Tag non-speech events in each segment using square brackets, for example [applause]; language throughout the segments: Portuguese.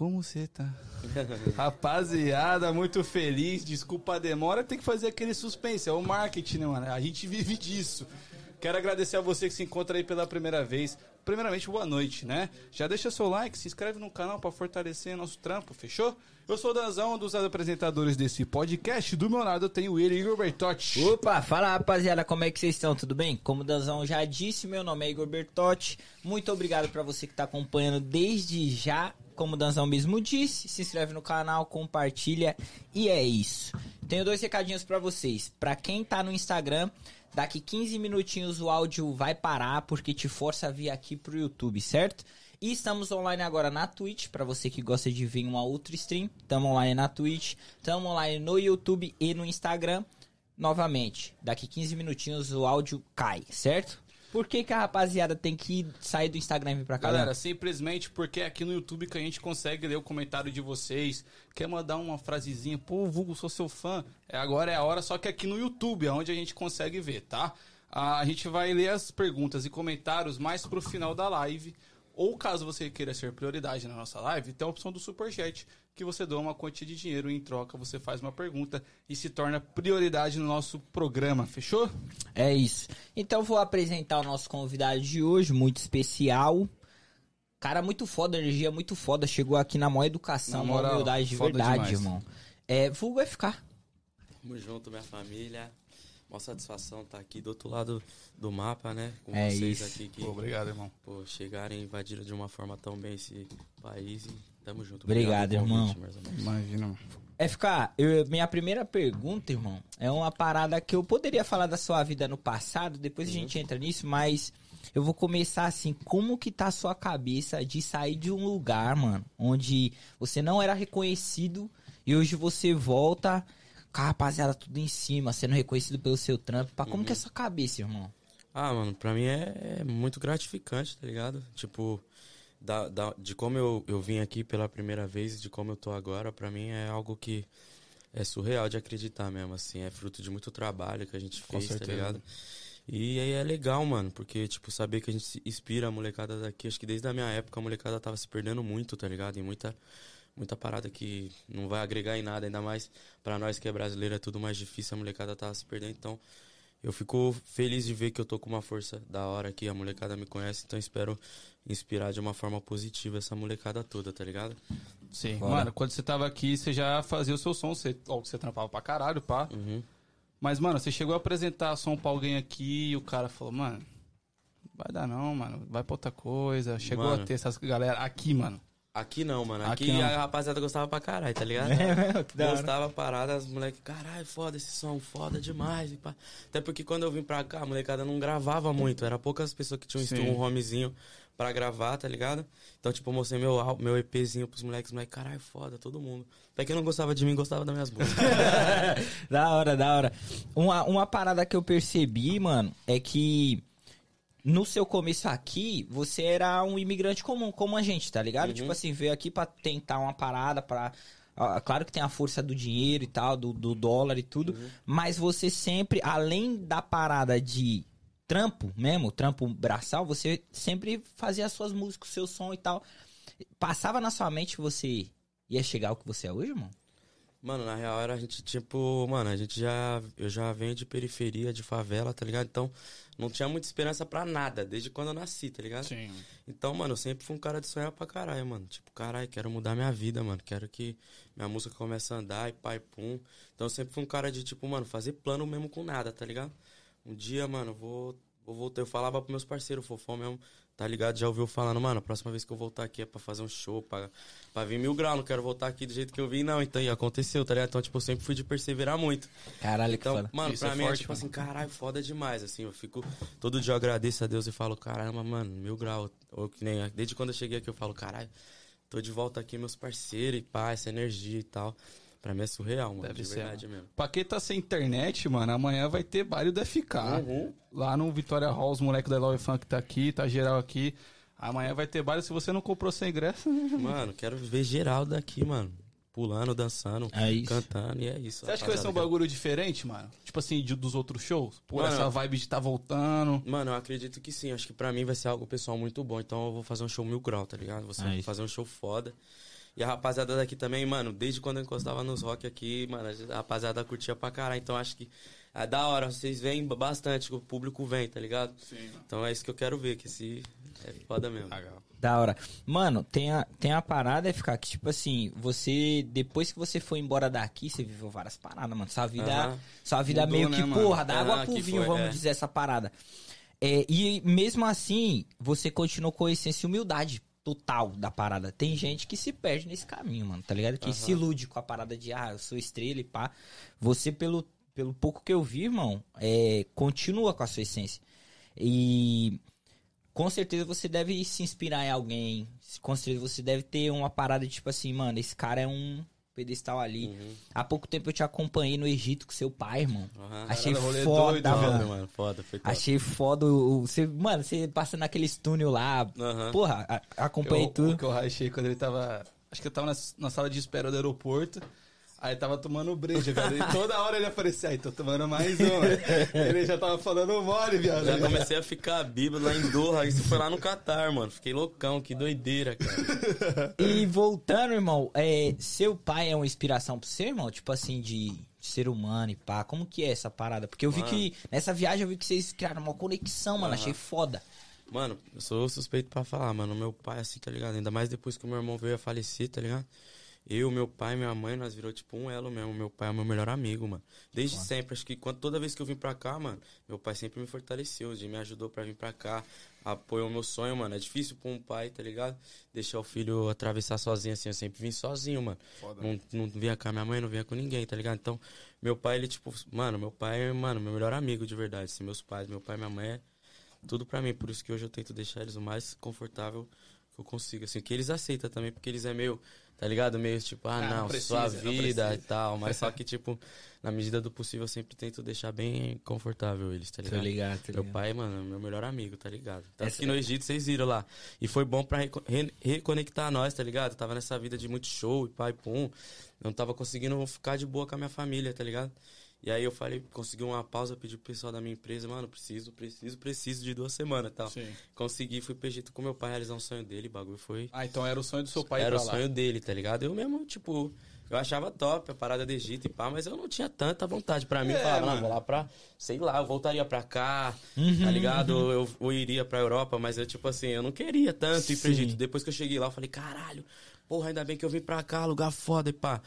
Como você tá? [laughs] Rapaziada, muito feliz. Desculpa a demora, tem que fazer aquele suspense. É o marketing, né, mano? A gente [laughs] vive disso. Quero agradecer a você que se encontra aí pela primeira vez. Primeiramente, boa noite, né? Já deixa seu like, se inscreve no canal para fortalecer nosso trampo, fechou? Eu sou o Danzão, um dos apresentadores desse podcast. Do meu lado eu tenho ele, Igor Bertotti. Opa, fala rapaziada, como é que vocês estão? Tudo bem? Como o Danzão já disse, meu nome é Igor Bertotti. Muito obrigado para você que tá acompanhando desde já. Como o Danzão mesmo disse, se inscreve no canal, compartilha e é isso. Tenho dois recadinhos para vocês. Para quem tá no Instagram, Daqui 15 minutinhos o áudio vai parar porque te força a vir aqui pro YouTube, certo? E estamos online agora na Twitch, para você que gosta de ver uma outra stream. Estamos online na Twitch, estamos online no YouTube e no Instagram. Novamente, daqui 15 minutinhos o áudio cai, certo? Por que, que a rapaziada tem que sair do Instagram e vir pra cá? Galera, simplesmente porque é aqui no YouTube que a gente consegue ler o comentário de vocês. Quer mandar uma frasezinha, pô, Vulgo, sou seu fã. É, agora é a hora, só que aqui no YouTube é onde a gente consegue ver, tá? A gente vai ler as perguntas e comentários mais pro final da live. Ou caso você queira ser prioridade na nossa live, tem a opção do Superchat, que você doa uma quantia de dinheiro e em troca você faz uma pergunta e se torna prioridade no nosso programa, fechou? É isso. Então vou apresentar o nosso convidado de hoje, muito especial. Cara muito foda, energia muito foda. Chegou aqui na maior educação, na moral, humildade de verdade, demais. irmão. É, vulgo ficar. Tamo junto, minha família. Uma satisfação estar tá aqui do outro lado do mapa, né? Com é vocês isso. aqui que. Pô, obrigado, irmão. Pô, chegarem e invadiram de uma forma tão bem esse país e tamo junto. Obrigado, irmão. Imagina. FK, eu, minha primeira pergunta, irmão, é uma parada que eu poderia falar da sua vida no passado, depois uhum. a gente entra nisso, mas eu vou começar assim, como que tá a sua cabeça de sair de um lugar, mano, onde você não era reconhecido e hoje você volta com a rapaziada tudo em cima, sendo reconhecido pelo seu trampo. Como uhum. que é essa cabeça, irmão? Ah, mano, pra mim é, é muito gratificante, tá ligado? Tipo, da, da, de como eu, eu vim aqui pela primeira vez, de como eu tô agora, pra mim é algo que é surreal de acreditar mesmo, assim. É fruto de muito trabalho que a gente fez, tá ligado? E aí é legal, mano, porque, tipo, saber que a gente inspira a molecada daqui. Acho que desde a minha época a molecada tava se perdendo muito, tá ligado? Em muita muita parada que não vai agregar em nada, ainda mais para nós que é brasileiro é tudo mais difícil, a molecada tá se perdendo, então eu fico feliz de ver que eu tô com uma força da hora aqui, a molecada me conhece, então espero inspirar de uma forma positiva essa molecada toda, tá ligado? Sim. Fora. Mano, quando você tava aqui, você já fazia o seu som, você, ó, você trampava pra caralho, pá. Uhum. Mas, mano, você chegou a apresentar som pra alguém aqui e o cara falou, mano, vai dar não, mano, vai pra outra coisa. Chegou mano, a ter essas galera aqui, mano. Aqui não, mano. Aqui, Aqui não. a rapaziada gostava pra caralho, tá ligado? [laughs] É, que da Gostava parada, as moleques, caralho, foda esse som, foda demais. Até porque quando eu vim pra cá, a molecada não gravava muito. Era poucas pessoas que tinham um homezinho pra gravar, tá ligado? Então, tipo, eu mostrei meu, meu EPzinho pros moleques, moleque, caralho, foda, todo mundo. Até quem não gostava de mim, gostava das minhas músicas. [laughs] da hora, da hora. Uma, uma parada que eu percebi, mano, é que no seu começo aqui, você era um imigrante comum, como a gente, tá ligado? Uhum. Tipo assim, veio aqui para tentar uma parada, pra. claro que tem a força do dinheiro e tal, do, do dólar e tudo, uhum. mas você sempre, além da parada de trampo mesmo, trampo braçal, você sempre fazia as suas músicas, o seu som e tal. Passava na sua mente que você ia chegar ao que você é hoje, irmão? Mano, na real era a gente, tipo, mano, a gente já. Eu já venho de periferia, de favela, tá ligado? Então, não tinha muita esperança pra nada, desde quando eu nasci, tá ligado? Sim. Então, mano, eu sempre fui um cara de sonhar pra caralho, mano. Tipo, caralho, quero mudar minha vida, mano. Quero que minha música comece a andar e pai, pum. Então, eu sempre fui um cara de, tipo, mano, fazer plano mesmo com nada, tá ligado? Um dia, mano, vou vou voltar. Eu falava pros meus parceiros, fofão mesmo, tá ligado? Já ouviu falando, mano, a próxima vez que eu voltar aqui é pra fazer um show, pra, pra vir mil graus, não quero voltar aqui do jeito que eu vim, não. Então, e aconteceu, tá ligado? Então, tipo, eu sempre fui de perseverar muito. Caralho, então, que foda. Mano, Isso pra é mim é forte, é tipo mano. assim, caralho, foda demais, assim. Eu fico, todo dia eu agradeço a Deus e falo, caramba, mano, mil graus. Ou que nem, desde quando eu cheguei aqui eu falo, caralho, tô de volta aqui, meus parceiros e pá, essa energia e tal. Pra mim é surreal, mano. Deve de ser, verdade mesmo. Pra quem tá sem internet, mano, amanhã vai ter baile do FK. Uhum. Lá no Vitória Hall, os moleques da Love Funk tá aqui, tá geral aqui. Amanhã vai ter baile. Se você não comprou seu ingresso. [laughs] Mano, quero ver geral daqui, mano. pulando, dançando, É cantando, e é isso. Você acha que vai ser um bagulho diferente, mano? Tipo assim, de- dos outros shows? Por Mano, essa vibe de tá voltando. Mano, eu acredito que sim. Acho que pra mim vai ser algo pessoal muito bom. Então eu vou fazer um show mil grau, tá ligado? Vou É isso. fazer um show foda. E a rapaziada daqui também, mano, desde quando eu encostava nos rock aqui, mano, a rapaziada curtia pra caralho. Então acho que é da hora, vocês vêm bastante, o público vem, tá ligado? Sim, Então é isso que eu quero ver, que esse é foda mesmo. Da hora. Mano, tem a, tem a parada é ficar que, tipo assim, você. Depois que você foi embora daqui, você viveu várias paradas, mano. Sua vida. Aham. Sua vida Mudou, meio né, que, mano? porra, da água Ah, pro vinho, foi, vamos é. dizer essa parada. É, e mesmo assim, você continuou com a essência e humildade total da parada. Tem gente que se perde nesse caminho, mano, tá ligado? Que se ilude com a parada de, ah, eu sou estrela e pá. Você, pelo, pelo pouco que eu vi, irmão, é, continua com a sua essência. E com certeza você deve se inspirar em alguém. Com certeza você deve ter uma parada de tipo assim, mano, esse cara é um pedestal ali. Uhum. Há pouco tempo eu te acompanhei no Egito com seu pai, irmão. Aham. Achei Caralho, foda, doido, mano. Mano, foda, foi top. Achei foda Você, mano, você passa naqueles túnel lá. Aham. Porra, a- acompanhei eu, tudo. O que eu rachei quando ele tava. Acho que eu tava na, na sala de espera do aeroporto. Aí tava tomando breja, velho. E toda hora ele aparecia, aí tô tomando mais uma. ele já tava falando mole, viado. Já comecei a ficar bíblia lá em Doha, isso foi lá no Catar, mano. Fiquei loucão, que doideira, cara. E voltando, irmão, é, seu pai é uma inspiração pro seu irmão? Tipo assim, de ser humano e pá. Como que é essa parada? Porque eu vi Mano. que. Nessa viagem eu vi que vocês criaram uma conexão, mano. Achei foda. Mano, eu sou suspeito pra falar, mano. Meu pai, assim, tá ligado? Ainda mais depois que o meu irmão veio a falecer, tá ligado? Eu, meu pai, minha mãe, nós virou tipo um elo mesmo. Meu pai é o meu melhor amigo, mano. Desde sempre. Acho que quando, toda vez que eu vim pra cá, mano, meu pai sempre me fortaleceu, de me ajudou pra vir pra cá. Apoiou o meu sonho, mano. É difícil pra um pai, tá ligado? Deixar o filho atravessar sozinho, assim. Eu sempre vim sozinho, mano. Não, não vinha com a minha mãe, não vinha com ninguém, tá ligado? Então, meu pai, ele, tipo, mano, meu pai é, mano, meu melhor amigo de verdade. Assim, meus pais, meu pai e minha mãe é tudo pra mim. Por isso que hoje eu tento deixar eles o mais confortável que eu consigo. Assim, que eles aceitam também, porque eles é meio, tá ligado? Meio tipo, ah, Ah, não não, precisa, sua não vida precisa. e tal. Mas só que, [laughs] tipo, na medida do possível, eu sempre tento deixar bem confortável eles, tá Tô ligado? ligado, tô Meu ligado. pai, mano, é meu melhor amigo, tá ligado? Tanto Essa- que no Egito vocês viram lá. E foi bom pra re- reconectar nós, tá ligado? Tava nessa vida de muito show e pai, pum. Não tava conseguindo ficar de boa com a minha família, tá ligado? E aí eu falei, consegui uma pausa, pedi pro pessoal da minha empresa, mano, preciso, preciso, preciso de duas semanas e tal. Sim. Consegui, fui pro Egito com meu pai realizar um sonho dele, o bagulho foi. Ah, então era o sonho do seu pai Era o lá. sonho dele, tá ligado? Eu mesmo, tipo, eu achava top a parada do Egito e pá, mas eu não tinha tanta vontade. Pra mim, É, eu falava, não, mano. vou lá pra, sei lá, eu voltaria pra cá, Uhum, tá ligado? Eu, eu iria pra Europa, mas eu, tipo assim, eu não queria tanto ir pro Sim. Egito. Depois que eu cheguei lá, eu falei, caralho, porra, ainda bem que eu vim pra cá, lugar foda e pá.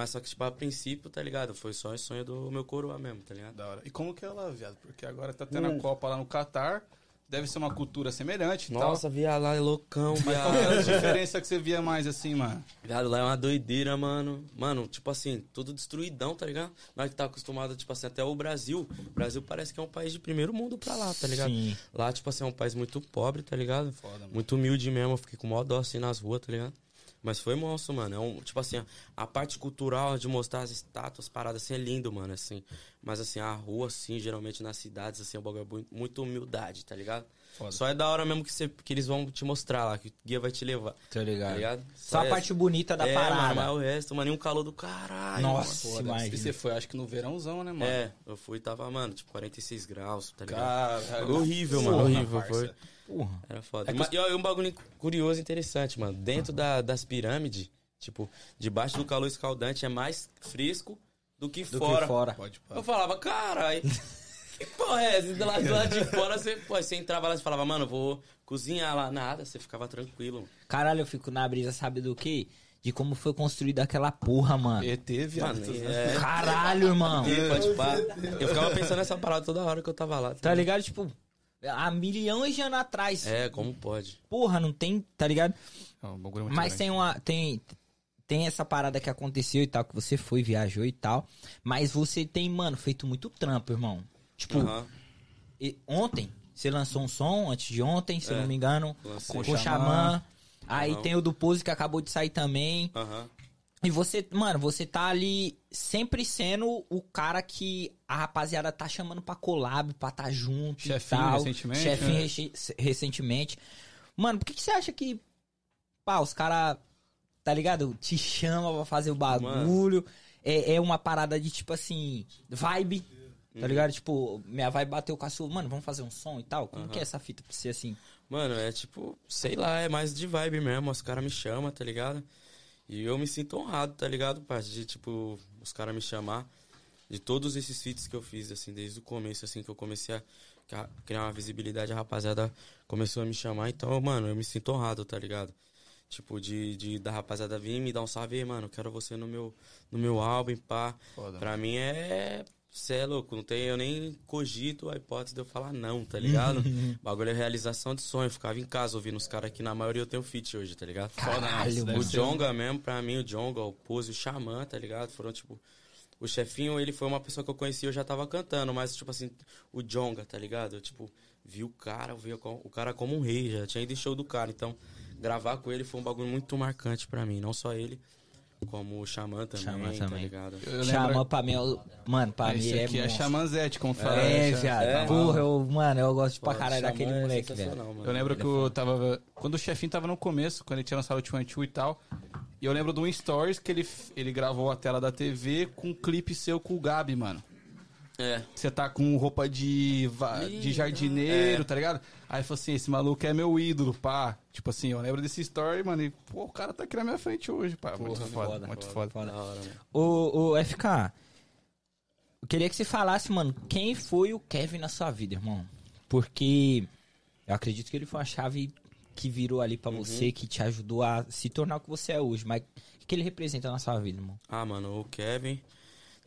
Mas só que, tipo, a princípio, tá ligado? Foi só o sonho do meu coroa mesmo, tá ligado? Da hora. E como que é lá, viado? Porque agora tá tendo Hum. a Copa lá no Catar. Deve ser uma cultura semelhante Nossa, tal. via lá é loucão, Mas qual era a viado. diferença que você via mais assim, mano? Viado, lá é uma doideira, mano. Mano, tipo assim, tudo destruidão, tá ligado? Nós que tá acostumado, tipo assim, até o Brasil. O Brasil parece que é um país de primeiro mundo pra lá, tá ligado? Sim. Lá, tipo assim, é um país muito pobre, tá ligado? Foda, mano. Muito humilde mesmo. Eu fiquei com maior dó assim nas ruas, tá ligado? Mas foi monstro, mano. É um, tipo assim, a parte cultural de mostrar as estátuas, paradas assim, é lindo, mano, assim. Mas assim, a rua, assim, geralmente nas cidades, assim, é um bagulho muito, humildade, tá ligado? Foda. Só é da hora mesmo que, você, que eles vão te mostrar lá, que o guia vai te levar. Tá ligado. ligado? Só a é- parte bonita da é, parada. Mano, mas o resto, mano, e um calor do caralho. Nossa. mano. Foda. imagina. E você foi, acho que no verãozão, né, mano? É, eu fui e tava, mano, tipo, 46 graus, tá ligado? Caralho. Horrível, mano, horrível, parça. foi. Porra. Era foda. É que E e um bagulho curioso e interessante, mano. Dentro da- das pirâmides, tipo, debaixo do calor escaldante é mais fresco do que Do fora. que fora. Pode pá. Eu falava, caralho. Que porra é essa? Do lado, do lado de fora, você, pô, você entrava lá e falava, mano, vou cozinhar lá. Nada, você ficava tranquilo. Caralho, eu fico na brisa, sabe do quê? De como foi construída aquela porra, mano. ET, viado. Mano, é... Caralho, irmão. Pode. Eu ficava pensando nessa parada toda hora que eu tava lá. Tá ligado? Tipo, há milhões de anos atrás. É, como pode? Porra, não tem, tá ligado? É um Mas grande. tem uma. Tem, tem essa parada que aconteceu e tal, que você foi, viajou e tal. Mas você tem, mano, feito muito trampo, irmão. Tipo, e- ontem, você lançou um som, antes de ontem, se eu É, não me engano. lancei. Com o Xamã. Aí Aham. tem o do Pose que acabou de sair também. Aham. E você, mano, você tá ali sempre sendo o cara que a rapaziada tá chamando pra collab, pra tá junto Chefinho, e tal. recentemente, Chefinho né? recentemente. Mano, por que, que você acha que, pá, os caras, tá ligado? Te chama pra fazer o bagulho. É, é uma parada de, tipo assim, vibe. Tá ligado? Tipo, minha vibe bateu com a sua. Mano, vamos fazer um som e tal? Como que é essa fita pra ser assim? Mano, é tipo, sei lá, é mais de vibe mesmo. Os caras me chamam, tá ligado? E eu me sinto honrado, tá ligado, parte de, tipo, os caras me chamar. De todos esses feats que eu fiz, assim, desde o começo, assim, que eu comecei a criar uma visibilidade, a rapaziada começou a me chamar. Então, mano, eu me sinto honrado, tá ligado? Tipo, de, de da rapaziada vir e me dar um salve mano, quero você no meu, no meu álbum, pá. Foda. Pra mim é. Cê é louco, não tem, eu nem cogito a hipótese de eu falar não, tá ligado? bagulho é realização de sonho. Eu ficava em casa ouvindo os caras que na maioria eu tenho feat hoje, tá ligado? Caralho. O Jonga mesmo, pra mim, o Jonga, o Pose, o Xamã, tá ligado? Foram, tipo... O chefinho, ele foi uma pessoa que eu conheci, eu já tava cantando, mas, tipo assim, o Jonga, tá ligado? Eu, tipo, vi o cara, vi o cara como um rei, já tinha ido em show do cara. Então, gravar com ele foi um bagulho muito marcante pra mim. Não só ele, como o Xamã também, Xamã tá também. ligado? Eu Xamã lembro... pra mim é o. Mano, pra Esse mim é. aqui é, monstro. Chamanzete, como fala. É, né? viado. É, Porra, eu, mano, eu gosto pra caralho Xamã daquele é moleque, velho. mano. Eu lembro Ele que é eu tava. Quando o chefinho tava no começo, quando ele tinha lançado o Tio Tio e tal. E eu lembro de um stories que ele, ele gravou a tela da TV com um clipe seu com o Gabi, mano. É. Você tá com roupa de, de jardineiro, É. tá ligado? Aí falou assim: esse maluco é meu ídolo, pá. Tipo assim, eu lembro desse story, mano. E, pô, o cara tá aqui na minha frente hoje, pá. muito Porra, foda, foda, muito foda, foda. Da hora, mano. Ô, ô, FK, eu queria que você falasse, mano, quem foi o Kevin na sua vida, irmão? Porque eu acredito que ele foi uma chave que virou ali pra você, que te ajudou a se tornar o que você é hoje. Mas o que ele representa na sua vida, irmão? Ah, mano, o Kevin,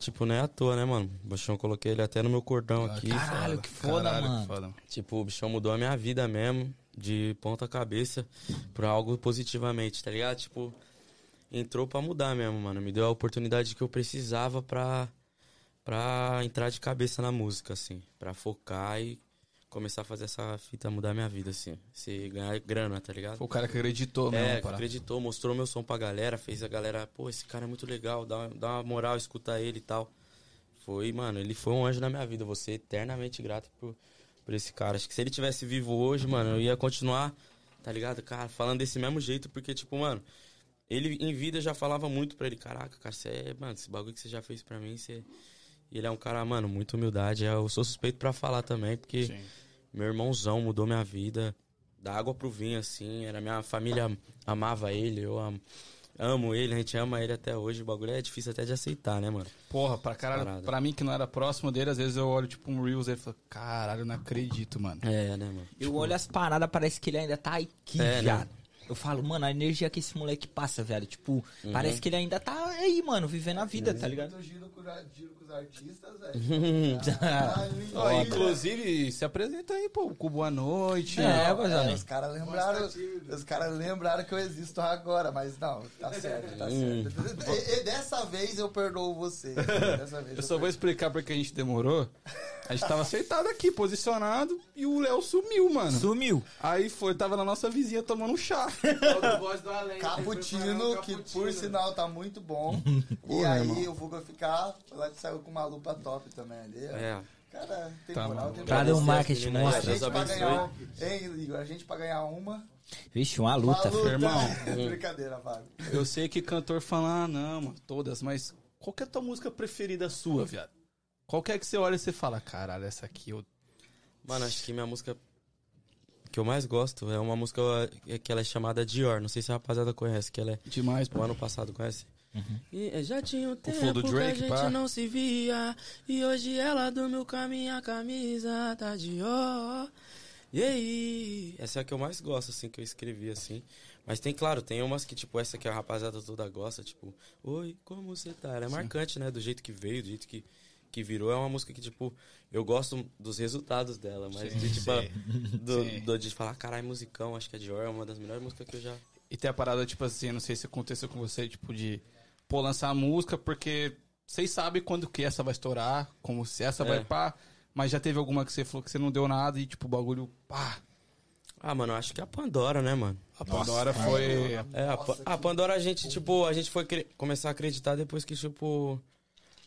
tipo, não é à toa, né, mano? O bichão coloquei ele até no meu cordão aqui. Caralho, que foda, Caralho, mano. que foda. Tipo, o bichão mudou a minha vida mesmo, de ponta cabeça, pra algo positivamente, tá ligado? Tipo, entrou pra mudar mesmo, mano. Me deu a oportunidade que eu precisava pra, pra entrar de cabeça na música, assim. Pra focar e começar a fazer essa fita mudar minha vida, assim. Se ganhar grana, tá ligado? Foi o cara que acreditou É, parada. acreditou, mostrou meu som pra galera, fez a galera, pô, esse cara é muito legal, dá, dá uma moral, escuta ele e tal. Foi, mano, ele foi um anjo na minha vida, vou ser eternamente grato por, por esse cara. Acho que se ele tivesse vivo hoje, mano, eu ia continuar, tá ligado? Cara, falando desse mesmo jeito, porque, tipo, mano, ele em vida já falava muito pra ele, caraca, cara, você é, mano, esse bagulho que você já fez pra mim, você. Ele é um cara, mano, muito humildade. Eu sou suspeito pra falar também, porque Sim. Meu irmãozão mudou minha vida. Da água pro vinho, assim. Era minha família amava ele, eu am- amo ele, a gente ama ele até hoje. O bagulho é difícil até de aceitar, né, mano? Porra, pra, caralho, Parada. pra mim que não era próximo dele, às vezes eu olho tipo um Reels e falo, caralho, eu não acredito, mano. É, né, mano? Eu olho as paradas, parece que ele ainda tá aqui, É, né? viado. Eu falo, mano, a energia que esse moleque passa, velho. Tipo, Uhum. parece que ele ainda tá aí, mano, vivendo a vida, tá ligado? Muito giro giro artistas, velho. [laughs] Ó, olha. inclusive, se apresenta aí, pô, com boa noite. É, É, Gozani. os caras lembraram, os caras lembraram que eu existo agora, mas não, tá certo, tá Hum. certo. E, e dessa vez eu perdoo você. [laughs] Dessa vez Eu só vou explicar porque a gente demorou. A gente tava acertado aqui, posicionado, e o Léo sumiu, mano. Sumiu. Aí foi, tava na nossa vizinha tomando um chá. voz do além. Cappuccino, que por sinal tá muito bom. [laughs] e Porra, aí irmão. o Vuga ficar, lá que saiu com uma lupa top também ali. ó. É. Cara, tem Tá, moral, tem moral. um Deus, marketing A monstro. Deus gente pra abençoe. ganhar, hein, Igor? A gente pra ganhar uma. Vixe, uma Uma luta. luta. Irmão. [laughs] Brincadeira, Fábio. Eu sei que cantor fala, ah, não, mano, todas, mas qual que é a tua música preferida sua, viado? Qual que é você olha e você fala, caralho, essa aqui eu. Mano, acho que minha música que eu mais gosto é uma música eh, que ela é chamada Dior. Não sei se a rapaziada conhece, que ela é Demais, o pô. ano passado, conhece? Uhum. E eh, já tinha um tempo Drake, que a gente pá. não se via E hoje ela dormiu com a minha camisa da Dior E aí? Essa é a que eu mais gosto, assim, que eu escrevi, assim Mas tem, claro, tem umas que, tipo, essa que a rapaziada toda gosta Tipo, oi, como você tá? Ela é marcante, né? Do jeito que veio, do jeito que, que virou É uma música que, tipo, eu gosto dos resultados dela Mas Sim, de, tipo, sim. do, Sim. do- de falar, caralho, musicão Acho que a Dior é uma das melhores músicas que eu já... E tem a parada, tipo assim, não sei se aconteceu com você, tipo, de pô, lançar a música, porque vocês sabem quando que essa vai estourar, como se essa É. vai pá. Mas já teve alguma que você falou que você não deu nada e, tipo, o bagulho, pá. Ah, mano, eu acho que é a Pandora, né, mano? A Pandora foi. É, a, a Pandora a gente, tipo, a gente foi cre- começar a acreditar depois que, tipo,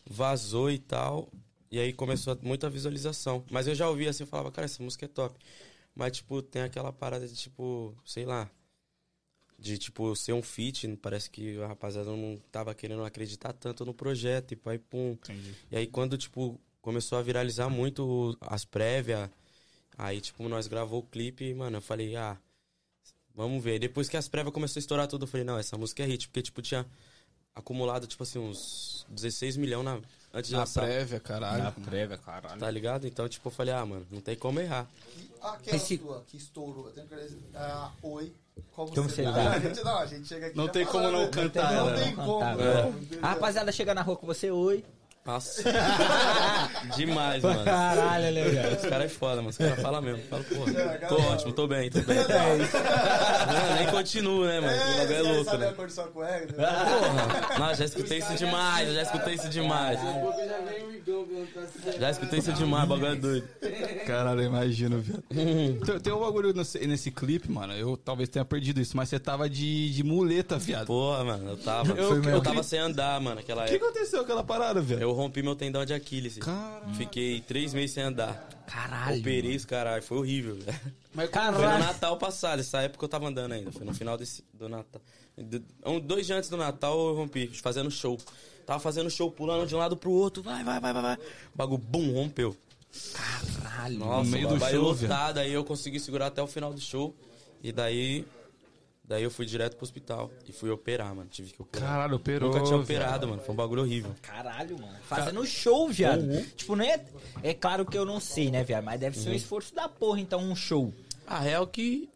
vazou e tal. E aí começou muita visualização. Mas eu já ouvi assim, eu falava, cara, essa música é top. Mas, tipo, tem aquela parada de, tipo, sei lá. de, tipo, ser um feat. Parece que a rapaziada não tava querendo acreditar tanto no projeto. E pai, pum. Entendi. E aí quando, tipo, começou a viralizar muito as prévias, aí, tipo, nós gravou o clipe, mano, eu falei, ah, vamos ver. Depois que as prévias começou a estourar tudo, eu falei, não, essa música é hit, porque, tipo, tinha acumulado, tipo assim, uns 16 milhões na, antes de Na lançar. prévia, caralho. Na prévia, caralho. Tá ligado? Então, tipo, eu falei, ah, mano, não tem como errar. E aquela Esse- sua que estourou, eu tenho que dizer, ah, oi, como, Como você tá? [laughs] A gente, não, a gente chega aqui Não tem como não né? cantar, Não né? tem Não como, cantar, não. A rapaziada chega na rua com você, oi. Nossa. [laughs] Demais, mano. Caralho, legal. Os caras é foda, mano. Os caras falam mesmo. Falo, porra, É, tô ótimo, tô bem, tô bem. [laughs] Não, nem continuo, né, mano? O É, bagulho é você louco, sabe a né? cor de sua cueca? né? Porra. Não, já escutei isso demais, já escutei isso demais. Já escutei isso demais, o bagulho é doido. Caralho, eu imagino, viado. [laughs] tem, tem um bagulho nesse, nesse clipe, mano. Eu talvez tenha perdido isso, mas você tava de, de muleta, viado. Porra, mano, eu tava. Eu- Eu, eu- tava sem andar, mano, naquela O que aconteceu com aquela parada, velho? Eu rompi meu tendão de Aquiles. Caralho. Fiquei três meses sem andar. Caralho. Operei os caralho, foi horrível. velho. Mas Foi no Caralho. Natal passado, essa época eu tava andando ainda. Foi no final desse, do Natal. Um, dois dias antes do Natal eu rompi, fazendo show. Tava fazendo show, pulando de um lado pro outro. Vai, vai, vai, vai, vai. O bagulho, bum, rompeu. Caralho. Nossa, meio o do show, lotado. Aí eu consegui segurar até o final do show. E daí. Daí eu fui direto pro hospital. E fui operar, mano. Tive que operar. Caralho, operou. Nunca tinha operado, mano. Foi um bagulho horrível. Caralho, mano. Fazendo show, viado. Tipo, não é. É claro que eu não sei, né, viado? Mas deve ser um esforço da porra, então, um show. A real que.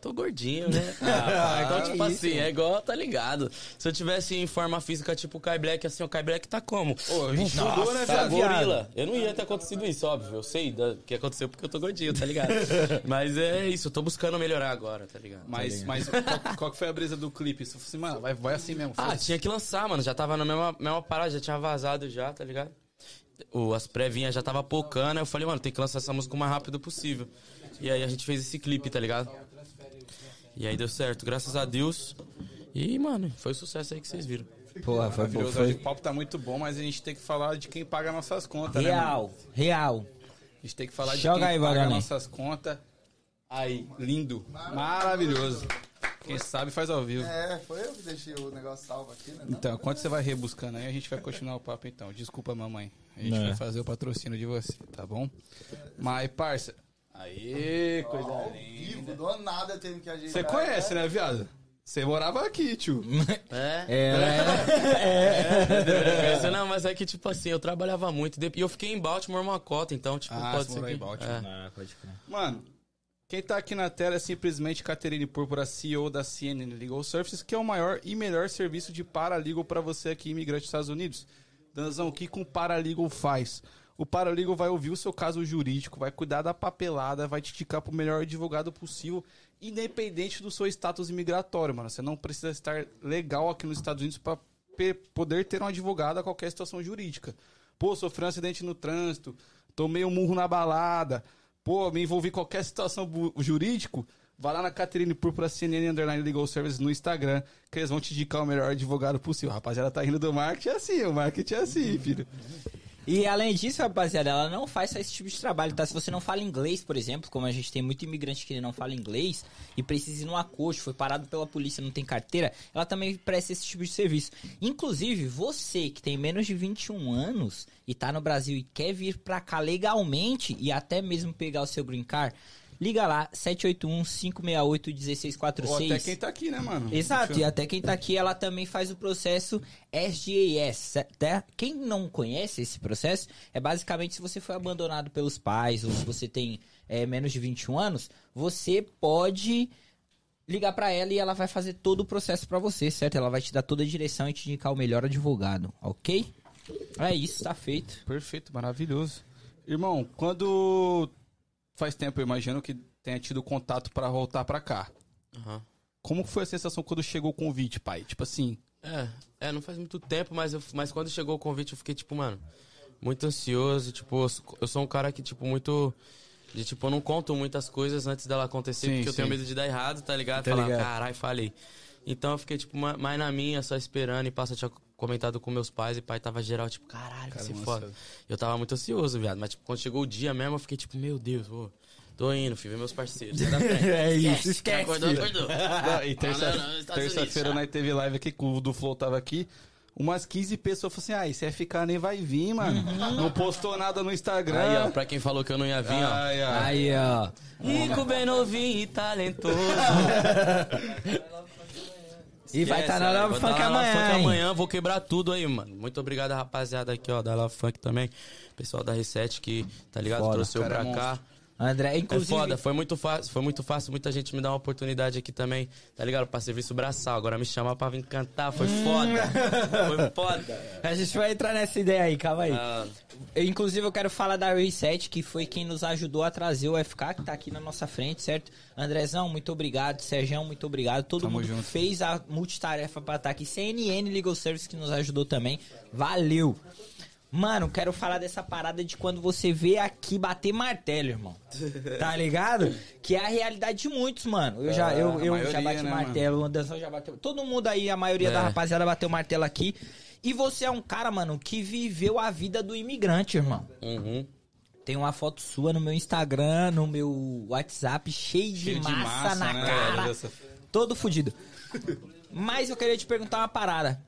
Tô gordinho, né? [laughs] Ah, então, tipo isso, assim, mano. é igual, tá ligado? Se eu tivesse em forma física tipo o Kai Black, assim, o Kai Black tá como? Ô, a gente Nossa, mudou, né, tá gorila. Eu não ia ter acontecido isso, óbvio. Eu sei da- que aconteceu porque eu tô gordinho, tá ligado? [laughs] Mas é isso, eu tô buscando melhorar agora, tá ligado? Mas, mas qual, qual que foi a brisa do clipe? Você falou assim, mano, vai, vai assim mesmo. Ah, tinha que lançar, mano. Já tava na mesma, mesma parada, já tinha vazado já, tá ligado? O, as prévinhas já tava pocando, aí eu falei, mano, tem que lançar essa música o mais rápido possível. E aí a gente fez esse clipe, tá ligado? E aí deu certo, graças a Deus. E, mano, foi o sucesso aí que vocês viram. Porra, foi, Maravilhoso. foi, O papo tá muito bom, mas a gente tem que falar de quem paga nossas contas, né? Real, real. A gente tem que falar de Joga quem aí, paga Vagane. nossas contas. Aí, lindo. Maravilhoso. Quem sabe faz ao vivo. É, foi eu que deixei o negócio salvo aqui, né? Não? Então, enquanto você vai rebuscando aí, a gente vai continuar o papo então. Desculpa, mamãe. A gente Não. vai fazer o patrocínio de você, tá bom? Mas, parça. Aê, coisa Ao linda. vivo, do nada eu tenho que ajeitar. Você conhece, né, viado? Você morava aqui, tio. É? É, Mas, [laughs] não, mas é que, tipo assim, eu trabalhava muito. E eu fiquei em Baltimore uma cota, então, tipo, Ah, pode você ser. que- em Baltimore. É. Ah, pode crer. Mano, quem tá aqui na tela é simplesmente Caterine Púrpura, CEO da CNN Legal Services, que é o maior e melhor serviço de paralegal para você aqui, imigrante dos Estados Unidos. Danzão, o que com paralegal faz? O paralegal vai ouvir o seu caso jurídico, vai cuidar da papelada, vai te indicar pro melhor advogado possível, independente do seu status imigratório, mano. Você não precisa estar legal aqui nos Estados Unidos para poder ter um advogado a qualquer situação jurídica. Pô, sofri um acidente no trânsito, tomei um murro na balada, pô, me envolvi em qualquer situação jurídico, vai lá na Caterine Púrpura CNN Underline Legal Services no Instagram, que eles vão te indicar o melhor advogado possível. Rapaziada, tá rindo do marketing é assim, o marketing é assim, filho. E além disso, rapaziada, ela não faz só esse tipo de trabalho, tá? Se você não fala inglês, por exemplo, como a gente tem muito imigrante que não fala inglês e precisa ir num acordo, foi parado pela polícia, não tem carteira, ela também presta esse tipo de serviço. Inclusive, você que tem menos de 21 anos e tá no Brasil e quer vir pra cá legalmente e até mesmo pegar o seu green card, liga lá, 781-568-1646. Ou até quem tá aqui, né, mano? Exato, e até quem tá aqui, ela também faz o processo SGAS. Tá? Quem não conhece esse processo, é basicamente se você foi abandonado pelos pais ou se você tem é, menos de 21 anos, você pode ligar pra ela e ela vai fazer todo o processo pra você, certo? Ela vai te dar toda a direção e te indicar o melhor advogado, ok? É isso, tá feito. Perfeito, maravilhoso. Irmão, quando faz tempo, eu imagino que tenha tido contato pra voltar pra cá. Aham. Como foi a sensação quando chegou o convite, pai? Tipo assim, É, é, não faz muito tempo, mas, eu, mas quando chegou o convite eu fiquei, tipo, mano, muito ansioso. Tipo, eu sou- um cara que, tipo, muito. De tipo, eu não conto muitas coisas antes dela acontecer, Sim, porque eu tenho sim. medo de dar errado, tá ligado? Tá Falar, caralho, falei. Então eu fiquei, tipo, ma- mais na minha, só esperando. E passa, comentado com meus pais e pai tava geral, tipo, caralho, que se Caramba, foda. Eu tava muito ansioso, viado. Mas, tipo, quando chegou o dia mesmo, eu fiquei, tipo, meu Deus, ô, Tô indo, filho, ver meus parceiros. [laughs] É isso, Quem esquece. acordou, filho. acordou. [laughs] Não, e terça- terça-feira Unidos, nós teve live aqui, com o do Flow tava aqui. Umas 15 pessoas falaram assim: ah, se é ficar nem vai vir, mano. Não postou nada no Instagram. Aí, ó, pra quem falou que eu não ia vir, ó. Ai, ai. Aí, ó. Rico, bem novinho e talentoso. [laughs] E vai estar na tá Funk na Love amanhã, Funk amanhã, vou quebrar tudo aí, mano. Muito obrigado, rapaziada, aqui, ó, da Love Funk também. Pessoal da Reset que, tá ligado? Foda, Trouxe eu pra é cá. André, É inclusive. foda, foi muito fácil, foi muito fácil, muita gente me dá uma oportunidade aqui também, tá ligado? Pra serviço braçal, agora me chamar pra vir cantar, foi Hum. foda, [laughs] foi foda. A gente vai entrar nessa ideia aí, calma aí. Ah, Eu, inclusive, eu quero falar da Reset, que foi quem nos ajudou a trazer o FK, que tá aqui na nossa frente, certo? Andrezão, muito obrigado. Sergião, muito obrigado. Todo Tamo mundo junto. fez a multitarefa pra estar aqui. CNN Legal Service, que nos ajudou também. Valeu! Mano, quero falar dessa parada de quando você vê aqui bater martelo, irmão. Tá [laughs] ligado? Que é a realidade de muitos, mano. Eu já, eu, É, a eu maioria, já bati né, martelo, o Anderson já bateu. Todo mundo aí, a maioria da É. rapaziada bateu martelo aqui. E você é um cara, mano, que viveu a vida do imigrante, irmão. uhum. Tem uma foto sua no meu Instagram, no meu WhatsApp, cheio de, Cheio de massa, massa, na né? cara. Dessa- Todo fudido. Mas eu queria te perguntar uma parada.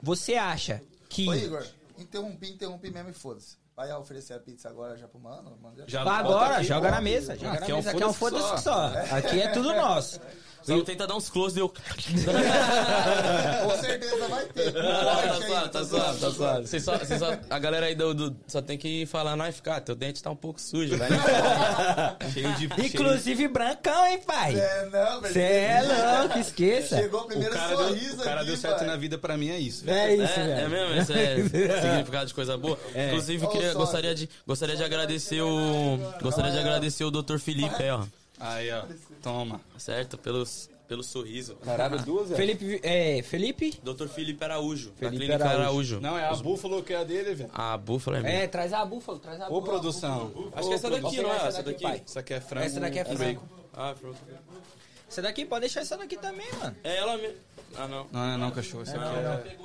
Você acha que. Ô, Igor, interrompi, interrompi mesmo e foda-se. Vai oferecer a pizza agora já pro mano? Mano, já- Já Vai agora, aqui, joga ó. na mesa. Joga Aqui na é um mesa. Aqui é um foda-se foda-se só. Aqui é tudo nosso. Só não tenta dar uns close deu. [laughs] Com certeza vai ter. [laughs] tá suave, tá suave, tá suave. Vocês só, vocês só, a galera aí do, do- só tem que falar, não, ficar, teu dente tá um pouco sujo, vai. [laughs] Cheio de. Inclusive brancão, hein, pai? É, não, mas Você é louco, esqueça. Chegou o O primeiro cara, sorriso deu, o cara aqui, deu certo pai. na vida pra mim, é isso. É isso, É, é velho. mesmo? Esse é significado de coisa boa? Inclusive, queria, só- gostaria, de, gostaria de agradecer o. Gostaria de agradecer o Dr. Felipe aí, ó. Aí, ó. Toma. Certo? Pelos, pelo sorriso. Caralho, duas, velho. Felipe, é, Felipe? Dr. Felipe Araújo, Felipe clínica Araújo. Araújo. Não, é a búfalo que é a dele, velho. A búfala é minha. É, traz a búfala, traz a Ô, búfala. produção. Acho que é essa daqui, não é? Essa daqui. pai. Isso aqui é frango. Essa daqui é frango. Ah, pronto. Essa daqui, pode deixar essa daqui também, mano. É ela mesmo. Ah, não. Não, não, não, cachorro. Isso aqui é.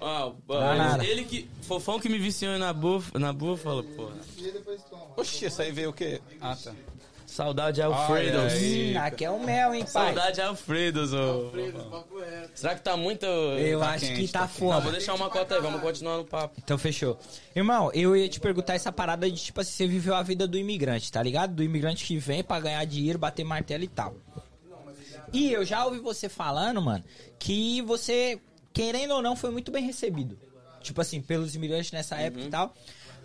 Ah, Não, nada. ele que. Fofão que me viciou na, búf, na búfala, porra. E depois toma. Oxi, essa aí veio o quê? Ah, tá. Saudade Alfredos. Ai, ai. Hum, aqui é o mel, hein, pai? Saudade Alfredos, ô. Será que tá muito. Eu Tá acho que quente, tá tá Não, foda. vou deixar uma cota aí, vamos continuar no papo. Então fechou. Irmão, eu ia te perguntar essa parada de tipo assim, você viveu a vida do imigrante, tá ligado? Do imigrante que vem pra ganhar dinheiro, bater martelo e tal. E eu já ouvi você falando, mano, que você, querendo ou não, foi muito bem recebido. Tipo assim, pelos imigrantes nessa época e tal.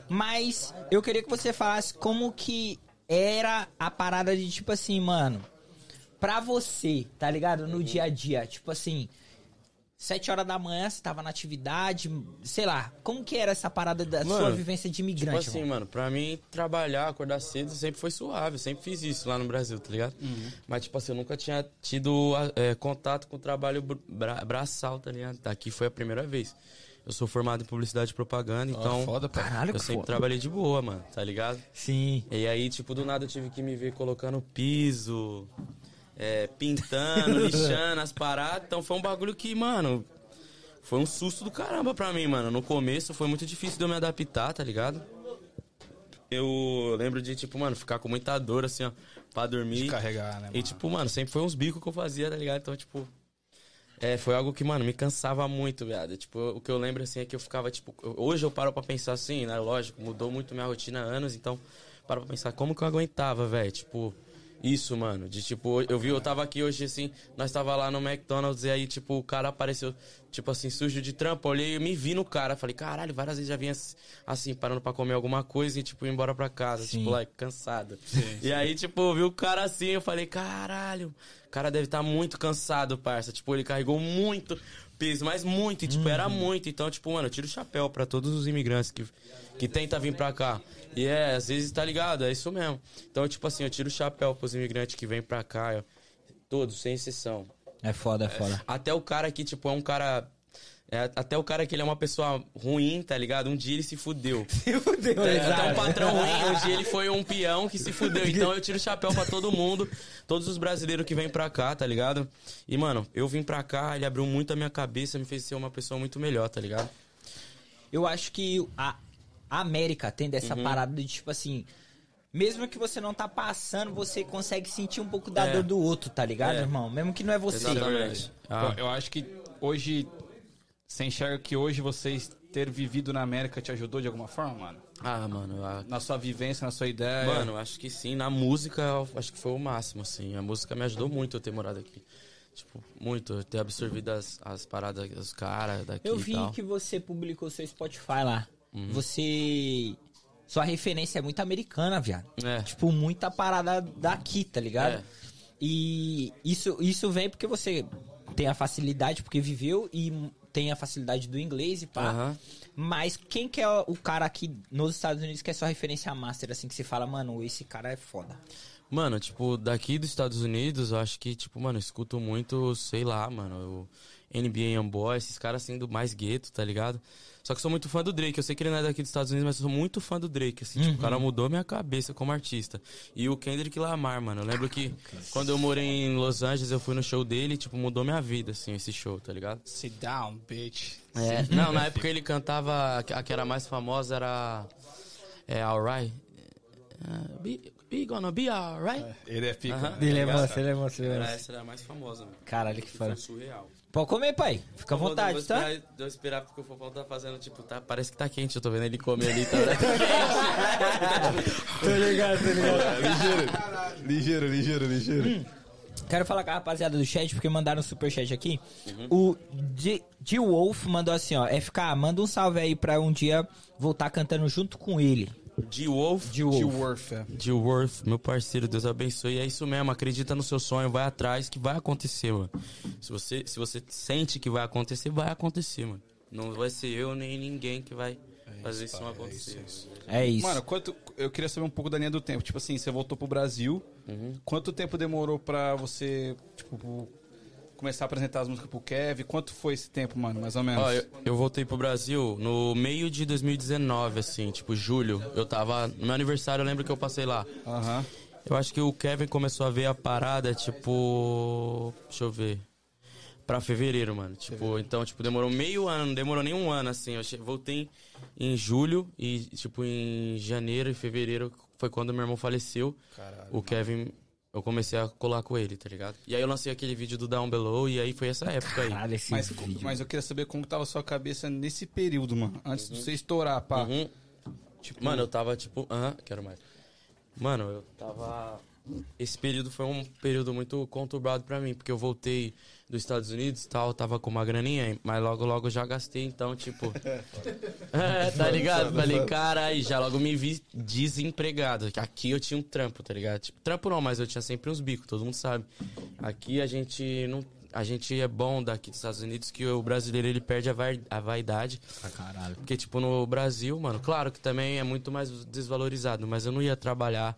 Mas eu queria que você falasse como que era a parada de tipo assim, mano, pra você, tá ligado? No dia a dia, tipo assim, Sete horas da manhã, você tava na atividade, sei lá. Como que era essa parada da Mano, sua vivência de Tipo imigrante, assim, mano? mano, pra mim, trabalhar, acordar cedo sempre foi suave. Eu sempre fiz isso lá no Brasil, tá ligado? Mas, tipo assim, eu nunca tinha tido é, contato com o trabalho br- bra braçal, tá ligado? Aqui foi a primeira vez. Eu sou formado em publicidade e propaganda, então. foda, pai. Caralho, eu sempre foda. trabalhei de boa, mano, tá ligado? Sim. E aí, tipo, do nada eu tive que me ver colocando piso, é, pintando, [laughs] lixando as paradas. Então foi um bagulho que, mano, foi um susto do caramba pra mim, mano. No começo foi muito difícil de eu me adaptar, tá ligado? Eu lembro de, tipo, mano, ficar com muita dor, assim, ó, pra dormir. Carregar, né? E, mano? tipo, mano, sempre foi uns bicos que eu fazia, tá ligado? Então, tipo. É, foi algo que, mano, me cansava muito, viado. Tipo, o que eu lembro, assim, é que eu ficava, tipo... Hoje eu paro pra pensar assim, né? Lógico, mudou muito minha rotina há anos, então... Paro pra pensar como que eu aguentava, velho. Tipo, isso, mano. De, tipo, eu vi, eu tava aqui hoje, assim... Nós tava lá no McDonald's e aí, tipo, o cara apareceu, tipo assim, sujo de trampo. Eu olhei e me vi no cara. Falei, caralho, várias vezes já vinha, assim, parando pra comer alguma coisa e, tipo, ir embora pra casa. Sim. Tipo, lá, cansado. E aí, tipo, eu vi o cara assim, eu falei, caralho, o cara deve estar muito cansado, parça. Tipo, ele carregou muito peso, mas muito, e, tipo, era muito. Então, tipo, mano, eu tiro o chapéu pra todos os imigrantes que, que tentam vir pra cá. E é, às vezes, tá ligado? É isso mesmo. Então, tipo assim, eu tiro o chapéu pros imigrantes que vêm pra cá, ó. todos, sem exceção. É foda, é foda. Até o cara que, tipo, é um cara. É, até o cara que ele é uma pessoa ruim, tá ligado? Um dia ele se fudeu. [laughs] Se fudeu, Até um patrão ruim, hoje ele foi um peão que se fudeu. Então eu tiro o chapéu pra todo mundo, todos os brasileiros que vêm pra cá, tá ligado? E, mano, eu vim pra cá, ele abriu muito a minha cabeça, me fez ser uma pessoa muito melhor, tá ligado? Eu acho que a, a América tem dessa Uhum. parada de, tipo assim... mesmo que você não tá passando, você consegue sentir um pouco da É. dor do outro, tá ligado, É. irmão? Mesmo que não é você. Exatamente. Ah, Eu, eu acho que hoje. Você enxerga que hoje vocês ter vivido na América te ajudou de alguma forma, mano? ah, mano, a- Na sua vivência, na sua ideia. Mano, acho que sim. Na música, acho que foi o máximo, assim. A música me ajudou muito eu ter morado aqui. Tipo, muito. Eu ter absorvido as, as paradas dos caras daqui Eu e vi tal. que você publicou seu Spotify lá. Uhum. Você. Sua referência é muito americana, viado. É. Tipo, muita parada daqui, tá ligado? É. E isso, isso vem porque você tem a facilidade, porque viveu e tem a facilidade do inglês e pá. Mas quem que é o cara aqui nos Estados Unidos que é sua referência master, assim, que você fala, mano, esse cara é foda. Mano, tipo, daqui dos Estados Unidos, eu acho que, tipo, mano, eu escuto muito, sei lá, mano, o NBA Youngboy, esses caras assim do mais gueto, tá ligado? Só que eu sou muito fã do Drake. Eu sei que ele não é daqui dos Estados Unidos, mas eu sou muito fã do Drake, assim. Tipo, o cara mudou minha cabeça como artista. E o Kendrick Lamar, mano. Eu lembro que quando eu morei em Los Angeles, eu fui no show dele, tipo, mudou minha vida, assim, esse show, tá ligado? Sit down, bitch. É, não, na época ele cantava, a que era mais famosa era. É, Alright. Uh, be, be gonna be alright. Ele é pica. Aham. né? Ele é monstro, ele é monstro, ele é a mais famosa, mano. Caralho, que Foi foda. surreal. Pode comer, pai. Fica à vontade, vou tá? esperar, Vou esperar porque o Fofão tá fazendo, tipo, tá, parece que tá quente. Eu tô vendo ele comer ali, tá? [laughs] Tô ligado, tô ligado. Ligeiro, ligeiro, ligeiro. Quero falar com a rapaziada do chat, porque mandaram um superchat aqui. O D- D Wolf mandou assim, ó. FK, manda um salve aí pra um dia voltar cantando junto com ele. D-Wolf. D Wolf. Worth, é. D-Worth, meu parceiro, Deus abençoe. É isso mesmo, acredita no seu sonho, vai atrás que vai acontecer, mano. Se você, se você sente que vai acontecer, vai acontecer, mano. Não vai ser eu nem ninguém que vai fazer isso não acontecer. É isso. Mano, quanto. Eu queria saber um pouco da linha do tempo. Tipo assim, você voltou pro Brasil. Quanto tempo demorou pra você, tipo, começar a apresentar as músicas pro Kev? Quanto foi esse tempo, mano, mais ou menos? Ó, eu, eu voltei pro Brasil no meio de 2019, assim, tipo, julho. Eu tava. No meu aniversário, eu lembro que eu passei lá. Aham. Eu acho que o Kevin começou a ver a parada, tipo. Deixa eu ver. Pra fevereiro, mano. Tipo, então, tipo, demorou meio ano, não demorou nem um ano, assim. Eu voltei em julho e, tipo, em janeiro e fevereiro foi quando meu irmão faleceu. o Kevin. Eu comecei a colar com ele, tá ligado? E aí eu lancei aquele vídeo do Down Below e aí foi essa época aí. Caralho, esse Mas, vídeo. mas eu queria saber como tava a sua cabeça nesse período, mano. Antes de você estourar, pá. Uhum. Tipo, Mano, eu tava tipo. Aham, quero mais. Mano, eu tava. Esse período foi um período muito conturbado pra mim, porque eu voltei dos Estados Unidos e tal, tava com uma graninha, mas logo logo eu já gastei, então, tipo. [laughs] é, tá ligado? Falei, caralho, já logo me vi desempregado. Aqui eu tinha um trampo, tá ligado? Tipo, trampo não, mas eu tinha sempre uns bicos, todo mundo sabe. Aqui a gente não. A gente é bom daqui dos Estados Unidos que o brasileiro ele perde a, vai- a vaidade. Pra caralho. Porque, tipo, no Brasil, mano, claro que também é muito mais desvalorizado, mas eu não ia trabalhar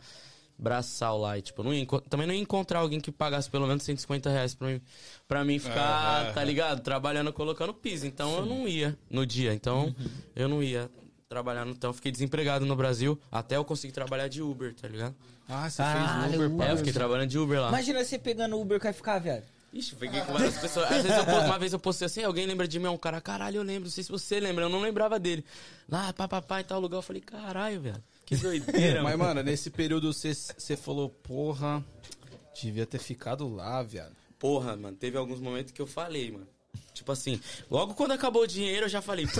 braçal lá e, tipo, não ia, também não ia encontrar alguém que pagasse pelo menos 150 reais pra mim, pra mim ficar, tá ligado? Trabalhando, colocando piso. Então eu não ia no dia. Então eu não ia trabalhar. no- Então eu fiquei desempregado no Brasil até eu conseguir trabalhar de Uber, tá ligado? Ah, você Caralho, fez Uber, pá. É, eu fiquei trabalhando de Uber lá. Imagina você pegando o Uber que vai ficar, viado. Ixi, peguei com várias pessoas. Às vezes eu, [laughs] uma vez eu postei assim, alguém lembra de mim? É um cara, caralho, eu lembro, não sei se você lembra, eu não lembrava dele. Lá, papapá, em tal lugar, eu falei, caralho, velho, que doideira. Mas, mano, nesse período você, você falou, porra, devia ter ficado lá, viado. Porra, mano, teve alguns momentos que eu falei, mano. Tipo assim, logo quando acabou o dinheiro, eu já falei. [laughs]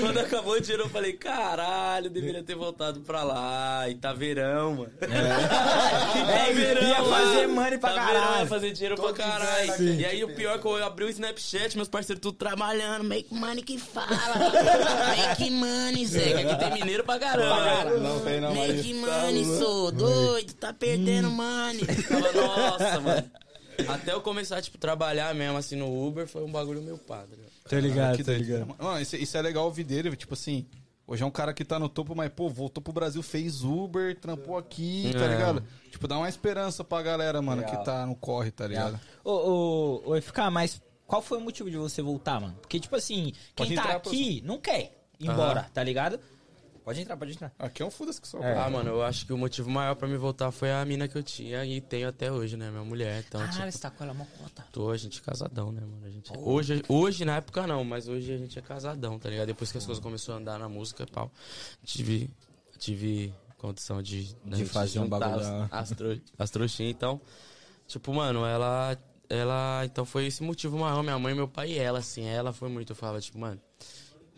quando acabou o dinheiro, eu falei, caralho, deveria ter voltado pra lá. E tá verão, mano. e [laughs] tá É, verão, ia fazer money pra tá verão, caralho. ia fazer dinheiro Todo pra caralho. inverno E aí o pior é que eu abri o Snapchat, meus parceiros tudo trabalhando. Make money que fala. [laughs] Make money, Zé. que Aqui tem mineiro pra caramba. Não tem não. Make money, sou doido, tá perdendo money. Tava, nossa, mano. Até eu começar, tipo, trabalhar mesmo assim no Uber, foi um bagulho meu padre. Tô ligado, que doideira, mano. Mano, isso, isso é legal ouvir dele, tipo assim. Hoje é um cara que tá no topo, mas, pô, voltou pro Brasil, fez Uber, trampou aqui, tá É. ligado? Tipo, dá uma esperança pra galera, mano, Legal. que tá no corre, tá ligado? Ô, ô, ô, FK, mas qual foi o motivo de você voltar, mano? Porque, tipo assim, quem Pode tá aqui não quer ir embora, tá ligado? Pode entrar, pode entrar. Aqui é um foda-se que só. É. Ah, mano, eu acho que o motivo maior pra me voltar foi a mina que eu tinha e tenho até hoje, né? Minha mulher. Então, Caralho, tipo, você tá com ela mó conta. tô, a gente é casadão, né, mano? A gente é- hoje, hoje, na época, não, mas hoje a gente é casadão, tá ligado? Depois que as coisas começaram a andar na música e pau, tive. tive condição de, da De fazer um bagulho as, as trouxinhas, então. Tipo, mano, ela. Ela. Então foi esse motivo maior, minha mãe, meu pai e ela, assim. Ela foi muito. Eu falava, tipo, mano,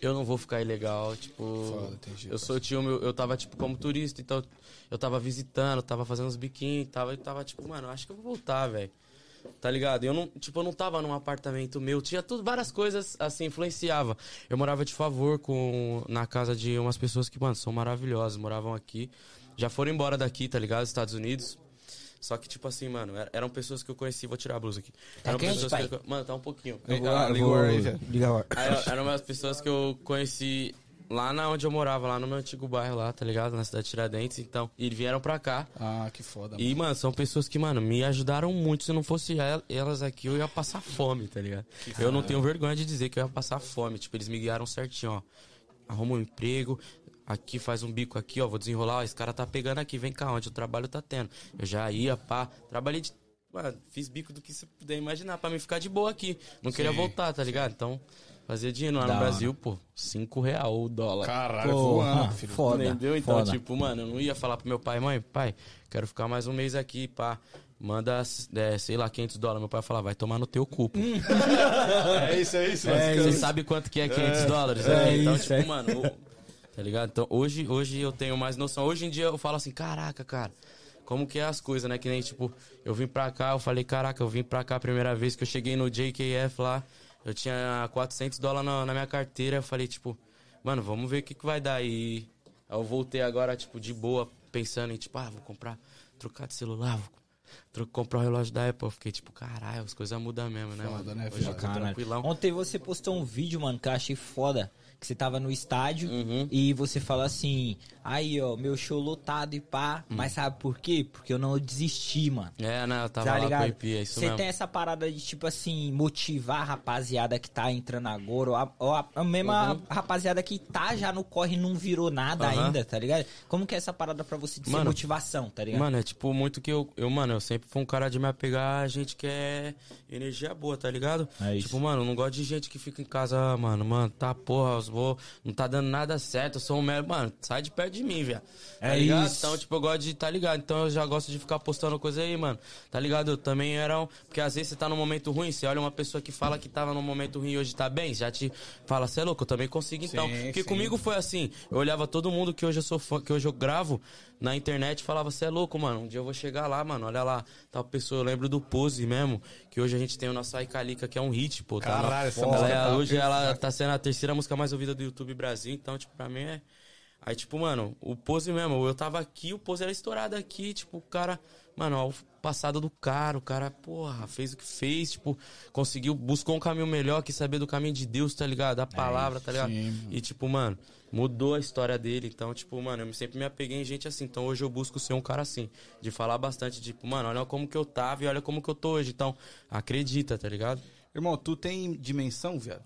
eu não vou ficar ilegal, tipo. Foda, entendi, eu sou tio, meu, eu tava, tipo, como turista, então eu tava visitando, tava fazendo uns biquinhos, tava, eu tava, tipo, mano, acho que eu vou voltar, velho. Tá ligado? Eu não, tipo, eu não tava num apartamento meu, tinha tudo, várias coisas assim, influenciava. Eu morava de favor com na casa de umas pessoas que, mano, são maravilhosas, moravam aqui. Já foram embora daqui, tá ligado? Estados Unidos. Só que, tipo assim, mano, er- eram pessoas que eu conheci. Vou tirar a blusa aqui. Tá Eram quente, pessoas pai? que eu, Mano, tá um pouquinho. Eu vou, Ah, eu vou eram umas pessoas que eu conheci lá na onde eu morava, lá no meu antigo bairro lá, tá ligado? Na cidade de Tiradentes, então. E vieram pra cá. Ah, que foda. E, mano, são pessoas que, mano, me ajudaram muito. Se não fosse el- elas aqui, eu ia passar fome, tá ligado? Eu não tenho vergonha de dizer que eu ia passar fome. Tipo, eles me guiaram certinho, ó. Arruma um emprego, aqui faz um bico aqui, ó. Vou desenrolar, ó. Esse cara tá pegando aqui, vem cá, onde o trabalho tá tendo. Eu já ia, pá. Trabalhei de. Mano, fiz bico do que você puder imaginar pra me ficar de boa aqui. Não queria voltar, tá ligado? Então, fazia dinheiro lá no hora. Brasil, pô, 5 real o dólar. Caralho, voando, filho. foda. Entendeu? Então, foda. tipo, mano, eu não ia falar pro meu pai, mãe, pai, quero ficar mais um mês aqui, pá. Manda, é, sei lá, 500 dólares. Meu pai falar, vai tomar no teu cu. pô. [laughs] É isso, é isso. Você sabe quanto que é 500 dólares? É É, então, isso, tipo, é. mano, o- tá ligado? Então, hoje, hoje eu tenho mais noção. Hoje em dia eu falo assim, caraca, cara, como que é as coisas, né? Que nem, tipo, eu vim pra cá, eu falei, caraca, eu vim pra cá a primeira vez que eu cheguei no JKF lá, eu tinha 400 dólares na, na minha carteira, eu falei, tipo, mano, vamos ver o que, que vai dar. E aí eu voltei agora, tipo, de boa, pensando em, tipo, ah, vou comprar, trocar de celular, vou comprar o relógio da Apple. Eu fiquei, tipo, caralho, as coisas mudam mesmo, né, Foda, mano? né, Hoje eu tô tranquilão. Ontem você postou um vídeo, mano, que eu achei foda. Que você tava no estádio Uhum. e você falou assim: aí, ó, meu show lotado e pá. Hum. Mas sabe por quê? Porque eu não desisti, mano. É, né? Eu tava Tá lá ligado? com o IP, é isso Você mesmo. tem essa parada de, tipo assim, motivar a rapaziada que tá entrando agora, ou a, ou a, a mesma rapaziada que tá já no corre e não virou nada Uhum. ainda, tá ligado? Como que é essa parada pra você de ser Mano, motivação, tá ligado? Mano, é tipo muito que eu, eu, mano, eu sempre fui um cara de me apegar a gente que é energia boa, tá ligado? É isso. Tipo, mano, eu não gosto de gente que fica em casa, ah, mano, mano, tá porra, eu vou, não tá dando nada certo, eu sou um mero, mano, sai de perto de mim, velho. Tá É ligado? isso. Então, tipo, eu gosto de, tá ligado? Então eu já gosto de ficar postando coisa aí, mano. Tá ligado? Eu também era um, porque às vezes você tá num momento ruim, você olha uma pessoa que fala que tava num momento ruim e hoje tá bem, já te fala, você é louco, eu também consigo então. Sim, porque sim. comigo foi assim, eu olhava todo mundo que hoje eu sou fã, que hoje eu gravo na internet falava, você é louco, mano, um dia eu vou chegar lá, mano, olha lá, tal pessoa, eu lembro do Pose mesmo, que hoje a gente tem o nosso Aicalica, que é um hit, pô, tá? Caralho, essa ela música é- tá Hoje ela tá sendo a terceira música mais ouvida do YouTube Brasil, então, tipo, pra mim é... Aí, tipo, mano, o Pose mesmo, eu tava aqui, o Pose era estourado aqui, tipo, o cara... Mano, ó, o passado do cara, o cara, porra, fez o que fez, tipo, conseguiu, buscou um caminho melhor, quis saber do caminho de Deus, tá ligado? Da palavra, tá ligado? sim. E, tipo, mano, mudou a história dele. Então, tipo, mano, eu sempre me apeguei em gente assim. Então, hoje eu busco ser um cara assim. De falar bastante, tipo, mano, olha como que eu tava e olha como que eu tô hoje. Então, acredita, tá ligado? Irmão, tu tem dimensão, velho?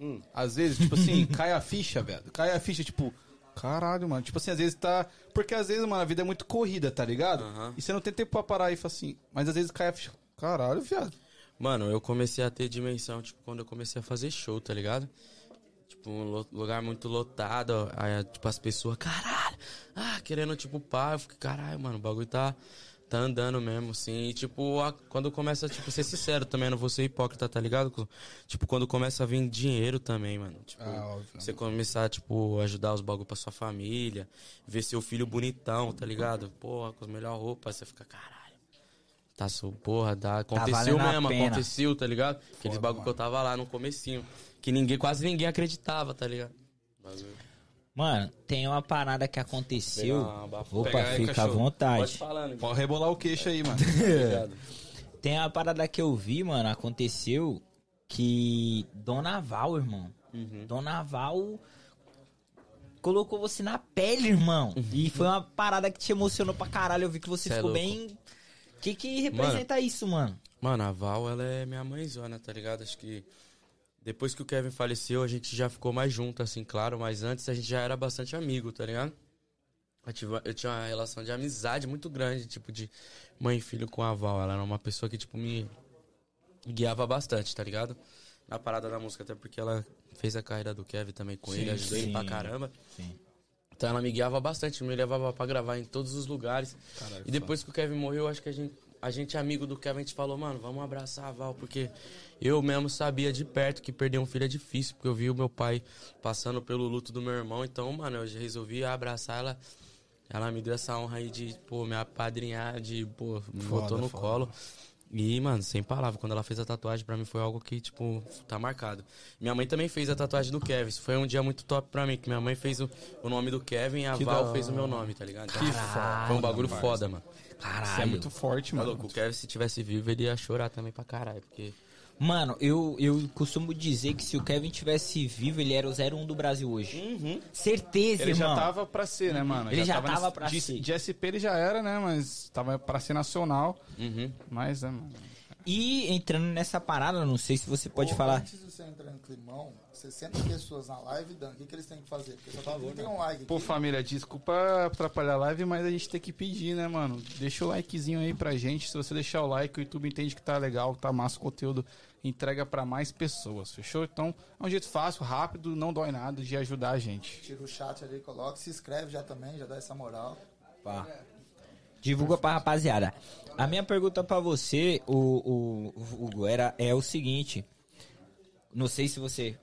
Hum. Às vezes, tipo assim, [laughs] cai a ficha, velho. Cai a ficha, tipo, caralho, mano. Tipo assim, às vezes tá. Porque às vezes, mano, a vida é muito corrida, tá ligado? Aham. E você não tem tempo pra parar e falar assim. Mas às vezes cai a ficha. Caralho, viado. Mano, eu comecei a ter dimensão, tipo, quando eu comecei a fazer show, tá ligado? Tipo, um lugar muito lotado, aí, tipo, as pessoas, caralho, ah, querendo, tipo, pá, eu fiquei, caralho, mano, o bagulho tá, tá andando mesmo, assim, e, tipo, a- quando começa, tipo, ser sincero também, não vou ser hipócrita, tá ligado? Tipo, quando começa a vir dinheiro também, mano, tipo, Ah, óbvio. você começar, tipo, ajudar os bagulho pra sua família, ver seu filho bonitão, tá ligado? Porra, com as melhores roupas, você fica, caralho. Tá, sou, porra, dá, aconteceu valendo a mesmo, aconteceu, tá ligado? Aqueles Foda, bagulho que eu tava lá no comecinho. Que ninguém, quase ninguém acreditava, tá ligado? Bagulho. Mano, tem uma parada que aconteceu. Uma Opa, fica à cachorro. Pode vontade. falar, né? Pode rebolar o queixo aí, mano. [laughs] Tem uma parada que eu vi, mano, aconteceu que Dona Val, irmão. Uhum. Dona Val colocou você na pele, irmão. Uhum. E foi uma parada que te emocionou pra caralho. Eu vi que você Cê é ficou louco. bem. O que que representa isso, mano? Mano, a Val, ela é minha mãezona, tá ligado? Acho que depois que o Kevin faleceu, a gente já ficou mais junto, assim, claro. Mas antes a gente já era bastante amigo, tá ligado? Eu, tive- eu tinha uma relação de amizade muito grande, tipo, de mãe e filho com a Val. Ela era uma pessoa que, tipo, me guiava bastante, tá ligado? Na parada da música, até porque ela fez a carreira do Kevin também com Sim, ele, ajudou ele sim. pra caramba. Sim. Então ela me guiava bastante, me levava pra gravar em todos os lugares. Caralho, e depois que o Kevin morreu, acho que a gente, a gente amigo do Kevin, a gente falou, mano, vamos abraçar a Val, porque eu mesmo sabia de perto que perder um filho é difícil, porque eu vi o meu pai passando pelo luto do meu irmão. Então, mano, eu já resolvi abraçar ela. Ela me deu essa honra aí de, pô, me apadrinhar, de, pô, me Foda, botou no foda. colo. E, mano, sem palavra, quando ela fez a tatuagem, pra mim foi algo que, tipo, tá marcado. Minha mãe também fez a tatuagem do Kevin. Isso foi um dia muito top pra mim, que minha mãe fez o, o nome do Kevin e a Que da Val hora. fez o meu nome, tá ligado? Então, foda, Foi um bagulho foda, mano. Caralho. Isso é muito forte, Tá mano. o Kevin, se tivesse vivo, ele ia chorar também pra caralho, porque... Mano, eu, eu costumo dizer que se o Kevin tivesse vivo, ele era o 01 do Brasil hoje. Certeza, Ele irmão. já tava pra ser, né, mano? Ele já nesse- tava pra de, ser. De SP ele já era, né? Mas tava pra ser nacional. Uhum. Mas, é, mano. E entrando nessa parada, não sei se você pode falar. Antes de você entrar no climão, 60 pessoas na live, Dan, o que, que eles têm que fazer? Porque só tá 31 like Pô, aqui. família, desculpa atrapalhar a live, mas a gente tem que pedir, né, mano? Deixa o likezinho aí pra gente. Se você deixar o like, o YouTube entende que tá legal, que tá massa o conteúdo, entrega pra mais pessoas, fechou? Então, é um jeito fácil, rápido, não dói nada de ajudar a gente. Tira o chat ali, coloca, se inscreve já também, já dá essa moral. Pá. Divulga pra rapaziada. A minha pergunta pra você, o, o, Hugo, era, é o seguinte. Não sei se você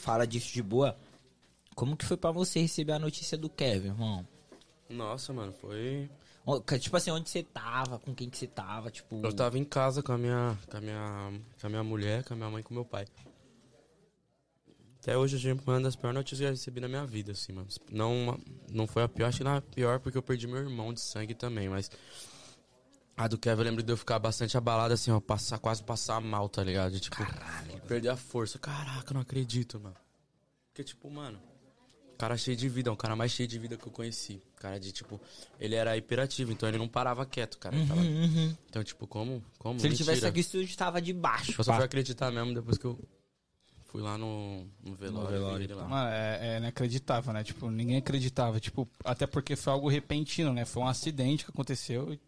fala disso de boa. Como que foi pra você receber a notícia do Kevin, irmão? Nossa, mano, foi... Tipo assim, onde você tava, com quem que você tava, tipo... Eu tava em casa com a minha, com a minha, com a minha mulher, com a minha mãe e com o meu pai. Até hoje, gente, uma das piores notícias que eu recebi na minha vida, assim, mano. Não, não foi a pior, acho que não é a pior porque eu perdi meu irmão de sangue também, mas... A do Kevin, eu lembro de eu ficar bastante abalado, assim, ó, passar, quase passar mal, tá ligado? De, tipo, perder a força. Caraca, eu não acredito, mano. Porque, tipo, mano, cara cheio de vida, é um cara mais cheio de vida que eu conheci. Cara de, tipo, ele era hiperativo, então ele não parava quieto, cara. Ele tava- Então, tipo, como? como? Uhum, Se ele Mentira. tivesse aqui, o estúdio tava de baixo. Eu só pá. fui acreditar mesmo depois que eu fui lá no, no velório, e vi ele lá. Mano, é, é inacreditável, né? Tipo, ninguém acreditava. Tipo, até porque foi algo repentino, né? Foi um acidente que aconteceu.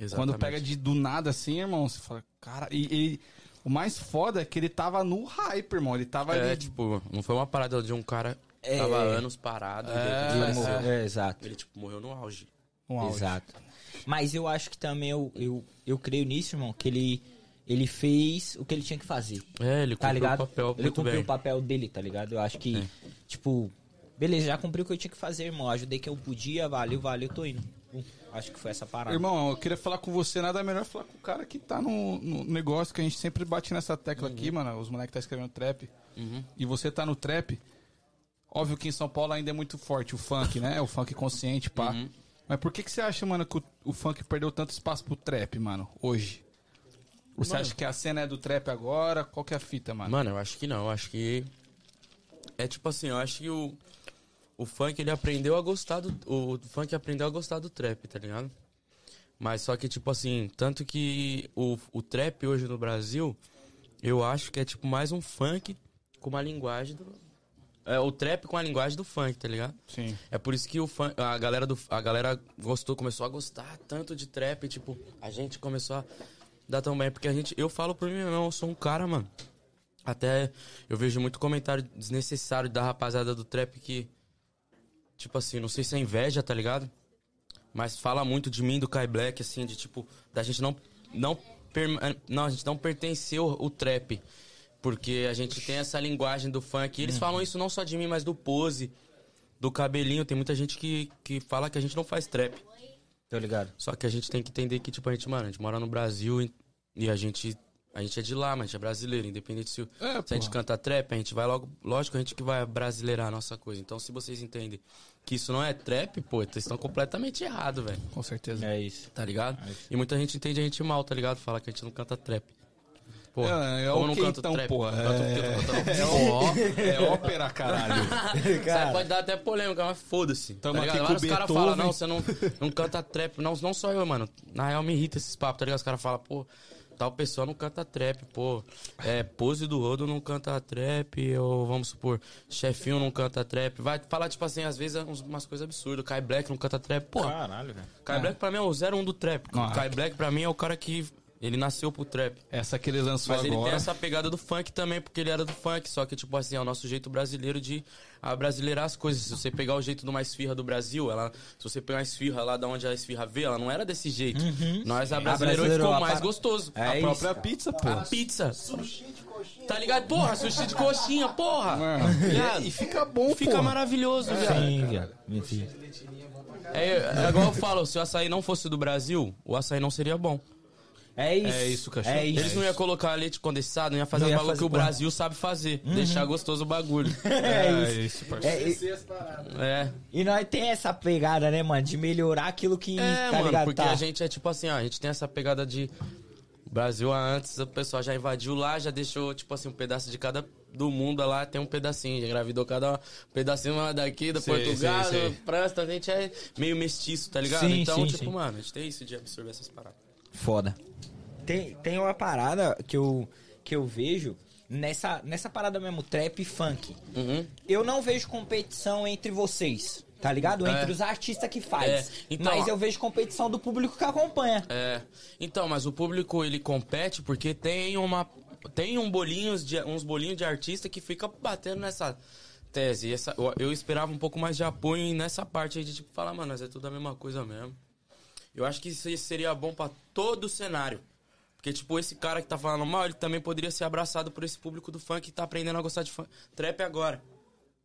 Exatamente. quando pega de do nada assim, irmão, você fala, cara. E, e o mais foda é que ele tava no hype, irmão. Ele tava É, ali. tipo, não foi uma parada de um cara que É. tava anos parado e repente Ele É, exato. Ele, tipo, morreu no auge. um áudio. Exato. Mas eu acho que também eu, eu, eu creio nisso, irmão, que ele, ele fez o que ele tinha que fazer. É, ele Tá cumpriu ligado? o papel ele muito cumpriu bem. o papel dele, tá ligado? Eu acho que, tipo, beleza, já cumpriu o que eu tinha que fazer, irmão. Ajudei quem eu podia, valeu, valeu, tô indo. Hum, Acho que foi essa parada. Irmão, eu queria falar com você, nada melhor falar com o cara que tá no, no negócio que a gente sempre bate nessa tecla aqui, mano. Os moleques tá escrevendo trap. E você tá no trap. Óbvio que em São Paulo ainda é muito forte o funk, né? O funk consciente, pá. Mas por que, que você acha, mano, que o, o funk perdeu tanto espaço pro trap, mano, hoje? Você acha que a cena é do trap agora? Qual que é a fita, mano? Mano, eu acho que não. Eu acho que. É tipo assim, eu acho que o. O funk ele aprendeu a gostar do. O funk aprendeu a gostar do trap, tá ligado? Mas só que, tipo assim, tanto que o, o trap hoje no Brasil, eu acho que é tipo mais um funk com uma linguagem do. É o trap com a linguagem do funk, tá ligado? Sim. É por isso que o fã, a galera do a galera gostou, começou a gostar tanto de trap, tipo, a gente começou a dar tão bem, porque a gente, eu falo por mim mesmo, eu sou um cara, mano. Até eu vejo muito comentário desnecessário da rapaziada do trap que tipo assim, não sei se é inveja, tá ligado? Mas fala muito de mim do Kai Black assim, de tipo, da gente não não perma- não, a gente não pertenceu o trap. Porque a gente tem essa linguagem do funk. E eles falam isso não só de mim, mas do pose, do cabelinho. Tem muita gente que, que fala que a gente não faz trap. Tô ligado. Só que a gente tem que entender que, tipo, a gente, mano, a gente mora no Brasil e, a gente. A gente é de lá, mas a gente é brasileiro, independente se, É, se a gente canta trap, a gente vai logo. Lógico, a gente que vai brasileirar a nossa coisa. Então, se vocês entendem que isso não é trap, pô, vocês estão completamente errados, velho. Com certeza. É isso. Tá ligado? E muita gente entende a gente mal, tá ligado? Fala que a gente não canta trap. Pô, É, é como eu não ok, canto então, trap? porra. Canto o quê? Eu tô cantando É, ó- é ópera, caralho. [laughs] Sabe, pode dar até polêmica, mas foda-se. Tá aqui ligado? com Vários o caras falam, não, você não, não canta trap. Não, não só eu, mano. Na real, me irrita esses papos, tá ligado? Os caras falam, pô, tal pessoa não canta trap, pô. É, Pose do Rodo não canta trap, ou vamos supor, Chefinho não canta trap. Vai falar, tipo assim, às vezes é uns- umas coisas absurdas. Kai Black não canta trap, pô. Caralho, velho. Kai Black pra mim é o 01 do trap. Ah, Kai Black pra mim é o cara que Ele nasceu pro trap. Essa que ele lançou Mas ele agora. tem essa pegada do funk também, porque ele era do funk. Só que, tipo assim, é o nosso jeito brasileiro de abrasileirar as coisas. Se você pegar o jeito de uma esfirra do Brasil, ela, se você pegar uma esfirra lá da onde a esfirra veio, ela não era desse jeito. Nós abrasileirou e ficou mais par- gostoso. É a isso, própria cara. pizza, pô. A pizza. Sushi de coxinha. Tá ligado? Porra, sushi de coxinha, porra. Mano, Viado. e, fica bom, Fica pô. maravilhoso, viado. Sim, viado. Mentira. É, é igual eu falo, se o açaí não fosse do Brasil, o açaí não seria bom. É isso. É isso, cachorro. É isso. Eles não iam colocar leite condensado, não ia fazer Não um bagulho fazer que o porra. Brasil sabe fazer. Deixar gostoso o bagulho. [laughs] É isso. isso, parceiro. É, e. É. e nós tem essa pegada, né, mano? De melhorar aquilo que, É, tá mano, ligado? porque tá. a gente é tipo assim, ó, a gente tem essa pegada de. Brasil antes, o pessoal já invadiu lá, já deixou, tipo assim, um pedaço de cada do mundo lá, tem um pedacinho, já engravidou cada um pedacinho uma daqui, Sei, Portugal, do França, a gente é meio mestiço, tá ligado? Sim, então, sim, tipo, sim. mano, a gente tem isso de absorver essas paradas. Foda. Tem, tem uma parada que eu, que eu vejo nessa, nessa parada mesmo, trap e funk. Uhum. Eu não vejo competição entre vocês, tá ligado? É. Entre os artistas que faz. É, então, Mas eu vejo competição do público que acompanha. É. Então, mas o público ele compete porque tem uma tem um bolinhos de, uns bolinhos de artista que fica batendo nessa tese. Essa, eu, eu esperava um pouco mais de apoio nessa parte aí de tipo falar, mano, mas é tudo a mesma coisa mesmo. Eu acho que isso seria bom pra todo o cenário. Porque, tipo, esse cara que tá falando mal, ele também poderia ser abraçado por esse público do funk que tá aprendendo a gostar de funk. Trap agora.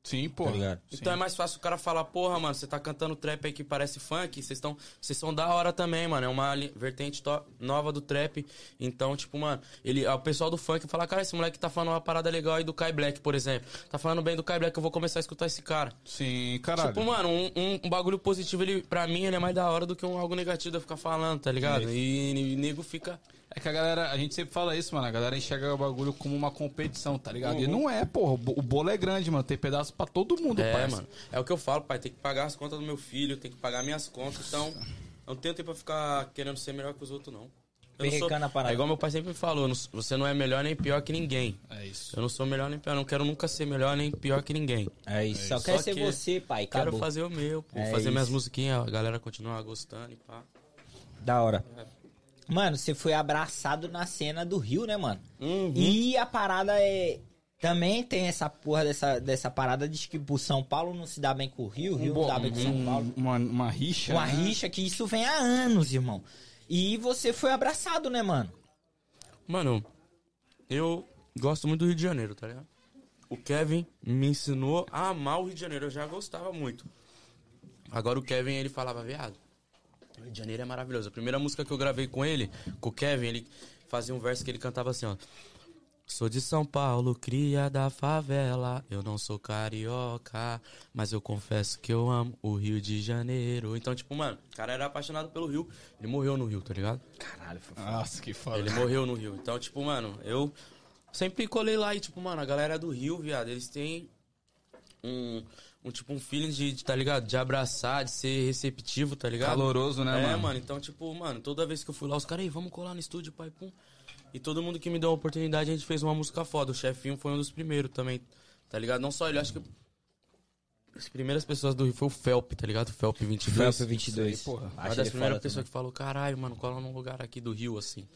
Sim, pô. Tá? Então é mais fácil o cara falar, porra, mano, você tá cantando trap aí que parece funk, vocês estão. Vocês são da hora também, mano. É uma vertente nova do trap. Então, tipo, mano, ele, o pessoal do funk fala, cara, esse moleque tá falando uma parada legal aí do Kai Black, por exemplo. Tá falando bem do Kai Black, eu vou começar a escutar esse cara. Sim, caralho. Tipo, mano, um, um- um bagulho positivo, ele, pra mim, ele é mais da hora do que um algo negativo de eu ficar falando, tá ligado? E, e nego fica. É que a galera, a gente sempre fala isso, mano. A galera enxerga o bagulho como uma competição, tá ligado? Uhum. E não é, porra. O bo- O bolo é grande, mano. Tem pedaço pra todo mundo, É, parça. mano. É o que eu falo, pai. Tem que pagar as contas do meu filho, tem que pagar minhas contas. Então, eu não tenho tempo pra ficar querendo ser melhor que os outros, não. Eu não sou, Perrecando a parada. é igual meu pai sempre falou, não- você não é melhor nem pior que ninguém. É isso. Eu não sou melhor nem pior, eu não quero nunca ser melhor nem pior que ninguém. É isso. Só Só quer ser que você, pai. Quero Acabou. fazer o meu, pô, É fazer minhas isso. musiquinhas, a galera continuar gostando e pá. Da hora. Mano, você foi abraçado na cena do Rio, né, mano? Uhum. E a parada é. Também tem essa porra dessa, dessa parada de que o São Paulo não se dá bem com o Rio, o Rio não dá bem com o São Paulo. Uma, uma rixa. Uma né? rixa que isso vem há anos, irmão. E você foi abraçado, né, mano? Mano, eu gosto muito do Rio de Janeiro, tá ligado? O Kevin me ensinou a amar o Rio de Janeiro, eu já gostava muito. Agora o Kevin, ele falava, viado, Rio de Janeiro é maravilhoso. A primeira música que eu gravei com ele, com o Kevin, ele fazia um verso que ele cantava assim, ó. Sou de São Paulo, cria da favela. Eu não sou carioca, mas eu confesso que eu amo o Rio de Janeiro. Então, tipo, mano, o cara era apaixonado pelo Rio. Ele morreu no Rio, tá ligado? Caralho, foi Nossa, que foda. Ele morreu no Rio. Então, tipo, mano, eu sempre colei lá e, tipo, mano, a galera do Rio, viado, eles têm um, um tipo, um feeling de, de, tá ligado? De abraçar, de ser receptivo, tá ligado? Caloroso, né, é, mano? mano? Então, tipo, mano, toda vez que eu fui lá, os caras, "Ei, vamos colar no estúdio, pai, pum. E todo mundo que me deu a oportunidade, a gente fez uma música foda. O chefinho foi um dos primeiros também, tá ligado? Não só ele, acho que. As primeiras pessoas do Rio foi o Felp, tá ligado? O Felp 22. Felp 22. Sei, porra. Uma Acho das ele primeiras foda pessoas que falou, caralho, mano, cola num lugar aqui do Rio, assim.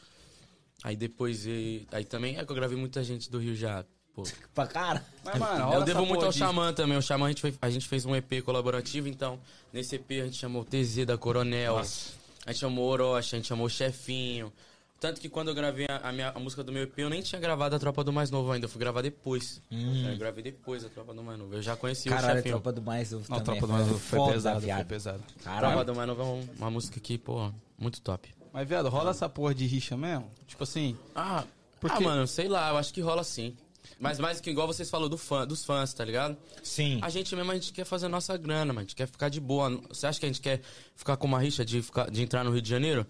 Aí depois, aí também é que eu gravei muita gente do Rio já, pô. [laughs] Pra cara. Mas, mano, Eu devo muito ao de- Xamã também. O Xamã a gente, fez, a gente fez um EP colaborativo, então nesse EP a gente chamou o TZ da Coronel, Nossa. a gente chamou o Orochi, a gente chamou o Chefinho. Tanto que quando eu gravei a, a minha, a música do meu EP, eu nem tinha gravado a Tropa do Mais Novo ainda, eu fui gravar depois. É, Eu gravei depois a Tropa do Mais Novo. Eu já conheci o Caralho, a Chefinho. tropa do mais novo Não, também. tropa do mais Novo foi foda, pesado, foi pesado. Tropa Caralho. do Mais Novo é um- uma música que, pô, muito top. Mas, viado, rola essa porra de rixa mesmo? Tipo assim, Ah, Porque- ah, mano, sei lá, eu acho que rola sim. Mas mais que igual vocês falou do fã, dos fãs, tá ligado? Sim. A gente mesmo, a gente quer fazer a nossa grana, mano. A gente quer ficar de boa. Você acha que a gente quer ficar com uma rixa de, ficar, de entrar no Rio de Janeiro?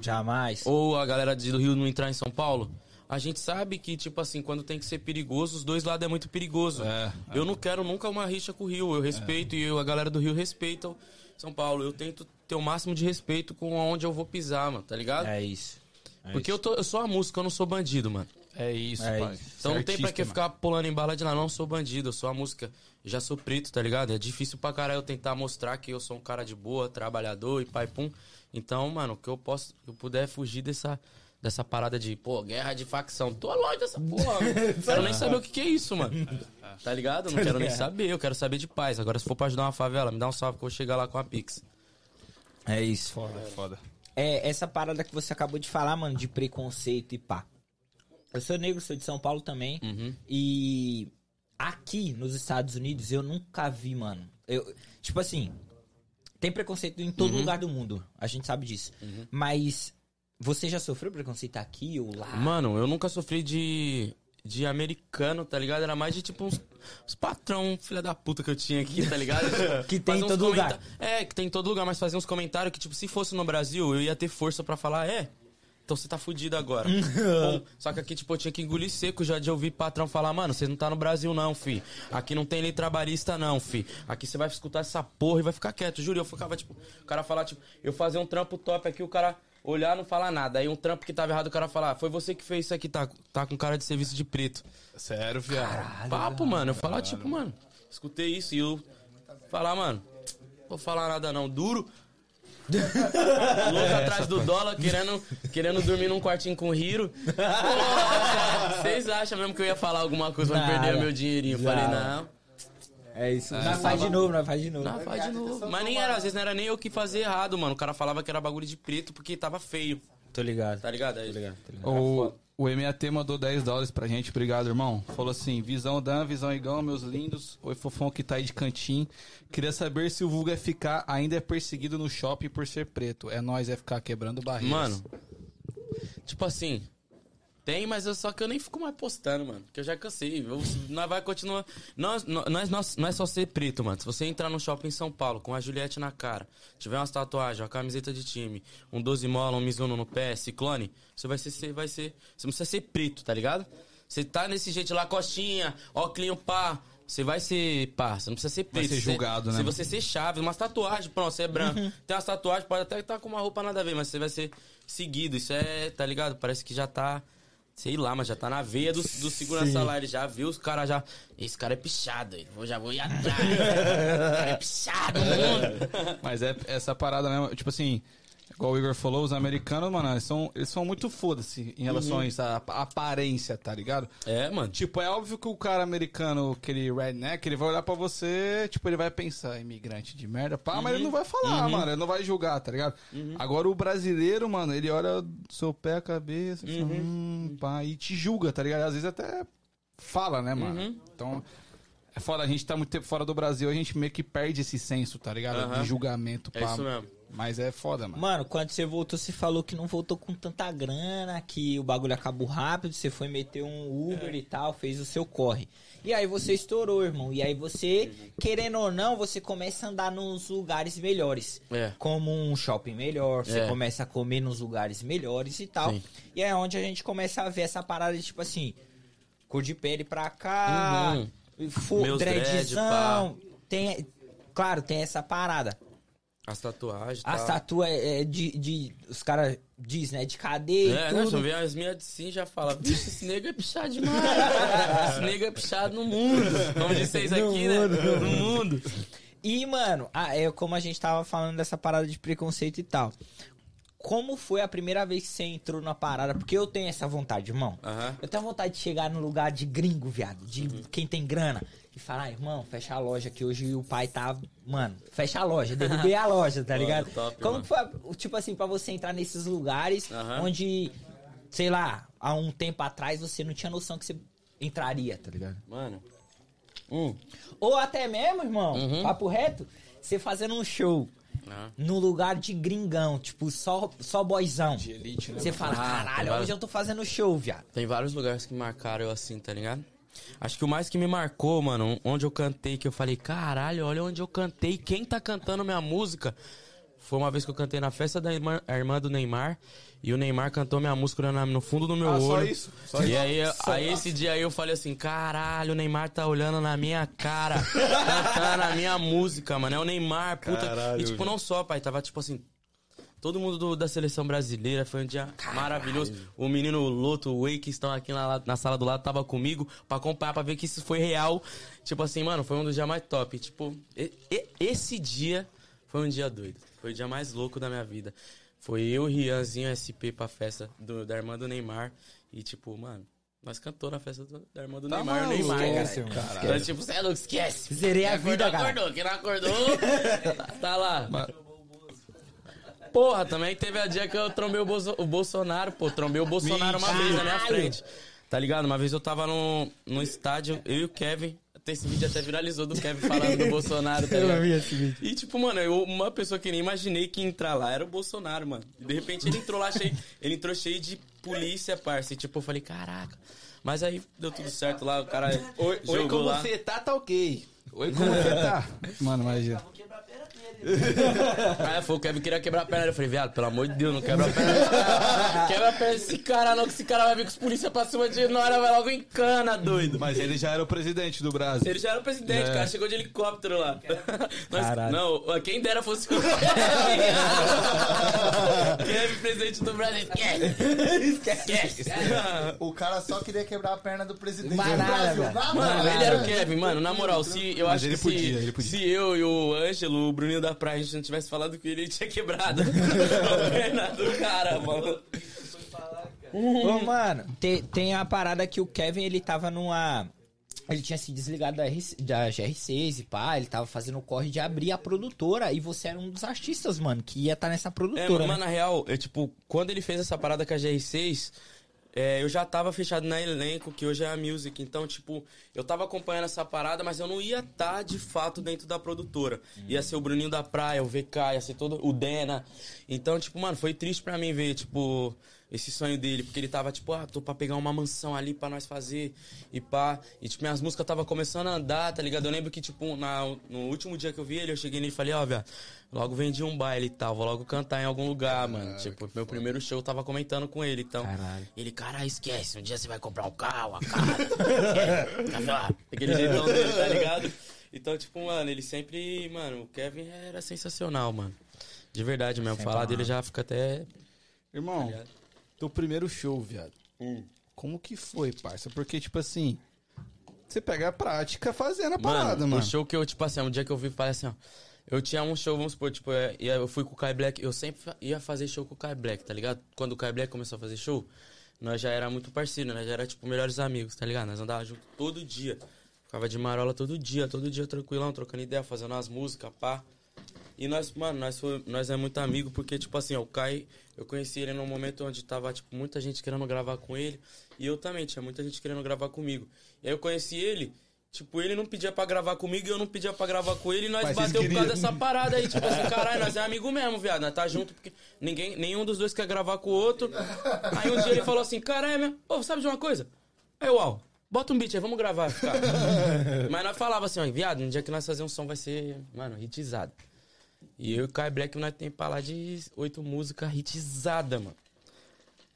Jamais. Ou a galera do Rio não entrar em São Paulo? A gente sabe que, tipo assim, quando tem que ser perigoso, os dois lados é muito perigoso. É, Eu não quero nunca uma rixa com o Rio. Eu respeito e eu- a galera do Rio respeita São Paulo. Eu tento ter o máximo de respeito com onde eu vou pisar, mano, tá ligado? É isso. É Porque eu, tô, eu sou a música, eu não sou bandido, mano. É isso, É pai. isso. Então não tem pra que ficar pulando em bala de lá, não sou bandido, eu sou a música. Eu já sou preto, tá ligado? É difícil pra caralho eu tentar mostrar que eu sou um cara de boa, trabalhador e pai pum. Então, mano, que eu posso, que eu puder fugir dessa, dessa parada de, pô, guerra de facção. Tô longe dessa porra. mano. [laughs] quero nem saber o que, que é isso, mano. [laughs] Tá ligado? Não quero nem saber, eu quero saber de paz. Agora, se for pra ajudar uma favela, me dá um salve que eu vou chegar lá com a Pix. É isso. Foda, foda. É, essa parada que você acabou de falar, mano, de preconceito e pá. Eu sou negro, sou de São Paulo também. Uhum. E aqui nos Estados Unidos eu nunca vi, mano. Eu, tipo assim, tem preconceito em todo lugar do mundo. A gente sabe disso. Mas você já sofreu preconceito aqui ou lá? Mano, eu nunca sofri de. De americano, tá ligado? Era mais de tipo uns, uns patrão, filha da puta que eu tinha aqui, tá ligado? [laughs] Que tem em todo lugar. É, que tem em todo lugar, mas fazer uns comentários que, tipo, se fosse no Brasil, eu ia ter força pra falar, é, então você tá fudido agora. [laughs] Bom, só que aqui, tipo, eu tinha que engolir seco já de ouvir patrão falar, mano, você não tá no Brasil não, fi. Aqui não tem lei trabalhista não, fi. Aqui você vai escutar essa porra e vai ficar quieto. Juro, eu ficava, tipo, o cara falar, tipo, eu fazia um trampo top aqui, o cara olhar não falar nada. Aí um trampo que tava errado, o cara falar, foi você que fez isso aqui, tá, tá com cara de serviço de preto. Sério, viado. Papo, mano. Eu falar, tipo, mano, escutei isso e eu falar, mano, vou falar nada não. Duro. Louco atrás do dólar, querendo, querendo dormir num quartinho com o Hiro. [laughs] Vocês acham mesmo que eu ia falar alguma coisa pra perder o meu dinheirinho? Eu falei, não. É isso. nós faz de novo, nós faz de novo. Não, faz de novo. Mas nem era, às vezes não era nem eu que fazia errado, mano. O cara falava que era bagulho de preto porque tava feio. Tô ligado. Tá ligado? Aí, O, o MAT mandou 10 dólares pra gente, obrigado, irmão. Falou assim: Visão Dan, visão Igão, meus lindos. Oi, fofão que tá aí de cantinho. Queria saber se o Vulgo FK ainda é perseguido no shopping por ser preto. É nós FK quebrando barreiras. Mano, tipo assim, tem, mas eu, só que eu nem fico mais postando, mano. Que eu já cansei. Eu- nós vai continuar. Nós, nós, nós, não é só ser preto, mano. Se você entrar no shopping em São Paulo com a Juliette na cara, tiver umas tatuagens, uma camiseta de time, um 12 mola, um Mizuno no pé, ciclone, você vai ser, você vai ser. Você não precisa ser preto, tá ligado? Você tá nesse jeito lá, costinha, óculos pá. Você vai ser, pá, você não precisa ser preto. ser Você- julgado, né, Se você ser chave, umas tatuagens, pronto, você é branco. Tem umas tatuagens, pode até estar com uma roupa nada a ver, mas você vai ser seguido. Isso é, tá ligado? Parece que já tá. Sei lá, mas já tá na veia do, do segurança lá. Ele já viu os caras já. Esse cara é pichado, eu já vou ir atrás. [laughs] Esse cara é pichado, mano. Mas é essa parada mesmo, tipo assim, igual o Igor falou, os americanos, mano, eles são, eles são muito foda-se em relação a isso, a, aparência, tá ligado? É, mano. Tipo, é óbvio que o cara americano, aquele redneck, ele vai olhar pra você, tipo, ele vai pensar, imigrante de merda, pá, mas ele não vai falar, mano, ele não vai julgar, tá ligado? Agora o brasileiro, mano, ele olha do seu pé, a cabeça, fala, hum, pá, e te julga, tá ligado? Às vezes até fala, né, mano? Então, é foda, a gente tá muito tempo fora do Brasil, a gente meio que perde esse senso, tá ligado? De julgamento, pá. É isso mesmo. Mas é foda, mano. Mano, quando você voltou, você falou que não voltou com tanta grana, que o bagulho acabou rápido, você foi meter um Uber e tal, fez o seu corre. E aí você estourou, irmão. E aí você, querendo ou não, você começa a andar nos lugares melhores. É. Como um shopping melhor, você É. começa a comer nos lugares melhores e tal. Sim. E é onde a gente começa a ver essa parada de tipo assim, cor de pele pra cá, fu- Meus dread, dreadzão. Tem, claro, tem essa parada. As tatuagens. As tá. tatuas é de, de. Os caras dizem, né? De cadeia É, né? tudo. Só vê as minhas de sim já fala, bicho, esse nego é pichado demais. esse nego é pichado no mundo. Como isso aqui, né? No mundo. E, mano, ah, é como a gente tava falando dessa parada de preconceito e tal. Como foi a primeira vez que você entrou na parada? Porque eu tenho essa vontade, irmão. Aham. Eu tenho vontade de chegar no lugar de gringo, viado. De quem tem grana. E falar, ah, irmão, fecha a loja que hoje o pai tá. Mano, fecha a loja, derrubei a loja, tá [laughs] Mano, ligado? top, Como mano. que foi, tipo assim, pra você entrar nesses lugares Aham. onde, sei lá, há um tempo atrás você não tinha noção que você entraria, tá ligado? Mano. Hum. Ou até mesmo, irmão, Uhum. papo reto, você fazendo um show Ah. num lugar de gringão, tipo, só, só boyzão. De elite, né? Você fala, Ah, caralho, tem vários- hoje eu tô fazendo show, viado. Tem vários lugares que marcaram eu assim, tá ligado? Acho que o mais que me marcou, mano, onde eu cantei, que eu falei, caralho, olha onde eu cantei, quem tá cantando minha música? Foi uma vez que eu cantei na festa da irmã, irmã do Neymar, e o Neymar cantou minha música no fundo do meu Ah, só olho. isso? Só e isso? aí, aí esse dia aí eu falei assim, caralho, o Neymar tá olhando na minha cara, cantando a minha música, mano. É o Neymar, puta. Caralho, e tipo, não só, pai, tava tipo assim, Todo mundo do- da seleção brasileira, foi um dia maravilhoso. O menino Loto, o Wake, que estão aqui na, na sala do lado, tava comigo pra acompanhar, pra ver que isso foi real. Tipo assim, mano, foi um dos dias mais top. Tipo, e- e- esse dia foi um dia doido. Foi o dia mais louco da minha vida. Foi eu, Rianzinho, SP pra festa do, da irmã do Neymar. E tipo, mano, nós cantou na festa do- da irmã do Tá Neymar. o maluco, Neymar, esquece, cara. Então, tipo, você é louco, esquece. Zerei a Quem vida, acordou, cara. acordou. Quem não acordou, [laughs] tá lá. Porra, também teve a dia que eu trombei o, Bolso- o Bolsonaro, pô. Trombei o Bolsonaro uma vez na minha frente. Tá ligado? Uma vez eu tava no, no estádio, eu e o Kevin. Até Esse vídeo até viralizou do Kevin falando do Bolsonaro, tá [laughs] ligado? esse vídeo. E, tipo, mano, eu, uma pessoa que nem imaginei que ia entrar lá era o Bolsonaro, mano. E, de repente ele entrou lá cheio. Ele entrou cheio de polícia, parça. E, tipo, eu falei, caraca. Mas aí deu tudo certo lá, o cara Oi, jogou oi como lá. você tá, tá ok. Oi, como você tá? [laughs] Mano, imagina. [laughs] Aí foi o Kevin queria quebrar a perna. Eu falei, viado, pelo amor de Deus, não quebra a perna desse cara. [laughs] Quebra a perna desse cara, não, que esse cara vai vir com os polícia pra cima de nós, vai logo em cana, doido. Mas ele já era o presidente do Brasil. Ele já era o presidente, É. cara. Chegou de helicóptero lá. Nós- Caralho. não, quem dera fosse o [laughs] Kevin, presidente do Brasil. Esquece. Esquece. O cara só queria quebrar a perna do presidente Mais do Brasil. Mano, ele era o Kevin, mano. Na moral, se eu Mas acho ele que podia, se, ele podia. se eu e o Ângelo, o Bruninho da Praia, a gente não tivesse falado com ele, ele tinha quebrado [laughs] a perna do cara, mano. Ô, mano, tem, tem a parada que o Kevin, ele tava numa... Ele tinha se desligado da, RC da GR6 e pá, ele tava fazendo o corre de abrir a produtora e você era um dos artistas, mano, que ia estar nessa É, produtora, mano, né? na real, eu, tipo, quando ele fez essa parada com a GR6, é, eu já tava fechado na elenco, que hoje é a Music. Então, tipo, eu tava acompanhando essa parada, mas eu não ia estar, de fato, dentro da produtora. Ia ser o Bruninho da Praia, o VK, ia ser todo o Dena. Então, tipo, mano, foi triste pra mim ver, tipo, esse sonho dele. Porque ele tava, tipo, ah, tô pra pegar uma mansão ali pra nós fazer e pá. E, tipo, minhas músicas tava começando a andar, tá ligado? Eu lembro que, tipo, na, no último dia que eu vi ele, eu cheguei nele e falei, ó, viado, logo vendi um baile e tal, vou logo cantar em algum lugar, mano. Tipo, meu primeiro show eu tava comentando com ele, então. Caralho. Ele, cara, esquece, um dia você vai comprar um carro, a casa. é, [laughs] aquele jeitão dele, tá ligado? Então, tipo, mano, ele sempre. Mano, o Kevin era sensacional, mano. De verdade mesmo. Falar dele já fica até. Irmão, teu primeiro show, viado. Como que foi, parça? Porque, tipo assim, você pega a prática fazendo a parada, mano, mano. o show que eu, tipo assim, um dia que eu vi, falei assim, ó. Eu tinha um show, vamos supor, tipo, é, ia- eu fui com o Kai Black, eu sempre ia fazer show com o Kai Black, tá ligado? Quando o Kai Black começou a fazer show, nós já era muito parceiro, nós já era, tipo, melhores amigos, tá ligado? Nós andávamos junto todo dia. Ficava de marola todo dia, todo dia tranquilão, trocando ideia, fazendo as músicas, pá. E nós, mano, nós, foi, nós é muito amigo porque, tipo assim, ó, o Kai, eu conheci ele num momento onde tava, tipo, muita gente querendo gravar com ele. E eu também, tinha muita gente querendo gravar comigo. E aí eu conheci ele, tipo, ele não pedia pra gravar comigo e eu não pedia pra gravar com ele. E nós Mas bateu por causa dessa parada aí, tipo assim, caralho, nós é amigo mesmo, viado. Nós tá junto porque ninguém, nenhum dos dois quer gravar com o outro. Aí um dia ele falou assim, caralho, meu, ô, sabe de uma coisa? Aí, uau. Bota um beat aí, vamos gravar, cara. [laughs] Mas nós falava assim, ó, viado, no dia que nós fazer um som vai ser, mano, hitizado. E eu e o Kai Black, nós tem pra lá de oito músicas hitizadas, mano.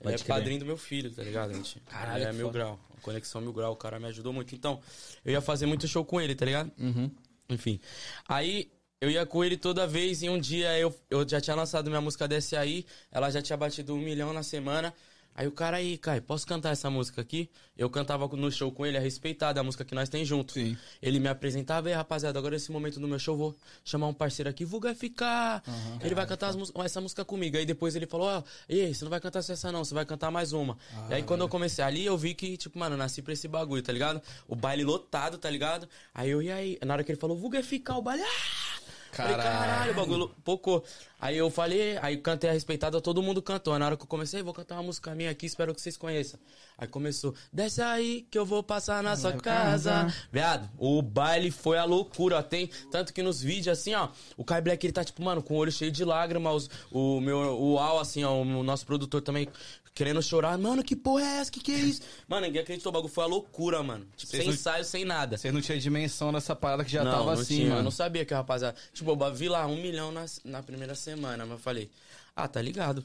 Ele é crer. padrinho do meu filho, tá ligado, gente? Caralho, Ele é mil foda. grau. Conexão mil grau, o cara me ajudou muito. Então, eu ia fazer muito show com ele, tá ligado? Uhum. Enfim. Aí, eu ia com ele toda vez e um dia eu, eu já tinha lançado minha música Desce Aí, ela já tinha batido um milhão na semana. Aí o cara aí, Kai, posso cantar essa música aqui? Eu cantava no show com ele, a respeitada, a música que nós tem junto. Sim. Ele me apresentava, e rapaziada, agora nesse momento do meu show, vou chamar um parceiro aqui, Vulga ficar. ele vai cantar essa música comigo. Aí depois ele falou, ó, ei, você não vai cantar só essa não, você vai cantar mais uma. e aí quando eu comecei ali, eu vi que, tipo, mano, eu nasci pra esse bagulho, tá ligado? O baile lotado, tá ligado? Aí eu, e aí? Na hora que ele falou, Vulga ficar, o baile, ah! Falei, Caralho. caralho, o bagulho pocou. Aí eu falei, aí cantei a respeitada, todo mundo cantou. Na hora que eu comecei, vou cantar uma música minha aqui, espero que vocês conheçam. Aí começou, desce aí que eu vou passar na sua casa. Viado, o baile foi a loucura, ó. Tem, tanto que nos vídeos, assim, ó, o Kai Black, ele tá, tipo, mano, com o olho cheio de lágrimas, os- o meu, o Al, assim, ó, o nosso produtor também querendo chorar. Mano, que porra é essa? Que que é isso? Mano, ninguém acreditou, o bagulho foi a loucura, mano. Tipo, Vocês sem não- ensaio, sem nada. Você não tinha dimensão dessa parada que já não, tava não assim, tinha, Eu mano. não sabia que a rapaziada. Tipo, eu vi lá um milhão na, na primeira semana, mas eu falei, ah, tá ligado.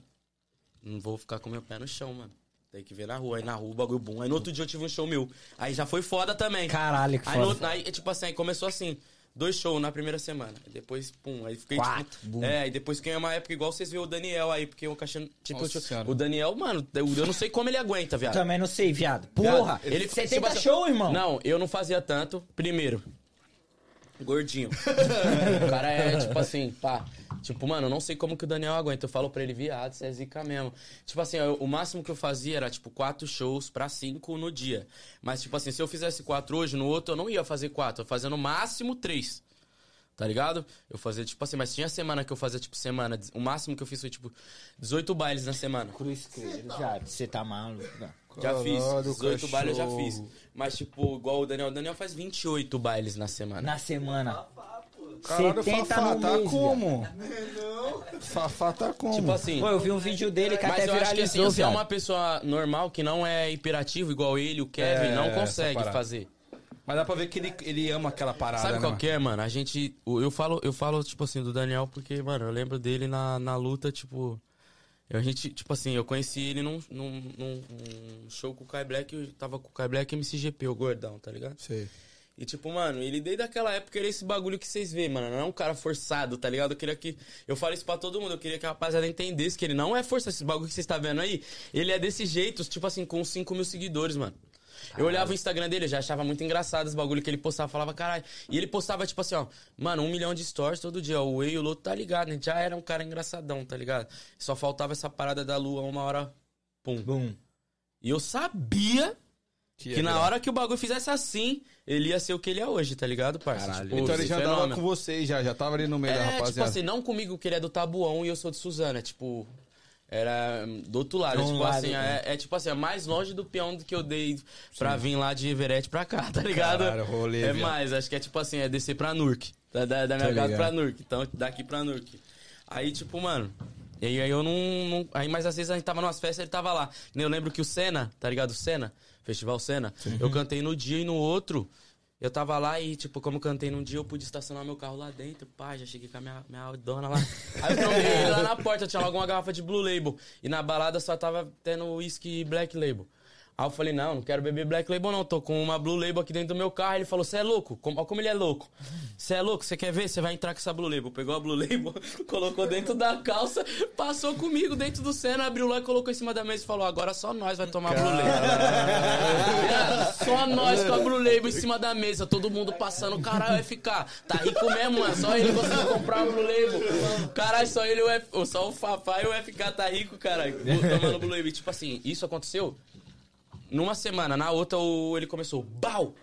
Não vou ficar com meu pé no chão, mano. Tem que ver na rua. Aí na rua o bagulho bom. Aí no outro dia eu tive um show meu. Aí já foi foda também. Caralho, que Aí, no, foda. outro- aí, tipo assim, aí começou assim. Dois shows na primeira semana. Depois, pum, aí fiquei Quatro, tipo. bum. É, aí depois que é uma época igual vocês viram o Daniel aí, porque o cachê. Tipo, Nossa tipo, o Daniel, mano, eu, eu não sei como ele aguenta, viado. Também não sei, viado. Porra, Ele- ele, você tipo tenta assim, show, irmão? Não, eu não fazia tanto. Primeiro, gordinho. [laughs] o cara é tipo assim, pá. Tipo, mano, eu não sei como que o Daniel aguenta. Eu falo pra ele, viado, você é zica mesmo. Tipo assim, eu- o máximo que eu fazia era, tipo, quatro shows pra cinco no dia. Mas, tipo assim, se eu fizesse quatro hoje, no outro eu não ia fazer quatro. Eu fazia no máximo três. Tá ligado? Eu fazia, tipo assim, mas tinha semana que eu fazia, tipo, semana. O máximo que eu fiz foi, tipo, 18 bailes na semana. Cruz credo, já. Você tá maluco. velho. Já fiz. Caralho, 18 bailes eu já fiz. Mas, tipo, igual o Daniel. O Daniel faz 28 bailes na semana. Na semana. Caralho, 70 Fafá, no tá mês, como? Fafá tá como? Tipo assim. Pô, eu vi um vídeo dele que Mas até eu acho que assim, viralizou, se é uma pessoa normal que não é hiperativo, igual ele, o Kevin, É, não consegue fazer. Mas dá pra ver que ele, ele ama aquela parada, Sabe né, qual mano? que é, mano? A gente. Eu falo, eu falo, tipo assim, do Daniel, porque, mano, eu lembro dele na, na luta, tipo. A gente, tipo assim, eu conheci ele num, num, num- num show com o Kai Black, eu tava com o Kai Black MCGP, o gordão, tá ligado? Sei. E tipo, mano, ele desde aquela época era esse bagulho que vocês vê, mano. Não é um cara forçado, tá ligado? Eu queria que. Eu falo isso pra todo mundo, eu queria que a rapaziada entendesse que ele não é força. Esse bagulho que vocês tá vendo aí, ele é desse jeito, tipo assim, com 5 mil seguidores, mano. Eu olhava o Instagram dele, eu já achava muito engraçado esse bagulho que ele postava, falava, caralho. E ele postava, tipo assim, ó, mano, um milhão de stories todo dia. O Way e o Loto tá ligado, né? Já era um cara engraçadão, tá ligado? Só faltava essa parada da lua, uma hora. Pum. Bum. E eu sabia que na hora que o bagulho fizesse assim, ele ia ser o que ele é hoje, tá ligado, parça? Caralho. Tipo, Então ele já fenômeno. tava com vocês, já, já tava ali no meio da É, tipo rapaziada. assim, não comigo que ele é do Tabuão e eu sou de Suzana, tipo... Era do outro lado, um tipo lado, assim, né? é, é tipo assim, é mais longe do peão do que eu dei pra vir lá de Everett pra cá, tá ligado? Caralho, rolê, é viado. mais, acho que é tipo assim, é descer pra Nurk, da, da, da minha Tá casa ligado. pra Nurk, então daqui pra Nurk. Aí, tipo, mano, e aí, eu não, não- Aí, mas às vezes a gente tava numas festas ele tava lá. Que Eu lembro que o Senna, tá ligado? O Senna, Festival Senna, eu cantei no dia e no outro. Eu tava lá e, tipo, como eu cantei num dia, eu pude estacionar meu carro lá dentro. Pá, já cheguei com a minha, minha dona lá. Aí eu trombei ele lá na porta, tinha logo uma garrafa de Blue Label. E na balada só tava tendo whisky Black Label. Aí eu falei, não, não quero beber Black Label não, tô com uma Blue Label aqui dentro do meu carro. Ele falou, você é louco? Como, olha como ele é louco. Você é louco? Você quer ver? Você vai entrar com essa Blue Label. Pegou a Blue Label, [laughs] colocou dentro da calça, passou comigo dentro do Senna, abriu lá, colocou em cima da mesa e falou, agora só nós vai tomar Blue Label. Só nós com a Blue Label em cima da mesa, todo mundo passando, caralho, vai ficar. Tá rico mesmo, mano. Só ele conseguiu comprar uma Blue Label. Caralho, só ele, o F, só o Fafá e o FK tá rico, caralho. Tomando Blue Label. Tipo assim, isso aconteceu numa semana, na outra o- ele começou, bau!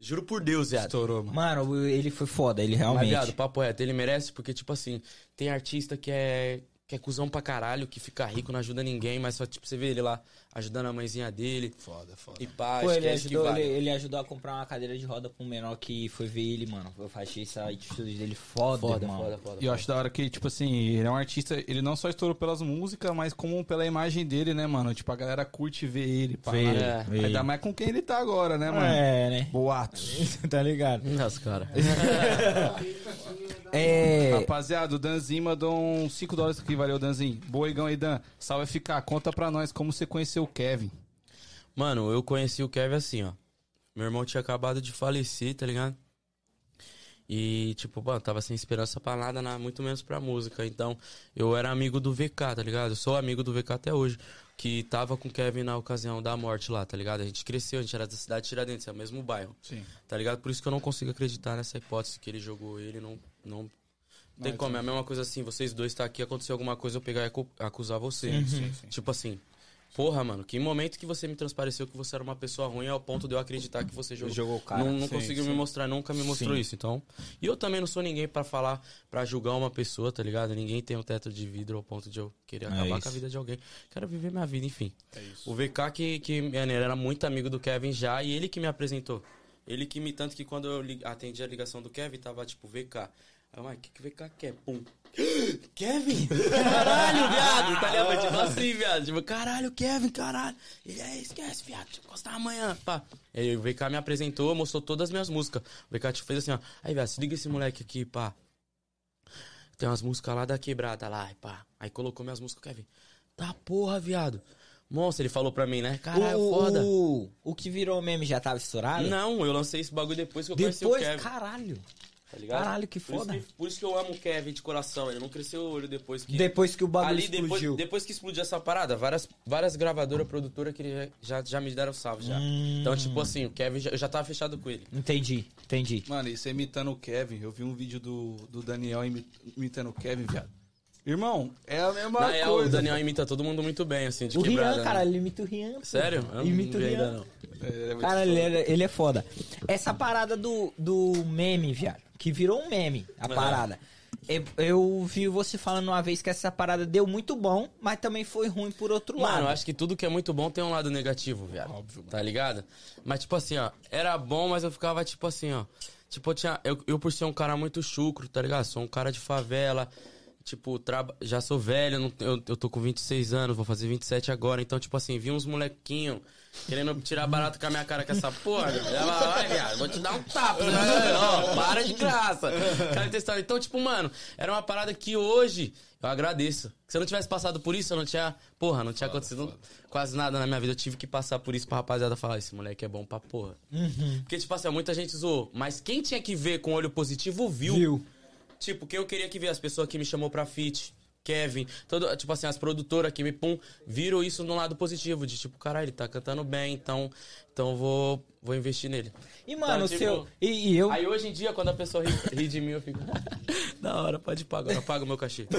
Juro por Deus, viado. Estourou, mano. Mano, ele foi foda, ele Mas, realmente. viado, papo reto, ele merece, porque, tipo assim, tem artista que é, que é cuzão pra caralho, que fica rico, não ajuda ninguém, mas só, tipo, você vê ele lá ajudando a mãezinha dele. Foda, foda. E pá, Pô, ele ajudou, vale. ele, ele ajudou a comprar uma cadeira de roda pra um menor que foi ver ele, mano. Eu achei essa atitude dele foda, Foda, irmão. foda, foda. E eu acho da hora que, tipo assim, ele é um artista, ele não só estourou pelas músicas, mas como pela imagem dele, né, mano? Tipo, a galera curte ver ele, pá. Vê ele, É. ele. Ainda mais com quem ele tá agora, né, mano? É, né? Boatos. [laughs] tá ligado? Nossa, cara. [laughs] É. Rapaziada, o Danzinho mandou uns 5 dólares aqui, valeu, Danzinho. Boa, Igão e Dan. Salve FK, conta pra nós como você conheceu o Kevin. Mano, eu conheci o Kevin assim, ó. Meu irmão tinha acabado de falecer, tá ligado? E, tipo, mano, tava sem esperança pra nada, na- muito menos pra música. Então, eu era amigo do VK, tá ligado? Eu sou amigo do VK até hoje. Que tava com o Kevin na ocasião da morte lá, tá ligado? A gente cresceu, a gente era da cidade de Tiradentes, é o mesmo bairro. Sim. Tá ligado? Por isso que eu não consigo acreditar nessa hipótese que ele jogou ele, não. Não tem como, é a mesma coisa assim, vocês dois tá aqui, aconteceu alguma coisa, eu pegar e acu- acusar você. Tipo assim, porra, mano, que momento que você me transpareceu que você era uma pessoa ruim ao ponto de eu acreditar que você jogou. Jogou o cara. Não, não Sim, conseguiu sim. me mostrar, nunca me mostrou Sim. isso, então. E eu também não sou ninguém pra falar, pra julgar uma pessoa, tá ligado? Ninguém tem um teto de vidro ao ponto de eu querer acabar com a isso. vida de alguém. Quero viver minha vida, enfim. É isso. O VK que, que mano, ele era muito amigo do Kevin já e ele que me apresentou. Ele que me. Tanto que quando eu atendi a ligação do Kevin, tava tipo VK. Aí, mas o que, que o VK quer? Pum. Kevin? Caralho, viado! Tá ligado? Tipo assim, viado. Tipo, caralho, Kevin, caralho. Ele é, esquece, viado. Deixa eu gostar amanhã, pá. Aí o VK me apresentou, mostrou todas as minhas músicas. O VK tipo, fez assim, ó. Aí, viado, se liga esse moleque aqui, pá. Tem umas músicas lá da quebrada lá, pá. Aí colocou minhas músicas, Kevin. Tá porra, viado. Monstro, ele falou pra mim, né? Caralho, o, foda. O, o que virou meme já tava estourado? Não, eu lancei esse bagulho depois que eu conheci Depois, o Kevin. caralho. Tá ligado? Caralho, que Por isso foda. Por isso que eu amo o Kevin de coração. Ele não cresceu o olho depois que. Depois que o bagulho Ali, depois, explodiu. depois que explodiu essa parada, várias, várias gravadoras, produtoras que ele já, já me deram salve já. Hum. Então, tipo assim, o Kevin já, eu já tava fechado com ele. Entendi, entendi. Mano, e você imitando o Kevin, eu vi um vídeo do, do Daniel imi- imitando o Kevin, viado. Irmão, é a mesma Na real, o coisa. Daniel imita todo mundo muito bem, assim, de O quebrada. Rian, né? cara, ele imita o Rian. Sério? Eu não Imita o vi ainda, Rian. não. É, muito Cara, ele é, ele é foda. Essa parada do, do meme, viado, que virou um meme, a Aham. parada. Eu, eu vi você falando uma vez que essa parada deu muito bom, mas também foi ruim por outro Mano, lado. eu acho que tudo que é muito bom tem um lado negativo, viado. Óbvio. Tá ligado? Mas, tipo assim, ó, era bom, mas eu ficava, tipo assim, ó. Tipo, eu tinha. Eu, eu por ser um cara muito chucro, tá ligado? Sou um cara de favela. Tipo, traba- já sou velho, não- eu, eu tô com 26 anos, vou fazer 27 agora. Então, tipo assim, vi uns molequinhos querendo tirar barato com a minha cara com essa porra. Ela, vai, viado, vou te dar um tapa. Ó, para de graça. Cara. Então, tipo, mano, era uma parada que hoje eu agradeço. Se eu não tivesse passado por isso, eu não tinha. Porra, não tinha acontecido quase nada na minha vida. Eu tive que passar por isso pra rapaziada falar: esse moleque é bom pra porra. Porque, tipo assim, muita gente zoou. Mas quem tinha que ver com olho positivo viu. Viu? Tipo, quem eu queria que ver? As pessoas que me chamou pra fit. Kevin, todo, tipo assim, as produtoras que me pum, viram isso no lado positivo, de tipo, caralho, ele tá cantando bem, então, então eu vou, vou investir nele. E, mano, Então, tipo, seu. E, e eu. Aí hoje em dia, quando a pessoa ri, ri de mim, eu fico. [laughs] da hora, pode pagar, agora paga o meu cachê. [laughs]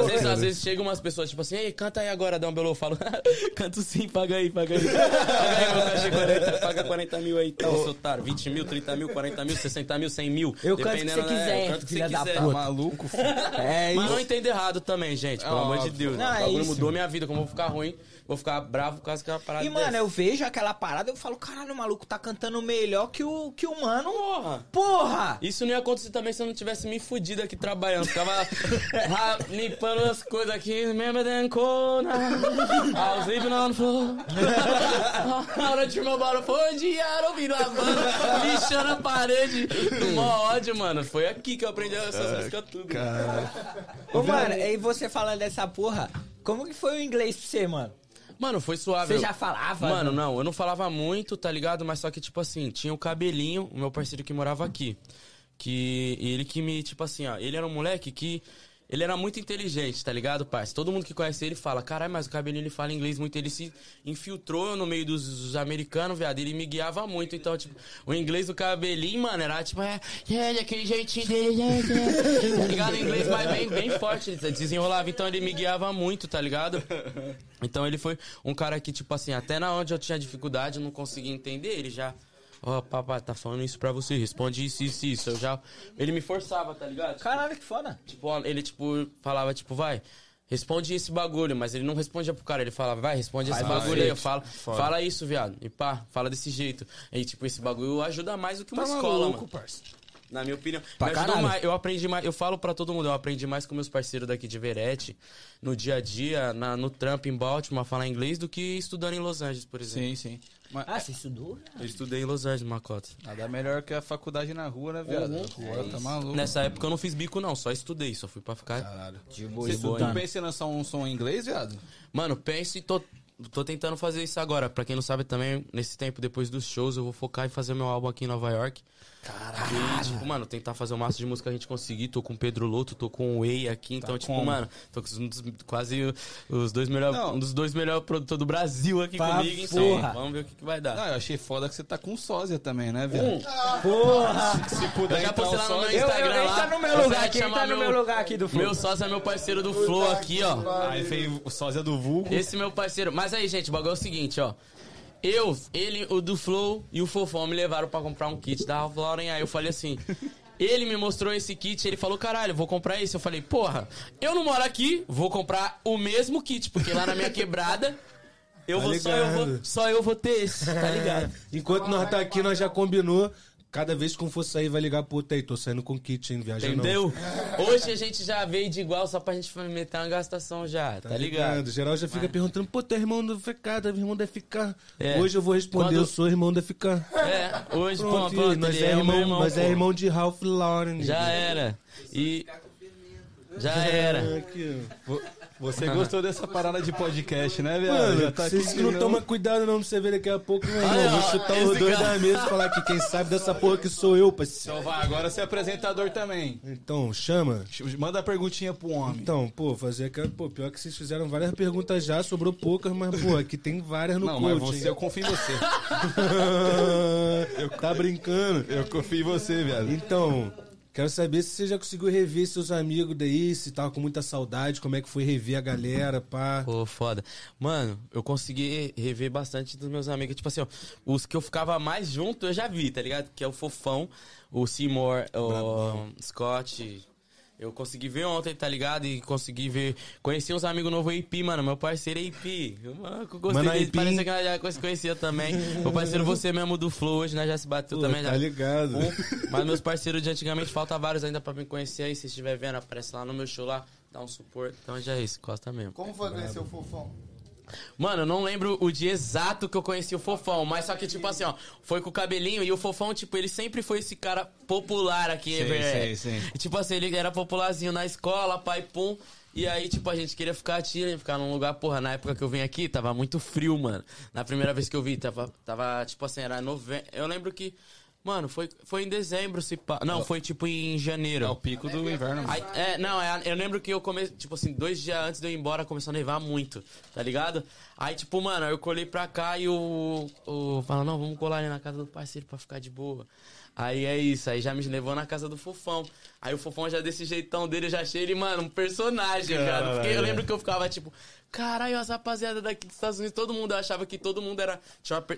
às, vezes, às vezes chegam umas pessoas, tipo assim, ei, canta aí agora, dá um belo, eu falo, [laughs] canto sim, paga aí, paga aí. Paga aí meu cachê, 40, paga 40 mil aí, então, seu otário. 20 mil, 30 mil, 40 mil, 60 mil, 100 mil. Eu canto o que dependendo, você né? quiser, Eu canto que você quiser. Tá maluco, filho? É Mas isso. não entenda errado também, gente, pelo É amor de. Deus. Não, o é bagulho isso. mudou minha vida, como eu vou ficar ruim, vou ficar bravo por causa que é uma parada E, mano, dessa. eu vejo aquela parada eu falo, caralho, o maluco tá cantando melhor que o, que o mano. Porra! Porra! Isso não ia acontecer também se eu não tivesse me fudido aqui trabalhando. Ficava [laughs] ra- limpando as coisas aqui. Remember then corner. I was living on the floor. [laughs] A hora de meu bora foi de ar ouvindo a banda, lixando a parede. No mó ódio, mano. Foi aqui que eu aprendi essas músicas tudo. Ô, mano, e você falando dessa porra, como que foi o inglês pra você, mano? Mano, foi suave. Você já falava? Mano, não, eu não falava muito, tá ligado? Mas só que, tipo assim, tinha o cabelinho, o meu parceiro que morava aqui. Que ele que me, tipo assim, ó, ele era um moleque que. Ele era muito inteligente, tá ligado, parça? Todo mundo que conhece ele fala, caralho, mas o cabelinho ele fala inglês muito. Ele se infiltrou no meio dos, dos americanos, viado. Ele me guiava muito. Então, tipo, o inglês do cabelinho, mano, era tipo, é, é, daquele jeitinho dele, é, é. tá ligado? O inglês mais bem, bem forte. Ele desenrolava, então ele me guiava muito, tá ligado? Então ele foi um cara que, tipo assim, até na onde eu tinha dificuldade, eu não conseguia entender, ele já. Ó, papai, tá falando isso pra você, responde isso, isso, isso. Eu já. Ele me forçava, tá ligado? Caralho, que foda. Tipo, ele, tipo, falava, tipo, vai, responde esse bagulho, mas ele não respondia pro cara, ele falava, vai, responde esse Vai, bagulho aí. Eu falo, fala isso, viado. E pá, fala desse jeito. E, tipo, esse bagulho ajuda mais do que uma Tá escola, maluco, mano. parça. Na minha opinião. Mais. Eu aprendi mais. Eu falo pra todo mundo, eu aprendi mais com meus parceiros daqui de Verete, no dia a dia, na, no trampo em Baltimore, a falar inglês, do que estudando em Los Angeles, por exemplo. Sim, sim. Mas Ah, você estudou? Eu estudei em Los Angeles, Macota. nada melhor que a faculdade na rua, né, viado? Rua, tá maluco. Nessa época eu não fiz bico, não, só estudei, só fui pra ficar. Caralho. De boa, Você de boa. tu pensa em lançar um som em inglês, viado? Mano, penso e tô, tô tentando fazer isso agora. Pra quem não sabe também, nesse tempo depois dos shows, eu vou focar em fazer meu álbum aqui em Nova York. Caralho. E, tipo, mano, tentar fazer o máximo de música que a gente conseguir. Tô com o Pedro Loto, tô com o Way aqui. Então, tipo, como? mano, tô com um dos- quase os dois melhores. Um dos dois melhores produtores do Brasil aqui Pra comigo. Então, porra. vamos ver o que, que vai dar. Não, eu achei foda que você tá com sósia também, né, viado? Porra! Se Eu puder já entrar postei um lá no meu sósia... Eu- eu- Instagram ele tá no meu lugar aqui, ele tá no meu lugar aqui do Flow. Meu sócio é meu parceiro do Flow aqui, ó. Aí veio o sósia do vulgo. Esse meu parceiro. Mas aí, gente, o bagulho é o seguinte, ó. Eu, ele, o do Flow e o Fofão me levaram pra comprar um kit da Ralph Lauren. Aí eu falei assim. [laughs] Ele me mostrou esse kit, ele falou, caralho, vou comprar esse. Eu falei, porra, eu não moro aqui, vou comprar o mesmo kit, porque lá na minha [laughs] quebrada, eu Tá vou, só, eu vou, só eu vou ter esse, tá ligado? [laughs] Enquanto nós tá aqui, nós já combinou. Cada vez que um for sair, vai ligar pro outro aí. Tô saindo com kit, hein? Viaja Entendeu? Hoje a gente já veio de igual só pra gente meter uma gastação já, não. tá, ligado? Geral já fica perguntando, pô, tu é irmão do FK, tu é irmão da FK. É. Hoje eu vou responder, Quando- eu sou irmão da FK. É, hoje, Pronto, pronto, pronto, nós é, é irmão, irmão, nós é pô. irmão de Ralph Lauren. Já era. E. [laughs] Já era. Aqui, ó. Você gostou dessa parada de podcast, né, viado? Mano, Já tá vocês aqui que não não. tomam cuidado não, pra você ver daqui a pouco, meu irmão. Vou chutar os dois da mesa e falar que quem sabe dessa porra que sou eu, parceiro. Então vai, agora você é apresentador também. Então, chama. Manda a perguntinha pro homem. Então, pô, fazer aquela. Pô, pior que vocês fizeram várias perguntas já, sobrou poucas, mas, pô, aqui tem várias no não, mas coaching. você, eu confio em você. [laughs] tá brincando? Eu confio em você, viado. Então, Quero saber se você já conseguiu rever seus amigos daí, se tava com muita saudade, como é que foi rever a galera, pá. Pô, foda. Mano, eu consegui rever bastante dos meus amigos. Tipo assim, ó, os que eu ficava mais junto eu já vi, tá ligado? Que é o Fofão, o Seymour, o Scott. Eu consegui ver ontem, tá ligado? E consegui ver. Conheci uns amigos novos AP, mano. Meu parceiro é AP. Mano, eu gostei Mano, dele. Parece que eu já se conhecia também. Meu parceiro, você mesmo do Flow, hoje, né? Já se bateu Pô, também. tá já. ligado. Um, mas meus parceiros de antigamente, falta vários ainda pra me conhecer aí. Se estiver vendo, aparece lá no meu show lá. Dá um suporte. Então já é isso, Costa mesmo. Como foi conhecer o Fofão? Mano, eu não lembro o dia exato que eu conheci o Fofão, mas só que, tipo assim, ó, foi com o cabelinho e o Fofão, tipo, ele sempre foi esse cara popular aqui, Sim, velho. sim, sim. Tipo assim, ele era popularzinho na escola, pai, pum. E aí, tipo, a gente queria ficar tira, ficar num lugar, porra, na época que eu vim aqui, tava muito frio, mano. Na primeira vez que eu vi, tava, tava tipo assim, era novembro. Eu lembro que, mano, foi, foi em dezembro, se pá. Não, foi tipo em janeiro. É o pico do inverno. mano. Aí, é, não, é, eu lembro que eu comecei, tipo assim, dois dias antes de eu ir embora, começou a nevar muito, tá ligado? Aí, tipo, mano, eu colei pra cá e o. o fala, não, vamos colar ali na casa do parceiro pra ficar de boa. Aí é isso, aí já me levou na casa do Fofão. Aí o Fofão já desse jeitão dele, eu já achei ele, mano, um personagem, cara. Porque eu lembro que eu ficava tipo, caralho, as rapaziada daqui dos Estados Unidos, todo mundo eu achava que todo mundo era.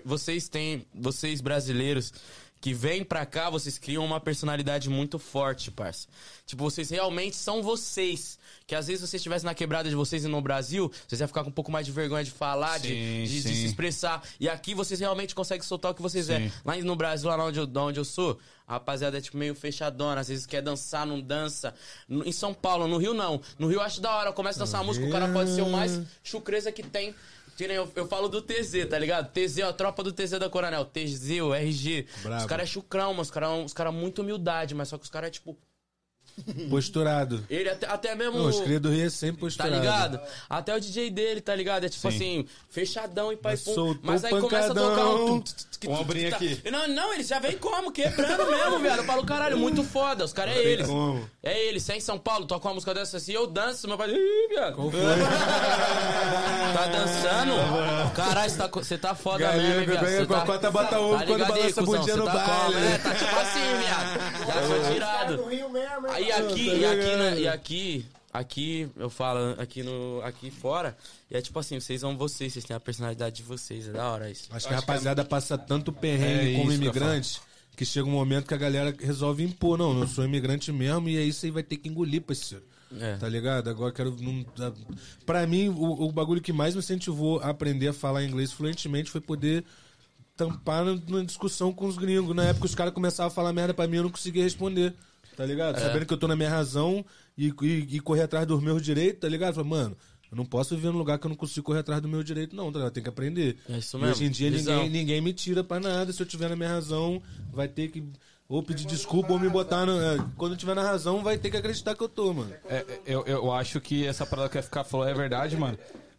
Vocês têm, vocês brasileiros que vêm pra cá, vocês criam uma personalidade muito forte, parça. Tipo, vocês realmente são vocês. Que às vezes vocês estivessem na quebrada de vocês e no Brasil, vocês iam ficar com um pouco mais de vergonha de falar, de, Sim, de- de sim. se expressar. E aqui vocês realmente conseguem soltar o que vocês é. Lá no Brasil, lá onde eu, de onde eu sou, a rapaziada é tipo meio fechadona, às vezes quer dançar, não dança. No- Em São Paulo, no Rio não. No Rio acho da hora, começa a dançar uma música, o cara pode ser o mais chucreza que tem. Eu, eu falo do TZ, tá ligado? TZ, ó, a tropa do TZ da Coronel. TZ, o RG. Bravo. Os caras é chucrão, mas os caras cara muito humildade, mas só que os caras é tipo. Posturado. Ele até, até mesmo. Não, os cria do Rio é sempre Tá posturado. ligado? Até o DJ dele, tá ligado? É tipo Sim. assim, fechadão e pai Mas pum. Mas aí começa a pancadão. tocar um. Um ombrinho tch, aqui. tá. Não, não, eles já vem como? Quebrando mesmo, viado. Eu falo, caralho, muito foda. Os caras é eles. como. É eles. Sem São Paulo, toca uma música dessa assim, eu danço, meu pai. Ih, viado. Qual foi? [laughs] Tá dançando? Caralho, você tá, você tá foda Galinha, mesmo, viado. Você com a tá- cota bota ovo quando ligado aí, balança a bundinha no tá baile. como? É, tá tipo assim, viado. [laughs] Já sou tirado. Do Rio mesmo, Aí aqui, tá e aqui, ligado. né, e aqui, aqui, eu falo, aqui no, aqui fora, e é tipo assim, vocês são vocês, vocês têm a personalidade de vocês, é da hora isso. Acho que a rapaziada passa tanto perrengue É como isso que eu imigrante que chega um momento que a galera resolve impor. Não, não sou imigrante mesmo e aí você vai ter que engolir, parceiro. É. Tá ligado? Agora quero. Não, tá- pra mim, o, o bagulho que mais me incentivou a aprender a falar inglês fluentemente foi poder tampar na, na discussão com os gringos. Na época os caras começavam a falar merda pra mim eu não conseguia responder. Tá ligado? Sabendo que eu tô na minha razão e, e, e correr atrás dos meus direitos, tá ligado? Falei, mano, eu não posso viver num lugar que eu não consigo correr atrás do meu direito, não, tá ligado? Tem que aprender. É isso E mesmo. hoje em dia Visão. ninguém, ninguém me tira pra nada. Se eu tiver na minha razão, vai ter que. Ou pedir desculpa ou me botar. No, é, quando eu tiver na razão, vai ter que acreditar que eu tô, mano. É, é, eu, eu acho que essa parada que a FK falou é verdade, mano.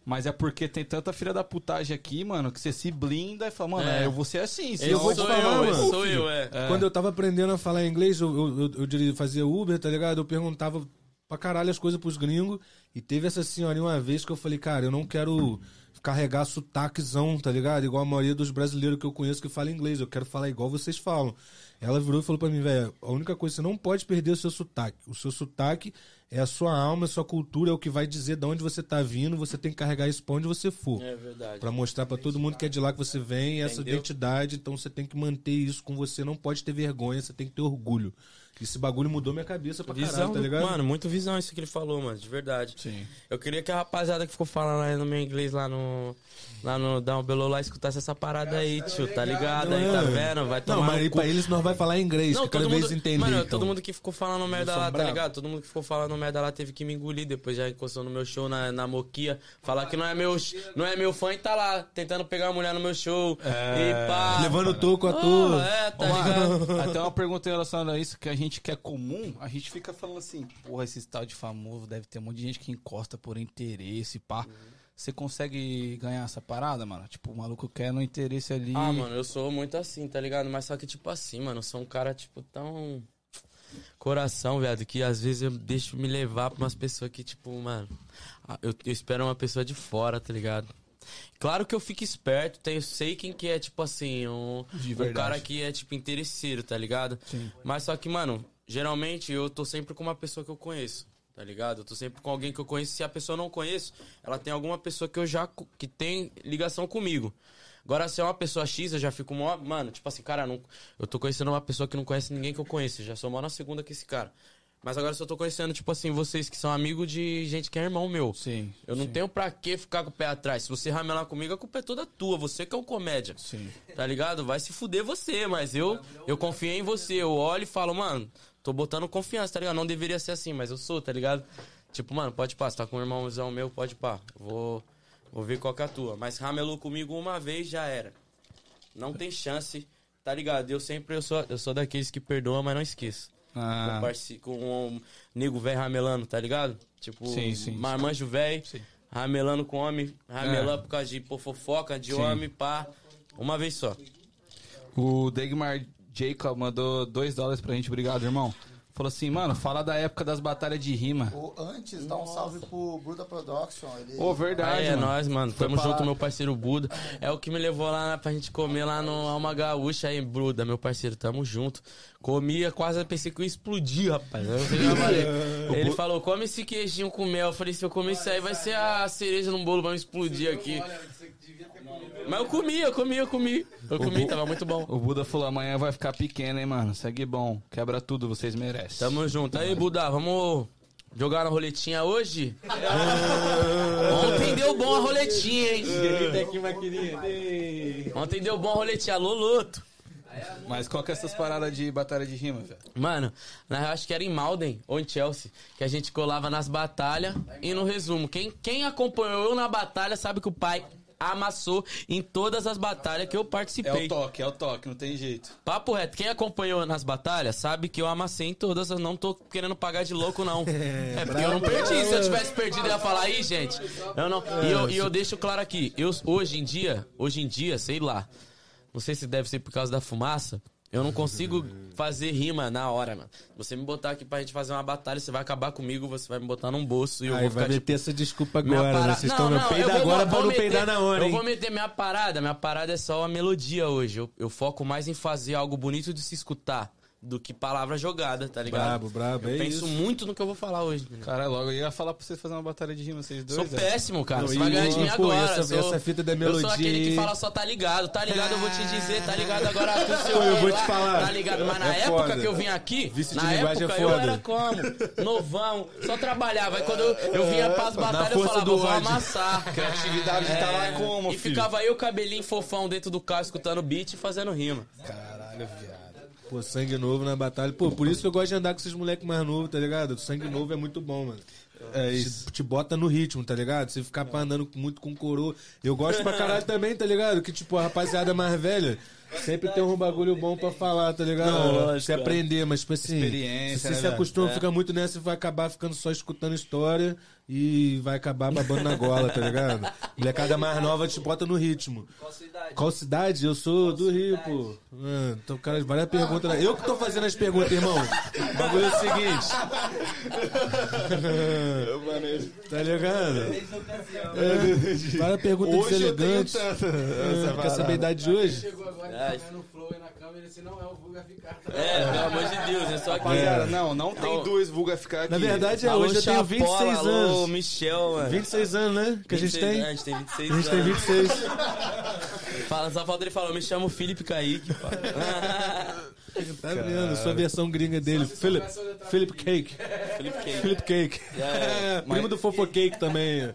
Mas é porque tem tanta filha da putagem aqui, mano, que você se blinda e fala, mano, É. é. eu vou ser assim. Esse senão eu vou te sou falar, eu, mano. sou eu, é. Quando eu tava aprendendo a falar inglês, eu, eu, eu, eu fazia Uber, tá ligado? Eu perguntava pra caralho as coisas pros gringos. E teve essa senhorinha uma vez que eu falei, cara, eu não quero carregar sotaquezão, tá ligado? Igual a maioria dos brasileiros que eu conheço que fala inglês. Eu quero falar igual vocês falam. Ela virou e falou pra mim, velho, a única coisa, você não pode perder o seu sotaque. O seu sotaque é a sua alma, a sua cultura, é o que vai dizer de onde você tá vindo. Você tem que carregar isso pra onde você for. É verdade. Pra mostrar pra todo mundo que é de lá que você vem, essa Entendeu? identidade, então você tem que manter isso com você, não pode ter vergonha, você tem que ter orgulho. Esse bagulho mudou minha cabeça pra Visão, caralho, tá ligado? mano, muito visão isso que ele falou, mano, de verdade. Sim. Eu queria que a rapaziada que ficou falando aí no meu inglês lá no. Lá no Down Below lá escutasse essa parada aí, tio, tá ligado? Aí, tá vendo? Vai tomar não, mas aí pra eles nós vai falar inglês, Não, que cada todo vez mundo, entender. mano, então. todo mundo que ficou falando merda lá, tá bravo. ligado? Todo mundo que ficou falando merda lá teve que me engolir, depois já encostou no meu show na, na Moquia, falar que não é meu, não é meu fã e tá lá, tentando pegar a mulher no meu show. E pá. Levando toco à Oh, toa. é, tá ligado? [laughs] Até uma pergunta em relação a isso, que a gente que é comum, a gente fica falando assim, porra, esse tal de famoso deve ter um monte de gente que encosta por interesse, pá. Você consegue ganhar essa parada, mano? Tipo, o maluco quer no interesse ali. Ah, mano, eu sou muito assim, tá ligado? Mas só que, tipo assim, mano, eu sou um cara, tipo, tão. Coração, viado, que às vezes eu deixo me levar pra umas pessoas que, tipo, mano. ah, Eu, eu espero uma pessoa de fora, tá ligado? Claro que eu fico esperto, tenho, sei quem que é, tipo assim, um, um cara que é, tipo, interesseiro, tá ligado? Sim. Mas só que, mano, geralmente eu tô sempre com uma pessoa que eu conheço, tá ligado? Eu tô sempre com alguém que eu conheço. Se a pessoa não conheço, ela tem alguma pessoa que eu já que tem ligação comigo. Agora, se é uma pessoa X, eu já fico mó. Mano, tipo assim, cara, não, eu tô conhecendo uma pessoa que não conhece ninguém que eu conheço. Já sou mó na segunda que esse cara. Mas agora se eu tô conhecendo, tipo assim, vocês que são amigos de gente que é irmão meu. Sim. Eu não sim. tenho pra que ficar com o pé atrás. Se você ramelar comigo, a culpa é toda tua. Você que é o comédia. Sim. Tá ligado? Vai se fuder você, mas eu, eu confiei em você. Eu olho e falo, mano, tô botando confiança, tá ligado? Não deveria ser assim, mas eu sou, tá ligado? Tipo, mano, pode pá, você tá com um irmãozão meu, pode pá. Vou, vou ver qual que é a tua. Mas ramelou comigo uma vez, já era. Não tem chance, tá ligado? Eu sempre, eu sou, eu sou daqueles que perdoam, mas não esqueço. Ah, Com, parce- com um nego velho ramelando, tá ligado? Tipo, Sim, sim, marmanjo velho, ramelando com homem, ramelando É. por causa de pô, fofoca, de Sim. homem, pá. Uma vez só. O Degmar Jacob mandou 2 dólares pra gente. Obrigado, irmão. Falou assim, mano, fala da época das batalhas de rima. Ou antes, dá um salve pro Buda Production. Ele... Ô, verdade, Ah, é mano. nóis, mano. Foi Tamo pra junto, meu parceiro Buda. É o que me levou lá pra gente comer lá no Alma Gaúcha aí, Buda, meu parceiro. Tamo junto. Comia, quase pensei que eu ia explodir, rapaz. Eu já falei. [laughs] Ele falou, come esse queijinho com mel. Eu falei, se eu comer isso aí, vai ser a cereja no bolo, vai me explodir aqui. Mas eu comi, eu comi, eu comi. Eu comi, tava muito bom. O Buda falou, amanhã vai ficar pequeno, hein, mano. Segue bom. Quebra tudo, vocês merecem. Tamo junto. Aí, Buda, vamos jogar na roletinha hoje? [laughs] Ontem deu bom a roletinha, hein? Ontem deu bom a roletinha. Alô, Loto. Mas qual que é essas paradas de batalha de rima, velho? Mano, na real acho que era em Malden ou em Chelsea, que a gente colava nas batalhas e no resumo. Quem, quem acompanhou eu na batalha sabe que o pai amassou em todas as batalhas que eu É participei. o toque, é o toque, não tem jeito. Papo reto, quem acompanhou nas batalhas sabe que eu amassei em todas, eu não tô querendo pagar de louco, não. [laughs] É, porque eu não perdi. Se eu tivesse perdido, eu ia falar aí, gente. Eu não. E eu, e eu deixo claro aqui, eu hoje em dia, hoje em dia, sei lá. Não sei se deve ser por causa da fumaça. Eu não consigo fazer rima na hora, mano. Você me botar aqui pra gente fazer uma batalha, você vai acabar comigo, você vai me botar num bolso e eu Aí vou vai ficar meter tipo. essa desculpa agora, né? para- Vocês Não, estão não, no peida eu vou- agora vou pra não peidar na hora, Eu hein? vou meter minha parada, minha parada é só a melodia hoje. Eu, eu foco mais em fazer algo bonito de se escutar do que palavra jogada, tá ligado? Brabo, brabo, Eu é penso isso. muito no que eu vou falar hoje. menino. Cara, logo eu ia falar pra vocês fazerem uma batalha de rima, vocês dois. Sou velho. péssimo, cara. Não, Você e vai ganhar de mim pô, agora. essa- sou- essa fita da Eu melodia sou aquele que fala só tá ligado. Tá ligado, eu vou te dizer. Tá ligado agora tu seu Pô, eu vou te falar. Tá ligado? Mas na É época foda. que eu vim aqui, na época é eu era como? Novão, só trabalhava. Aí quando eu, eu vinha pras batalhas, eu falava, do vou ódio. amassar. [laughs] Criatividade tá lá como, E filho? ficava eu, cabelinho fofão dentro do carro, escutando beat e fazendo rima. Caralho, viado. Pô, sangue novo na batalha. Pô, por isso eu gosto de andar com esses moleques mais novos, tá ligado? Sangue novo é muito bom, mano. É Te, isso. te bota no ritmo, tá ligado? Você ficar pra andando muito com coroa. Eu gosto pra caralho [laughs] também, tá ligado? Que, tipo, a rapaziada mais velha sempre tem um bagulho bom pra falar, tá ligado? Não, lógico, Você é. aprender, mas, tipo assim, Experiência, se você né, se acostuma, fica muito nessa e vai acabar ficando só escutando história e vai acabar babando na gola, tá ligado? Molecada mais nova te bota no ritmo. Qual cidade? Qual cidade? Eu sou do Rio, pô. Mano, então, cara, várias perguntas. né? Eu que tô fazendo as perguntas, irmão. O bagulho é o seguinte. tá ligado? É, várias perguntas Hoje eu tenho deselegantes. tanta. É, quer saber a idade de hoje? Chegou agora É. flow esse não é o Vulga Ficar. Tá? É, pelo amor de Deus, é só que. Rapaziada, não, não tem Não. dois vulga ficar aqui. Na verdade, é, Alô, hoje eu tenho Chapola, 26 alô, anos. Michel, mano. 26 anos, né? Que a gente 26 tem. anos, A gente tem 26 A gente tem anos. 26. Fala, só falta ele falar, eu me chamo Felipe Kaique, pá. [laughs] Tá vendo? Sou a versão gringa dele. Philip, Philip Cake. Felipe Kaique. Philip Cake. É, [laughs] Primo do Fofocake também.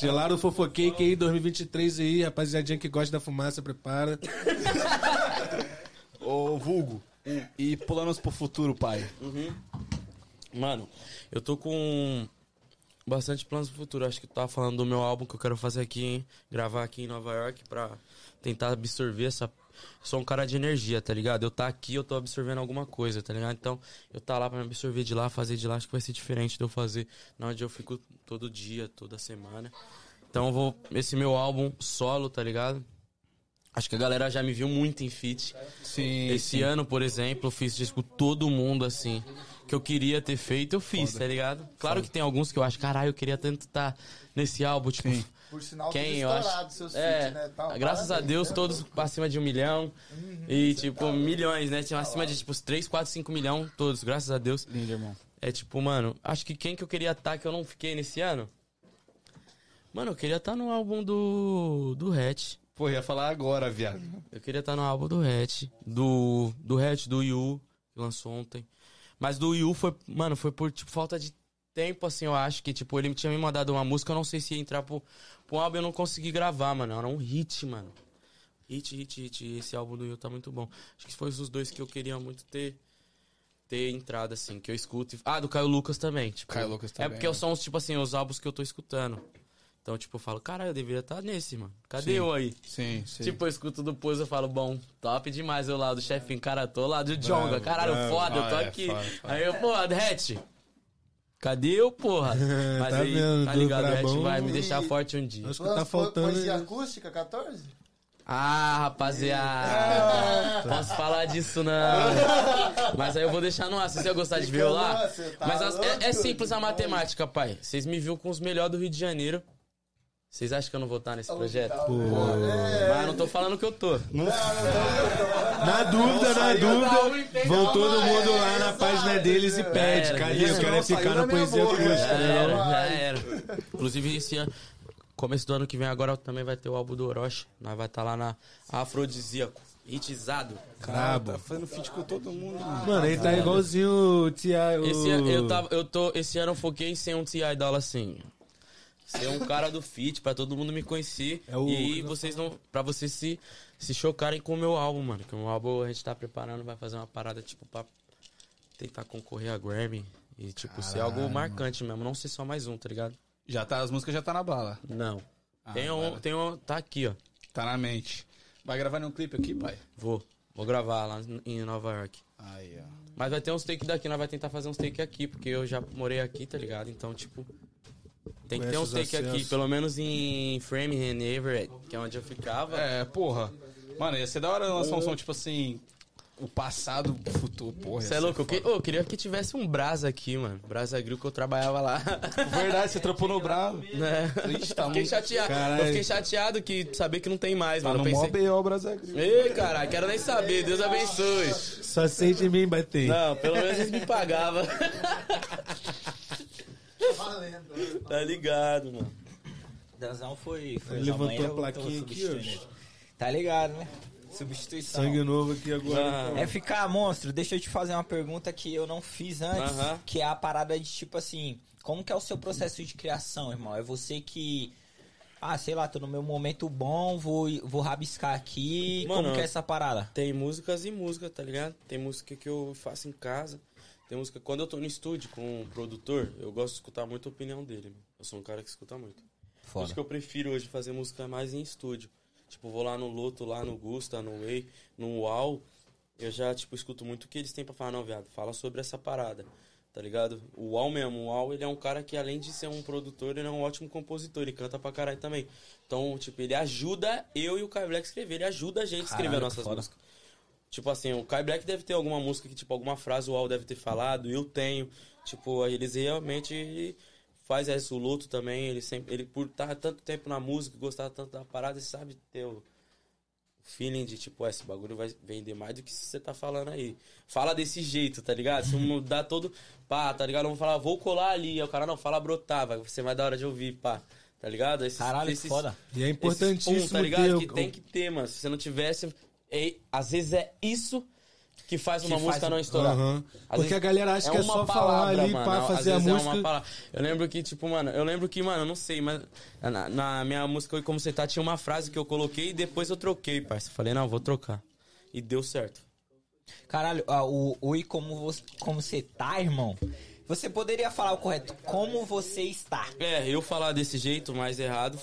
Gelaram o Fofocake aí 2023 aí, rapaziadinha que gosta da fumaça, prepara. [laughs] Ô, vulgo. E planos pro futuro, pai. Mano, eu tô com bastante planos pro futuro. Acho que tu tava falando do meu álbum que eu quero fazer aqui, hein? gravar aqui em Nova York pra tentar absorver essa. Sou um cara de energia, tá ligado? Eu tá aqui, eu tô absorvendo alguma coisa, tá ligado? Então, eu tá lá pra me absorver de lá, fazer de lá, acho que vai ser diferente de eu fazer na onde eu fico todo dia, toda semana. Então, eu vou. Esse meu álbum solo, tá ligado? Acho que a galera já me viu muito em feat. Sim. Esse ano, por exemplo, eu fiz tipo todo mundo assim. Que eu queria ter feito, eu fiz, tá ligado? Claro que tem alguns que eu acho, caralho, eu queria tanto estar nesse álbum, tipo, Sim. Por sinal, Quem eu acho. seus É, feats, né? Tal, graças a parabéns, Deus, né? todos acima de um milhão. e, tipo, milhões, né? Tinha acima de, tipo, 3, 4, 5 milhões, todos, graças a Deus. Lindo, irmão. É tipo, mano, acho que quem que eu queria estar que eu não fiquei nesse ano? Mano, eu queria estar no álbum do. do Hatch. Pô, ia falar agora, viado. Eu queria estar no álbum do Hatch. Do. Do Hatch, do Yu, que lançou ontem. Mas do Yu foi, mano, foi por, tipo, falta de tempo, assim, eu acho que, tipo, ele tinha me mandado uma música, eu não sei se ia entrar pro, pro álbum, eu não consegui gravar, mano. Era um hit, mano. Hit, hit, hit. Esse álbum do Yu tá muito bom. Acho que foi os dois que eu queria muito ter. Ter entrado, assim, que eu escuto. e- Ah, do Caio Lucas também. Tipo, Caio Lucas É também, porque né? são, os, tipo assim, os álbuns que eu tô escutando. Então, tipo, eu falo, caralho, eu deveria estar nesse, mano. Cadê Sim. eu aí? Sim, sim. Tipo, eu escuto do Pose, eu falo, bom, top demais eu lá do chefinho, cara, tô lá do Jonga, caralho, bravo. foda, eu tô Ah, é, aqui. foda, foda. Aí eu, pô, Hatch, cadê eu, porra? [laughs] Mas Tá aí, vendo, tá do ligado, o Hatch vai me deixar forte um dia. Acho que tá faltando. Poesia acústica, 14? Ah, rapaziada, posso falar disso não. [laughs] Mas aí eu vou deixar no ar, se você gostar de ver eu lá. Tá Mas as- é, é simples a matemática, pai. Vocês me viram com os melhores do Rio de Janeiro. Vocês acham que eu não vou estar nesse projeto? Mas eu não tô falando que eu tô. Na dúvida, na dúvida, vão todo mundo lá na página deles e pede. era, Cadê? Eu quero não ficar na poesia acústica. Já É, era, já era. Inclusive, esse ano, começo do ano que vem agora também vai ter o álbum do Orochi. Nós vai estar lá na Afrodisíaco. Hitizado. Brabo. Tá fazendo feat com todo mundo, mano. Mano, ele tá igualzinho o Tia. O... Esse, ano- eu tava, eu tô, esse ano eu foquei em ser um T.I. Dolla assim. Ser um cara do feat, pra todo mundo me conhecer. É o- E aí vocês não. Pra vocês se, se chocarem com o meu álbum, mano. Que o álbum a gente tá preparando, vai fazer uma parada, tipo, pra tentar concorrer a Grammy. E, tipo, ser algo marcante mesmo. Não ser só mais um, tá ligado? Já tá, as músicas já tá na bala. Não. Ah, tem um, tem um. Tá aqui, ó. Tá na mente. Vai gravar nenhum clipe aqui, pai? Vou. Vou gravar lá em Nova York. Aí, ó. Mas vai ter uns take daqui, nós vai tentar fazer uns take aqui, porque eu já morei aqui, tá ligado? Então, tipo. Tem que ter os take aqui, acessos. pelo menos em Framingham, Everett, que é onde eu ficava. É, porra. Mano, ia ser da hora lançar um som, tipo assim, o passado, o futuro, porra. Você é louco? Eu, que- ô, eu queria que tivesse um Brasa aqui, mano. Brasa Grill que eu trabalhava lá. [laughs] Verdade, você trampou no né? Ixi, tá fiquei no- chateado. Caralho. Eu fiquei chateado que saber que não tem mais, Tá mano. no Eu mó pensei. B.O. Brasil. Ei, caralho, quero nem saber. Deus abençoe. Só sente em mim bater. Não, pelo menos eles me pagavam. [laughs] Valendo. [laughs] tá ligado, mano. Danzão foi. foi Ele levantou a plaquinha aqui, ó. ele. Tá ligado, né? Substituição. Sangue novo aqui agora. Ah, É ficar monstro, deixa eu te fazer uma pergunta que eu não fiz antes, Aham. que é a parada de tipo assim, como que é o seu processo de criação, irmão? É você que ah, sei lá, tô no meu momento bom, vou vou rabiscar aqui. Mano, como que é essa parada? Tem músicas e música, tá ligado? Tem música que eu faço em casa. Tem música. Quando eu tô no estúdio com o produtor, eu gosto de escutar muito a opinião dele. mano. Eu sou um cara que escuta muito. Por isso que eu prefiro hoje fazer música mais em estúdio. Tipo, vou lá no Loto, lá no Gusta, no Way, no UAU. Eu já, tipo, escuto muito o que eles têm pra falar. Não, viado, fala sobre essa parada. Tá ligado? O UAU mesmo, o UAU, ele é um cara que além de ser um produtor, ele é um ótimo compositor. Ele canta pra caralho também. Então, tipo, ele ajuda eu e o Kai Black a escrever. Ele ajuda a gente a escrever Caralho, nossas foda. músicas. Tipo assim, o Kai Black deve ter alguma música que, tipo, alguma frase o Al deve ter falado, eu tenho. Tipo, eles realmente faz isso. O Luto também, ele sempre. Ele, por estar tanto tempo na música, gostar tanto da parada, ele sabe ter o feeling de, tipo, "Ué, esse bagulho vai vender mais do que você tá falando aí. Fala desse jeito, tá ligado? Se mudar todo. Pá, tá ligado? Vamos falar, vou colar ali. Aí o cara não fala brotar, vai ser mais da hora de ouvir, pá. Tá ligado? Esses, Caralho, esses- foda. E é importantíssimo pum, tá ligado? o- Que tem que ter, mano. Se você não tivesse. É- às vezes é isso que faz uma Que música faz- não estourar. Às Porque vezes a galera acha que é uma só falar ali mano. pra fazer a é uma música. palavra. Eu lembro que, tipo, mano, eu lembro que, mano, eu não sei, mas na, na minha música Oi Como Você Tá tinha uma frase que eu coloquei e depois eu troquei, parça. Falei, não, vou trocar. E deu certo. Caralho, ah, o oi como você, como você tá, irmão? Você poderia falar o correto, como você está? É, eu falar desse jeito mais errado.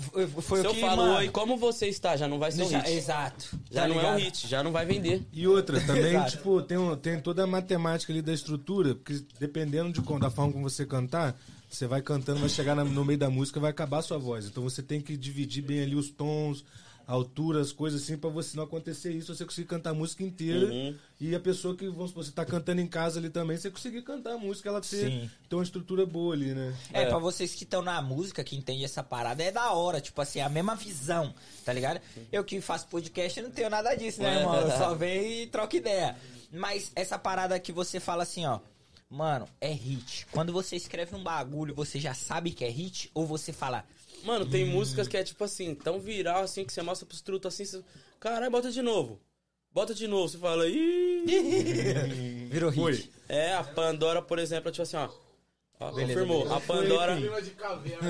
Foi, Se o eu que, falo mano, oi, como você está? Já não vai ser um já- hit. Exato. Já tá não é um ligado? hit, já não vai vender. E outra, também, [laughs] tipo, tem, um- tem toda a matemática ali da estrutura, porque dependendo de como- da forma como você cantar, você vai cantando, vai chegar na- no meio da música, vai acabar a sua voz. Então você tem que dividir bem ali os tons, a altura, as coisas assim, pra você não acontecer isso, você conseguir cantar a música inteira. Uhum. E a pessoa que, vamos supor, você tá cantando em casa ali também, você conseguir cantar a música, ela ter, Sim. ter uma estrutura boa ali, né? É, pra vocês que estão na música, que entendem essa parada, é da hora, tipo assim, a mesma visão, tá ligado? Eu que faço podcast, não tenho nada disso, né, É. irmão? Eu só [laughs] venho e troco ideia. Mas essa parada que você fala assim, ó, mano, é hit. Quando você escreve um bagulho, você já sabe que é hit? Ou você fala, Mano, tem músicas que é tipo assim, tão viral assim, que você mostra pros trutos assim, você... caralho, bota de novo. Bota de novo, você fala, ih. [laughs] virou hit? É, a Pandora, por exemplo, é tipo assim, ó. ó Beleza, confirmou. beleza. A Pandora.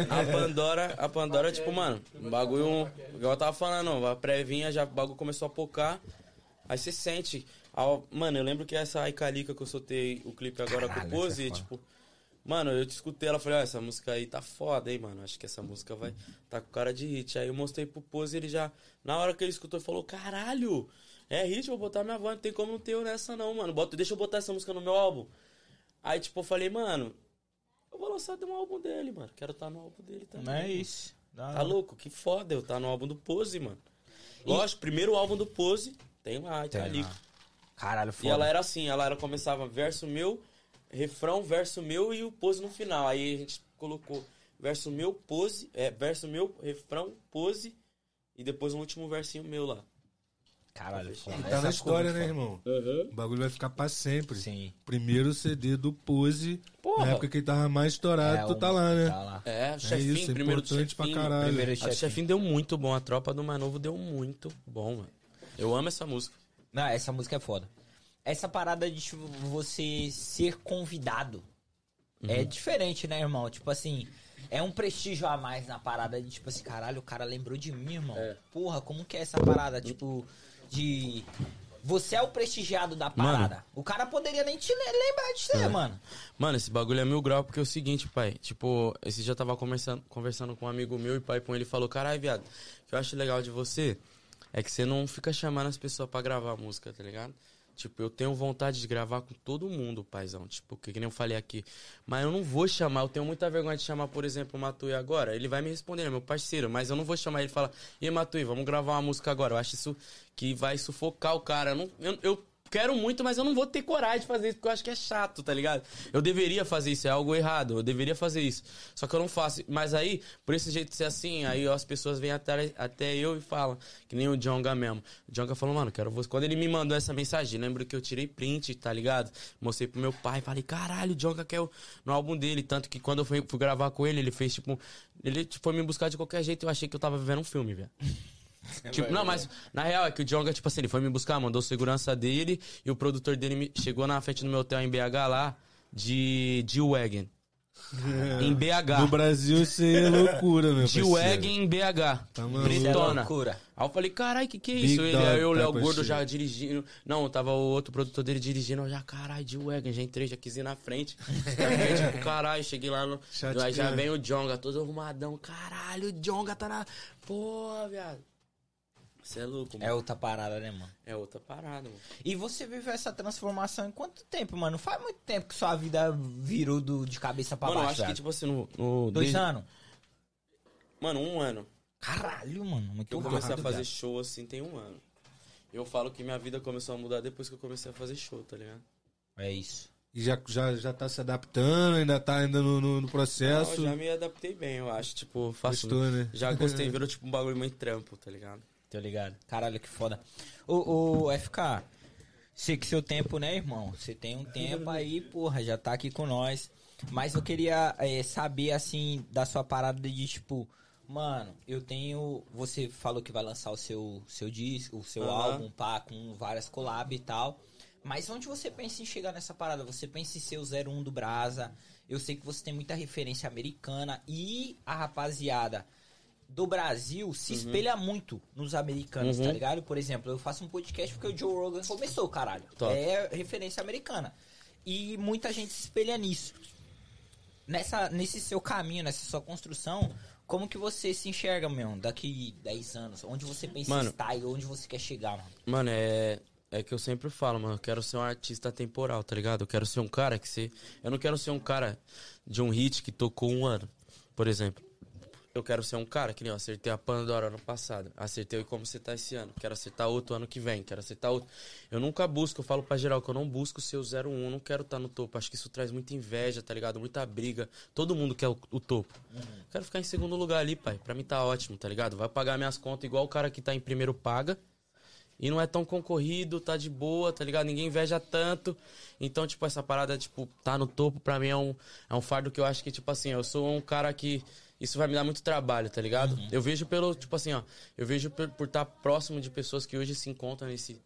A Pandora, a Pandora, tipo, mano, o bagulho. Igual eu tava falando, a prévinha já o bagulho começou a pocar. Aí você sente. mano, eu lembro que essa Aicalica que eu soltei o clipe agora Caralho, com o é Pose, foda. tipo. Mano, eu te escutei ela falei, ó, essa música aí tá foda, hein, mano. Acho que essa música vai. tá com cara de hit. Aí eu mostrei pro Pose ele já. Na hora que ele escutou, ele falou, caralho! É hit, vou botar minha voz, não tem como não ter eu nessa não, mano. Bota, deixa eu botar essa música no meu álbum. Aí, tipo, eu falei, mano, eu vou lançar um álbum dele, mano. Quero estar no álbum dele também. Não é isso. Da Tá hora. louco? Que foda eu tá no álbum do Pose, mano. Lógico, primeiro álbum do Pose, tem lá, tá Tem ali. lá. Caralho, E foda. ela era assim, ela era, começava verso meu, refrão, verso meu e o pose no final. Aí a gente colocou verso meu, pose, é, verso meu, refrão, pose e depois um último versinho meu lá. Caralho, foda. Tá na história, né, irmão? Uhum. O bagulho vai ficar pra sempre. Sim. Primeiro CD do Pose, Porra. na época que ele tava mais estourado, É, tu um- tá lá, né? Tá lá. É, o É chefinho, isso, é primeiro importante pra chefinho. caralho. Primeiro A do chefinho. chefinho deu muito bom, a tropa do mais novo deu muito bom, mano. Eu amo essa música. Não, essa música é foda. Essa parada de tipo, você ser convidado é Uhum. diferente, né, irmão? Tipo assim, é um prestígio a mais na parada de tipo assim, caralho, o cara lembrou de mim, irmão. É. Porra, como que é essa parada? Tipo, de. Você é o prestigiado da parada. O cara poderia nem te le- lembrar de você, mano. Mano, esse bagulho é mil grau porque é o seguinte, pai. Tipo, esse eu tava conversando, conversando com um amigo meu e pai com ele falou: Caralho, viado, o que eu acho legal de você é que você não fica chamando as pessoas pra gravar a música, tá ligado? Tipo, eu tenho vontade de gravar com todo mundo, paizão. Tipo, que, que nem eu falei aqui. Mas eu não vou chamar, eu tenho muita vergonha de chamar, por exemplo, o Matui agora. Ele vai me responder, meu parceiro, mas eu não vou chamar ele e falar, e Matui, vamos gravar uma música agora. Eu acho isso que vai sufocar o cara. Eu, não, eu, eu quero muito, mas eu não vou ter coragem de fazer isso, porque eu acho que é chato, tá ligado? Eu deveria fazer isso, é algo errado, eu deveria fazer isso. Só que eu não faço. Mas aí, por esse jeito de ser assim, aí ó, as pessoas vêm até, até eu e falam, que nem o Jonga mesmo. O Jonga falou, mano, quero você. Quando ele me mandou essa mensagem, lembro que eu tirei print, tá ligado? Mostrei pro meu pai, falei, caralho, o Jonga quer no álbum dele. Tanto que quando eu fui, fui gravar com ele, ele fez tipo. Ele tipo, foi me buscar de qualquer jeito, eu achei que eu tava vivendo um filme, velho. Tipo, não, mas na real é que o Jonga, tipo assim, ele foi me buscar, mandou segurança dele e o produtor dele me- chegou na frente do meu hotel em BH lá, de G-Wagon. [laughs] Em No BH. Brasil isso é loucura, meu G-Wagon parceiro. em BH. Tá é Britona. loucura. Aí eu falei, caralho, que que é Big isso? Ele, dog aí eu, o Léo type of Gordo já dirigindo. Não, tava o outro produtor dele dirigindo, eu já, caralho, G-Wagon, já entrei, já quis ir na frente. Aí, tipo, caralho, cheguei lá no. Aí já vem o Jonga, todo arrumadão. Caralho, o Jonga tá na. Pô, viado. Você é louco, É mano. outra parada, né, mano? É outra parada, mano. E você viveu essa transformação em quanto tempo, mano? Faz muito tempo que sua vida virou do, de cabeça pra Mano, eu baixo, acho que, velho. tipo assim, no. no Dois desde- anos? Mano, um ano. Caralho, mano. Muito Que eu comecei a rápido, fazer velho. show assim tem um ano. Eu falo que minha vida começou a mudar depois que eu comecei a fazer show, tá ligado? É isso. E já, já, já tá se adaptando, ainda tá ainda no, no, no Não, processo. eu já me adaptei bem, eu acho. Tipo, faço. Gostou, né? Já gostei, [laughs] virou tipo um bagulho muito trampo, tá ligado? Tô ligado. Caralho, que foda. Ô, ô, FK, sei que seu tempo, né, irmão? Você tem um tempo aí, porra, já tá aqui com nós. Mas eu queria é, saber, assim, da sua parada de, tipo... Mano, eu tenho... Você falou que vai lançar o seu, seu disco, o seu Aham. álbum, pá, com várias collab e tal. Mas onde você pensa em chegar nessa parada? Você pensa em ser o 01 do Brasa. Eu sei que você tem muita referência americana. E a rapaziada do Brasil se espelha muito nos americanos, Uhum. tá ligado? Por exemplo, eu faço um podcast porque o Joe Rogan começou, caralho. Top. É referência americana. E muita gente se espelha nisso. Nessa, nesse seu caminho, nessa sua construção, como que você se enxerga, meu, daqui 10 anos? Onde você pensa Mano. estar e onde você quer chegar, mano? Mano, é. É que eu sempre falo, mano, eu quero ser um artista temporal, tá ligado? Eu quero ser um cara que se. Eu não quero ser um cara de um hit que tocou um ano, por exemplo. Eu quero ser um cara que nem eu acertei a Pandora ano passado. Acertei como você tá esse ano. Quero acertar outro ano que vem. Quero acertar outro. Eu nunca busco, eu falo pra geral que eu não busco ser o 01. Não quero estar no topo. Acho que isso traz muita inveja, tá ligado? Muita briga. Todo mundo quer o, o topo. Quero ficar em segundo lugar ali, pai. Pra mim tá ótimo, tá ligado? Vai pagar minhas contas igual o cara que tá em primeiro paga. E não é tão concorrido, tá de boa, tá ligado? Ninguém inveja tanto. Então, tipo, essa parada, tipo, tá no topo, pra mim é um, é um fardo que eu acho que, tipo assim, eu sou um cara que. Isso vai me dar muito trabalho, tá ligado? Eu vejo pelo, tipo assim, ó. Eu vejo por, por estar próximo de pessoas que hoje se encontram nesse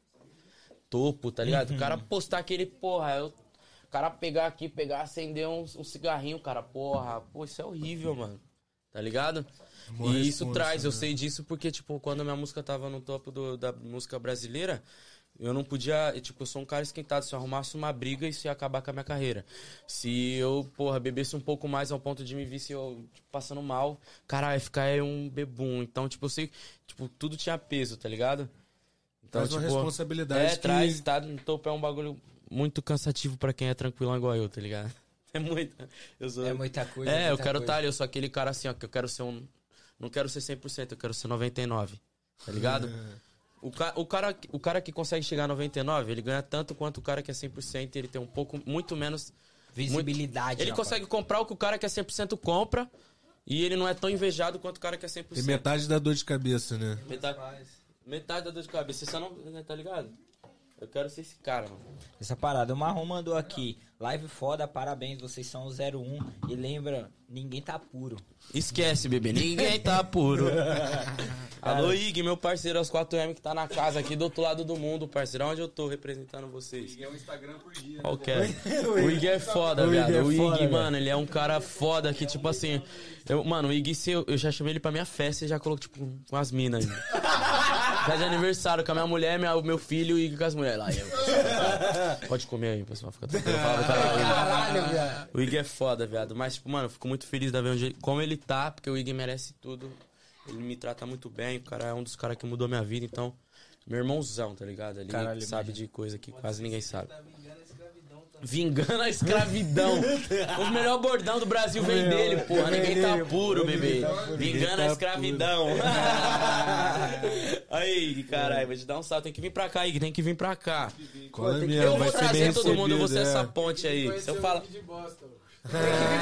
topo, tá ligado? O cara postar aquele, porra, eu, o cara pegar aqui, pegar, acender um, um cigarrinho, cara, porra, pô, isso é horrível, mano. Tá ligado? Boa e isso resposta, traz, eu né? sei disso porque, tipo, quando a minha música tava no topo do- da música brasileira, eu não podia. Tipo, eu sou um cara esquentado. Se eu arrumasse uma briga, isso ia acabar com a minha carreira. Se eu, porra, bebesse um pouco mais ao ponto de me vir se eu tipo, passando mal, cara, ia ficar aí um bebum. Então, tipo, eu sei. Tipo, tudo tinha peso, tá ligado? Então, Traz uma tipo, responsabilidade É, que- traz, tá no topo é um bagulho muito cansativo pra quem é tranquilão igual eu, tá ligado? [laughs] É muito. Eu sou... É muita coisa. É, eu muita quero coisa. estar ali, eu sou aquele cara assim, ó, que eu quero ser um. Não quero ser 100%, eu quero ser 99%. Tá ligado? O, ca... o, cara, o cara que consegue chegar a 99%, ele ganha tanto quanto o cara que é 100% e ele tem um pouco, muito menos. Visibilidade. Ele rapaz. consegue comprar o que o cara que é 100% compra e ele não é tão invejado quanto o cara que é 100%. E metade da dor de cabeça, né? Metade, metade da dor de cabeça. Você não. Tá ligado? Eu quero ser esse cara, mano. Essa parada. O Marrom mandou aqui. Live foda, parabéns, vocês são o 01. E lembra, ninguém tá puro. Esquece, bebê. Ninguém tá puro. [laughs] Alô, Ig, meu parceiro, aos 4M que tá na casa aqui do outro lado do mundo, parceiro. Onde eu tô representando vocês? É um Instagram por dia. Qual que é? [laughs] O Ig é foda, O Ig viado. é O Ig, foda, velho. mano, ele é um cara foda que, tipo assim. Eu, mano, o Ig, eu, eu já chamei ele pra minha festa e já coloquei, tipo, com as minas. Tá de aniversário com a minha mulher, minha, meu filho e com as mulheres lá. Eu. [laughs] Pode comer aí, pessoal. Fica tranquilo. [laughs] Fala caralho. Caralho, viado. O Ig é foda, viado. Mas, tipo, mano, eu fico muito feliz de ver onde como ele tá, porque o Ig merece tudo. Ele me trata muito bem, o cara é um dos caras que mudou minha vida, então. Meu irmãozão, tá ligado? Ele Caralho, sabe de coisa que quase ninguém sabe. Vingando a escravidão. [laughs] o melhor bordão do Brasil vem dele, porra. Ninguém tá puro, bebê. Vingando a escravidão. [laughs] Aí, caralho, vou te dar um salto. Tem que vir pra cá, Ig, tem que vir pra cá. Cola Eu mesmo, vou vai ser bem trazer todo mundo, eu vou ser essa é. ponte aí. Se eu falar. Tem que vir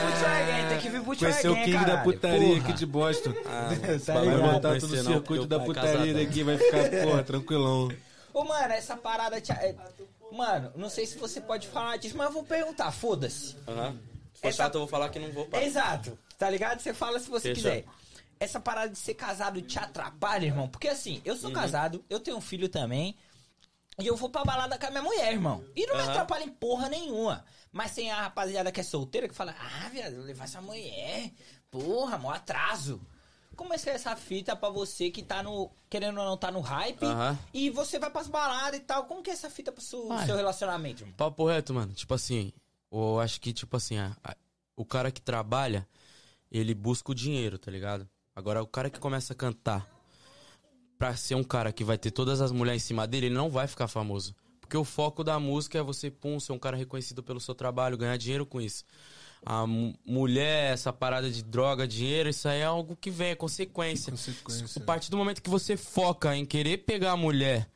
pro Tcharaguém, tem que vir pro Conhecer o Tcharaguém, King da caralho. putaria Porra. aqui de Boston. Ah, [laughs] Tá Vai montar todo o circuito da o é putaria casadão. daqui, vai ficar, porra, tranquilão. Ô, mano, essa parada. Tcha- é- Mano, não sei se você pode falar disso, mas eu vou perguntar, foda-se. Aham. Se for Essa- chato, eu vou falar que não vou. pá. Exato. Tá ligado? Você fala se você Fechou. quiser. Essa parada de ser casado te atrapalha, irmão? Porque assim, eu Uhum. sou casado, eu tenho um filho também. E eu vou pra balada com a minha mulher, irmão. E não me Aham. atrapalha em porra nenhuma. Mas tem a rapaziada que é solteira que fala: Ah, viado, levar essa mulher. Porra, mó atraso. Como é que é essa fita pra você que tá no. Querendo ou não, tá no hype? Aham. E você vai pras baladas e tal. Como que é essa fita pro seu, Ai. seu relacionamento, irmão? Papo reto, mano. Tipo assim, eu acho que, tipo assim, a- a- o cara que trabalha, ele busca o dinheiro, tá ligado? Agora, o cara que começa a cantar pra ser um cara que vai ter todas as mulheres em cima dele, ele não vai ficar famoso. Porque o foco da música é você, pum, ser um cara reconhecido pelo seu trabalho, ganhar dinheiro com isso. A mu- mulher, essa parada de droga, dinheiro, isso aí é algo que vem, é consequência. Consequência. A partir do momento que você foca em querer pegar a mulher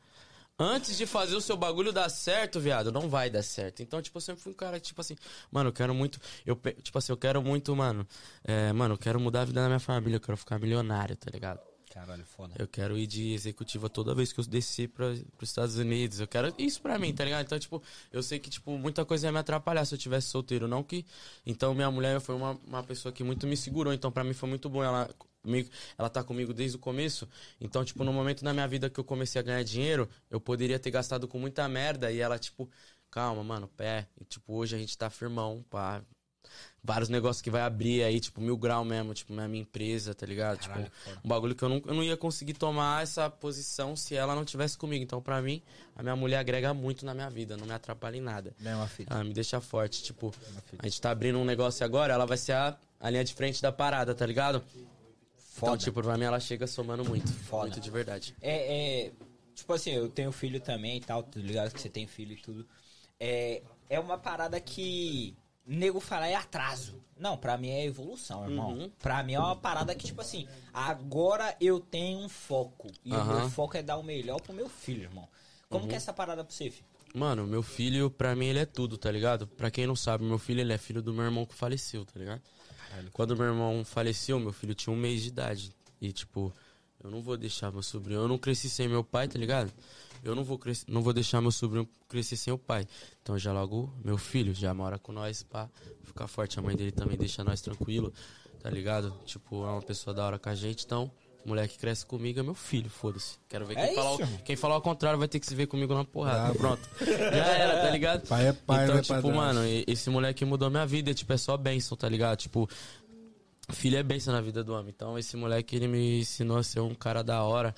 antes de fazer o seu bagulho dar certo, viado, não vai dar certo. Então, tipo, eu sempre fui um cara tipo assim, mano, eu quero muito. Eu, tipo assim, eu quero muito, mano. é, mano, eu quero mudar a vida da minha família, eu quero ficar milionário, tá ligado? Caralho, foda. Eu quero ir de executiva toda vez que eu descer para os Estados Unidos. Eu quero isso pra mim, tá ligado? Então, tipo, eu sei que, tipo, muita coisa ia me atrapalhar se eu tivesse solteiro. Não que. Então, minha mulher foi uma, uma pessoa que muito me segurou. Então, pra mim foi muito bom. Ela, comigo, ela tá comigo desde o começo. Então, tipo, no momento da minha vida que eu comecei a ganhar dinheiro, eu poderia ter gastado com muita merda. E ela, tipo, calma, mano, pé. E, tipo, hoje a gente tá firmão, pá. Vários negócios que vai abrir aí, tipo, mil grau mesmo, tipo, na minha empresa, tá ligado? Caralho, tipo, foda. um bagulho que eu não, eu não ia conseguir tomar essa posição se ela não tivesse comigo. Então, pra mim, a minha mulher agrega muito na minha vida, não me atrapalha em nada. Mesma fita. Ela me deixa forte. Tipo, a gente tá abrindo um negócio agora, ela vai ser a, a linha de frente da parada, tá ligado? Foda. Então, tipo, pra mim ela chega somando muito. Foda. Muito de verdade. É, é, tipo assim, eu tenho filho também e tal, tá ligado? Que você tem filho e tudo. É, é uma parada que nego fala é atraso. Não, pra mim é evolução, irmão. Uhum. Pra mim é uma parada que, tipo assim, agora eu tenho um foco. E o meu foco é dar o melhor pro meu filho, irmão. Como que é essa parada pra você, filho? Mano, meu filho, pra mim, ele é tudo, tá ligado? Pra quem não sabe, meu filho, ele é filho do meu irmão que faleceu, tá ligado? Quando meu irmão faleceu, meu filho tinha um mês de idade. E, tipo, eu não vou deixar meu sobrinho... Eu não cresci sem meu pai, tá ligado? Eu não vou, cres... não vou deixar meu sobrinho crescer sem o pai. Então, já logo, meu filho já mora com nós pra ficar forte. A mãe dele também deixa nós tranquilo, tá ligado? Tipo, é uma pessoa da hora com a gente, então... O moleque cresce comigo é meu filho, foda-se. Quero ver É quem, falar, o- quem falar ao contrário vai ter que se ver comigo na porrada. Brabo. Pronto. [laughs] Já era, tá ligado? Pai é pai, então, não é tipo, padrasto. mano, esse moleque mudou minha vida, tipo, é só bênção, tá ligado? Tipo, filho é bênção na vida do homem. Então, esse moleque, ele me ensinou a ser um cara da hora.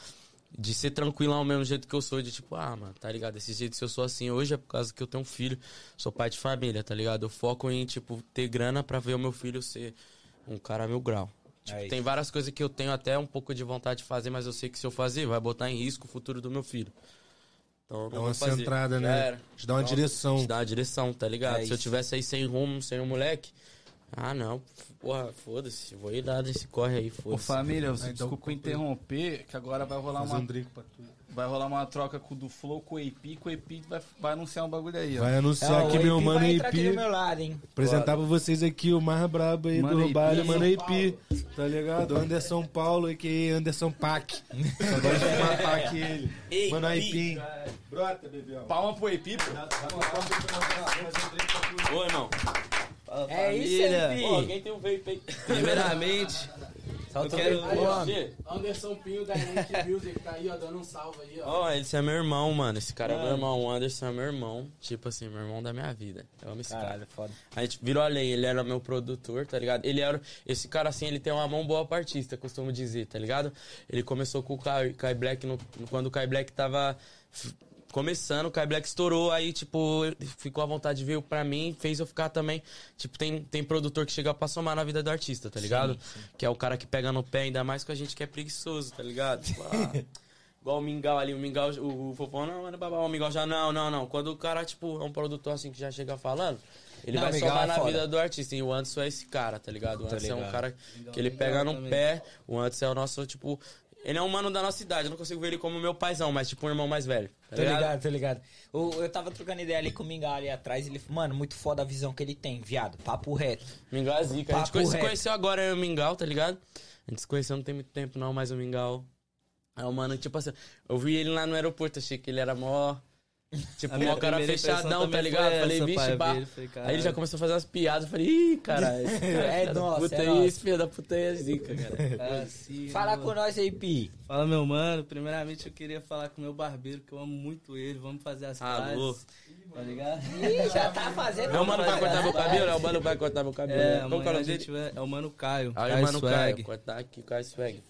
De ser tranquilão ao mesmo jeito que eu sou, de tipo, ah, mano, tá ligado? Esse jeito se eu sou assim hoje é por causa que eu tenho um filho, sou pai de família, tá ligado? Eu foco em, tipo, ter grana pra ver o meu filho ser um cara mil grau. Tipo, É tem várias coisas que eu tenho até um pouco de vontade de fazer, mas eu sei que se eu fazer, vai botar em risco o futuro do meu filho. Então, É uma fazer. centrada, né? era. Te dá uma direção. Te dá uma direção, tá ligado? É Se eu tivesse aí sem rumo, sem um moleque, ah, não, porra, foda-se, vou ir lá nesse corre aí, Ô, foda-se. família, você Ah, então desculpa interromper, que agora vai rolar uma, um vai rolar uma troca com o do Flow com o AP, com o AP vai, vai anunciar um bagulho aí, ó. Vai anunciar Ó, aqui meu mano vai entrar aqui do IP. meu lado, hein? Apresentar pra vocês aqui o mais brabo aí Mano do baile, Mano São IP. Tá ligado? Anderson Paulo, a.k.a. Anderson Pac. Só gosto de chamar Pac ele. Ei, Mano Pi. IP. Brota, bebê. Palma pro AP, pô. Ô, irmão. É isso, família. Pô, alguém tem um vape aí. Primeiramente, Solta eu quero- o nome. Che. Anderson Pinho da Elite Music tá aí, ó, dando um salve aí, ó. Ó, esse é meu irmão, mano. Esse cara é meu irmão. O Anderson é meu irmão. Tipo assim, meu irmão da minha vida. Eu amo esse cara. Caralho, foda. A gente virou a lei, ele era meu produtor, tá ligado? Ele era. Esse cara, assim, ele tem uma mão boa pra artista, costumo dizer, tá ligado? Ele começou com o Kai, Kai Black no- quando o Kai Black tava começando, o Kai Black estourou, aí, tipo, ficou à vontade de vir pra mim, fez eu ficar também. Tipo, tem, tem produtor que chega pra somar na vida do artista, tá ligado? Que é o cara que pega no pé, ainda mais com a gente que é preguiçoso, tá ligado? Tipo, ah, [laughs] Igual o Mingau ali, o Mingau, o, o Fofão, não, mano, babá, o Mingau já, não, não, não. Quando o cara, tipo, é um produtor assim que já chega falando, ele Não, vai somar é na foda. vida do artista. E o Anderson é esse cara, tá ligado? O Anderson é um cara que ele pega no pé, o Anderson é o nosso, tipo. Ele é um mano da nossa idade, eu não consigo ver ele como meu paizão, mas tipo um irmão mais velho. Tá Tô ligado, tô ligado. O- eu tava trocando ideia ali com o Mingau ali atrás. Ele mano, muito foda a visão que ele tem, viado. Papo reto. Mingau é zica. A gente Papo conhece- conheceu agora, eu e o Mingau, tá ligado? A gente se conheceu não tem muito tempo não, mas o Mingau é um mano, tipo assim, eu vi ele lá no aeroporto, achei que ele era mó... Tipo, mó cara fechadão, tá ligado? Falei, vixe, falei, Aí ele já começou a fazer umas piadas, eu falei, ih, [laughs] cara, esse cara É filho da nosso, puta é aí, esse filho da puta aí é zica, cara. [laughs] assim, Fala mano. com nós aí, Pi. Fala, meu mano. Primeiramente, eu queria falar com o meu barbeiro, que eu amo muito ele. Vamos fazer as Alô. pazes. Tá ligado? Ih, já tá fazendo. Meu mano vai cortar meu cabelo? É o mano vai cortar meu cabelo. É, que é o nome dele? gente vai... É o Mano Caio. Aí o Caio mano Swag. Caio, cortar aqui, Caio Swag.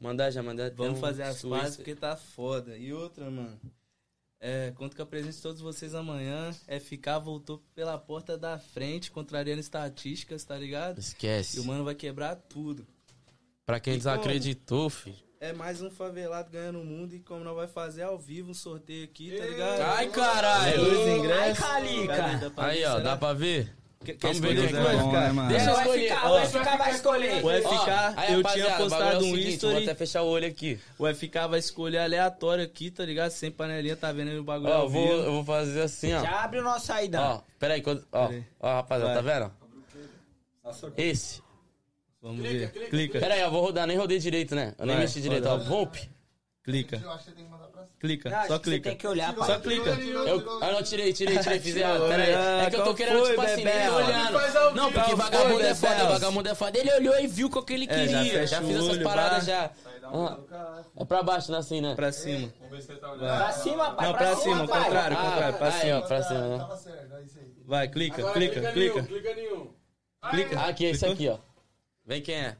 Mandar já, mandar Vamos um fazer as pazes porque tá foda. E outra, mano. É, conto com a presença de todos vocês amanhã. FK voltou pela porta da frente, contrariando estatísticas, tá ligado? Esquece. E o mano vai quebrar tudo. Pra quem E desacreditou, filho. É mais um favelado ganhando o mundo e como nós vai fazer ao vivo um sorteio aqui, tá ligado? Ai, caralho! Dois Ai, ingressos. Calica. Dá pra Aí, ver, ó, dá pra ver? Quer, Vamos ver escolher quem vai ficar? né, mano? Deixa eu É, o escolher. FK, Ó, o FK vai escolher. O Ó, FK, aí, eu tinha é postado o um seguinte, history. Vou até fechar o olho aqui. O FK vai escolher aleatório aqui, tá ligado? Sem panelinha, tá vendo aí o bagulho Ó, eu vou, eu vou fazer assim, ó. Já abre o nosso saída. Ó, peraí, quando, ó, Peraí. ó, rapaziada, Vai. tá vendo? Esse. Vamos ver. Clica, Peraí, ó, vou rodar, nem rodei direito, né? Eu nem Vai, mexi direito, ó. Vomp. clica, Eu acho que tem que mandar. Clica. Não, Só que Você clica. tem que olhar, Só pai. clica. Eu, ah, não, tirei, tirei, tirei, [laughs] fiz errado. Tirou, Peraí. ah, É que eu tô querendo, foi, tipo assim, nem olhando. Não, porque Qual vagabundo foi, é foda, vagabundo é foda. Ele olhou e viu qual que ele É, já queria. fecha Já o fiz essas paradas já. Ah, É pra baixo, né, assim, né? Pra cima. Pra cima, pai. Não, pra cima, pai. contrário, contrário, pra aí, cima. ó, pra cima, né? Tava certo, é isso aí. Vai, clica, Agora clica, clica. nenhum, clica nenhum. Clica. Aqui, esse aqui, ó. Vem quem é.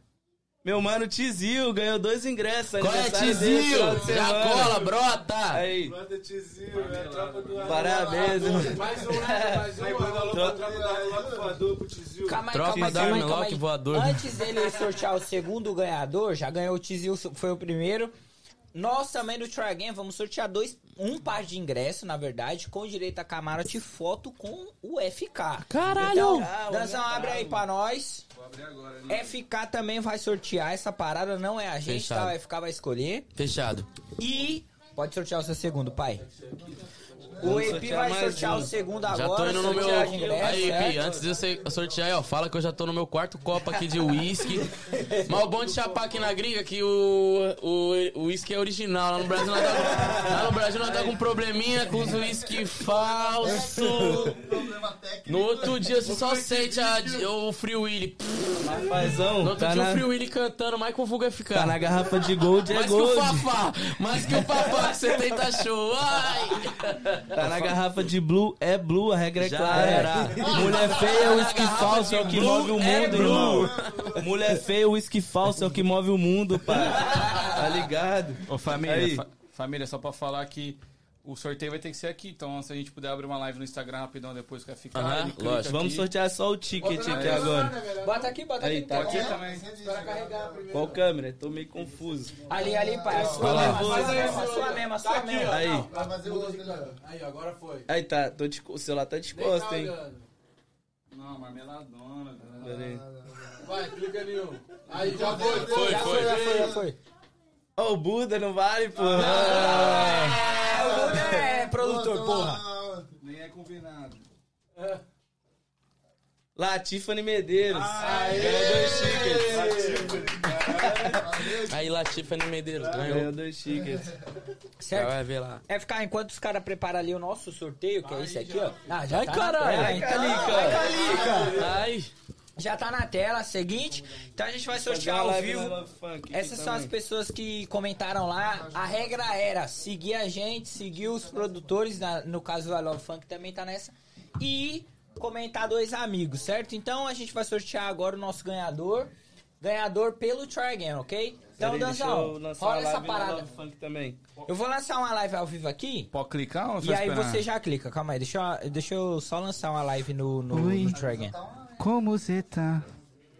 Meu mano Tizil ganhou dois ingressos. Qual é, Tizil? final de Já semana. cola, brota! Aí, Manda Tizil, é a tropa do parabéns, mano. Mais um, né? Mais um. Manda alô pra tropa Loco Voador pro Tizil. Calma aí, calma aí, Armlock voador. Antes dele sortear o segundo ganhador, já ganhou o Tizil, foi o primeiro. Nós também do Try Again vamos sortear dois um par de ingresso, na verdade, com direito a camarote e foto com o FK. Caralho! Então, Danzão, abre aí pra nós. Agora, né? FK também vai sortear essa parada, não é a gente, Fechado. tá? O FK vai escolher. Fechado. E pode sortear o seu segundo, pai. O EP sortear vai sortear um. o segundo Já agora. tô indo no meu. ingresso, Aí? Pi, antes de eu se- sortear aí, ó, fala que eu já tô no meu quarto copo aqui de uísque. Mas o bom de chapar aqui na gringa é que o o o uísque é original. Lá no Brasil nós tá, lá no Brasil nós tá com um probleminha com os uísque falso. No outro dia você só sente a, o Free Willy. Paizão, No outro tá dia na, o Free Willy cantando, Michael Vulga ficar. tá na garrafa de gold, é mais que o gold. Fafá, mais que o Fafá que você tenta show. Ai! Tá na garrafa de blue, é blue, a regra é Já clara. era. Mulher feia, uísque garrafa falso é o que blue, move o é mundo, blue. irmão. Mulher feia, uísque falso é o que move o mundo, pai. Tá ligado? Ô, família, fa- família, só pra falar que o sorteio vai ter que ser aqui. Então, se a gente puder abrir uma live no Instagram rapidão depois que vai ficar. Aham, clica lógico. aqui. Vamos sortear só o ticket aqui agora. Bota aqui, bota Aí, aqui. tá pode aqui ser. também. Qual câmera? Tô meio confuso. Ali, ali, pai. A sua mesma, a sua mesma, a sua sua mesma. Aí, Vai fazer o outro dele. Aí, agora foi. aí tá, tô de, o celular tá de costa, hein? Não, marmeladona. cara. Pera aí. Vai, clica ali, ó. Aí, já foi, Foi, Já foi, já foi, já foi. Ó, o Buda não vale, pô. É, o Buda é produtor, porra. Nem é combinado. Lá, Tiffany Medeiros. Aí lá, Tiffany Medeiros Ganhou ganhou. dois tickets. Já Certo? vai ver lá. É ficar enquanto os caras preparam ali o nosso sorteio, que é esse aqui, ó. Ah, já Ai, tá caralho. na tela, Ai. Calica. Ai, Calica. Ai! Já tá na tela, seguinte. Então a gente vai Fazer sortear ao vivo. Essas são as pessoas que comentaram lá. A regra era seguir a gente, seguir os produtores, na- no caso do I Love Funk também tá nessa. E comentar dois amigos, certo? Então a gente vai sortear agora o nosso ganhador. Ganhador pelo Try Again, ok? Então, Danzão, rola uma essa parada. Love Funk também. Eu vou lançar uma live ao vivo aqui. Pode clicar ou E só aí esperar? você já clica, calma aí, deixa eu, deixa eu só lançar uma live no, no, no Try Again. Como você tá?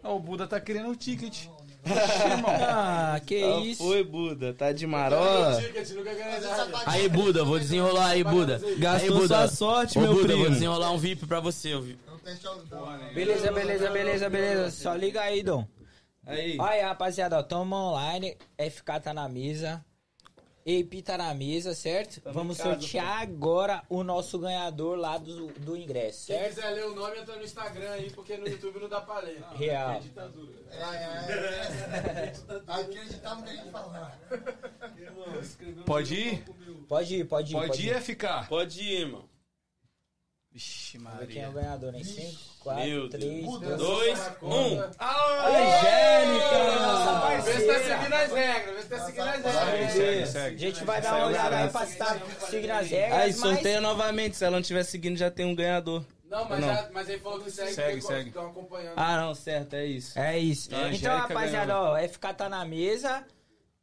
Ó, o Buda tá querendo o ticket. [laughs] Ah, que Qual isso. foi, Buda? Tá de marola? Aí, Buda, vou desenrolar aí, Buda. Gastou aí, Buda. sua sorte, Ô, meu Buda, primo. vou desenrolar um VIP pra você. ao não. Beleza, beleza, beleza, beleza. Só liga aí, Dom. Aí. Olha aí, rapaziada, ó, tamo online, FK tá na mesa, AP tá na mesa, certo? Tamo Vamos casa, sortear agora o nosso ganhador lá do, do ingresso, Quem certo? quiser ler o nome, entra no Instagram aí, porque no YouTube não dá pra ler. Real. É, é, é. Aqui a gente tá no meio de falar. Pode ir? Pode ir, pode ir. Pode ir, FK? Pode ir, irmão. Vixe, Vamos ver quem é o Maria. ganhador, em 5, Meu 4, Deus. 3, Muda. 2... Dois, um. Angélica! Vê se tá seguindo as regras, vê se tá seguindo as regras. Segue, A gente vai dar uma olhada aí pra estar seguindo as regras, Aí, mas... sorteia novamente. Se ela não estiver seguindo, já tem um ganhador. Não, mas, Não. Já, mas ele falou que segue, Segue, segue. estão acompanhando. Ah, não, certo, é isso. É isso. Então, Angélica rapaziada, ó, FK tá na mesa,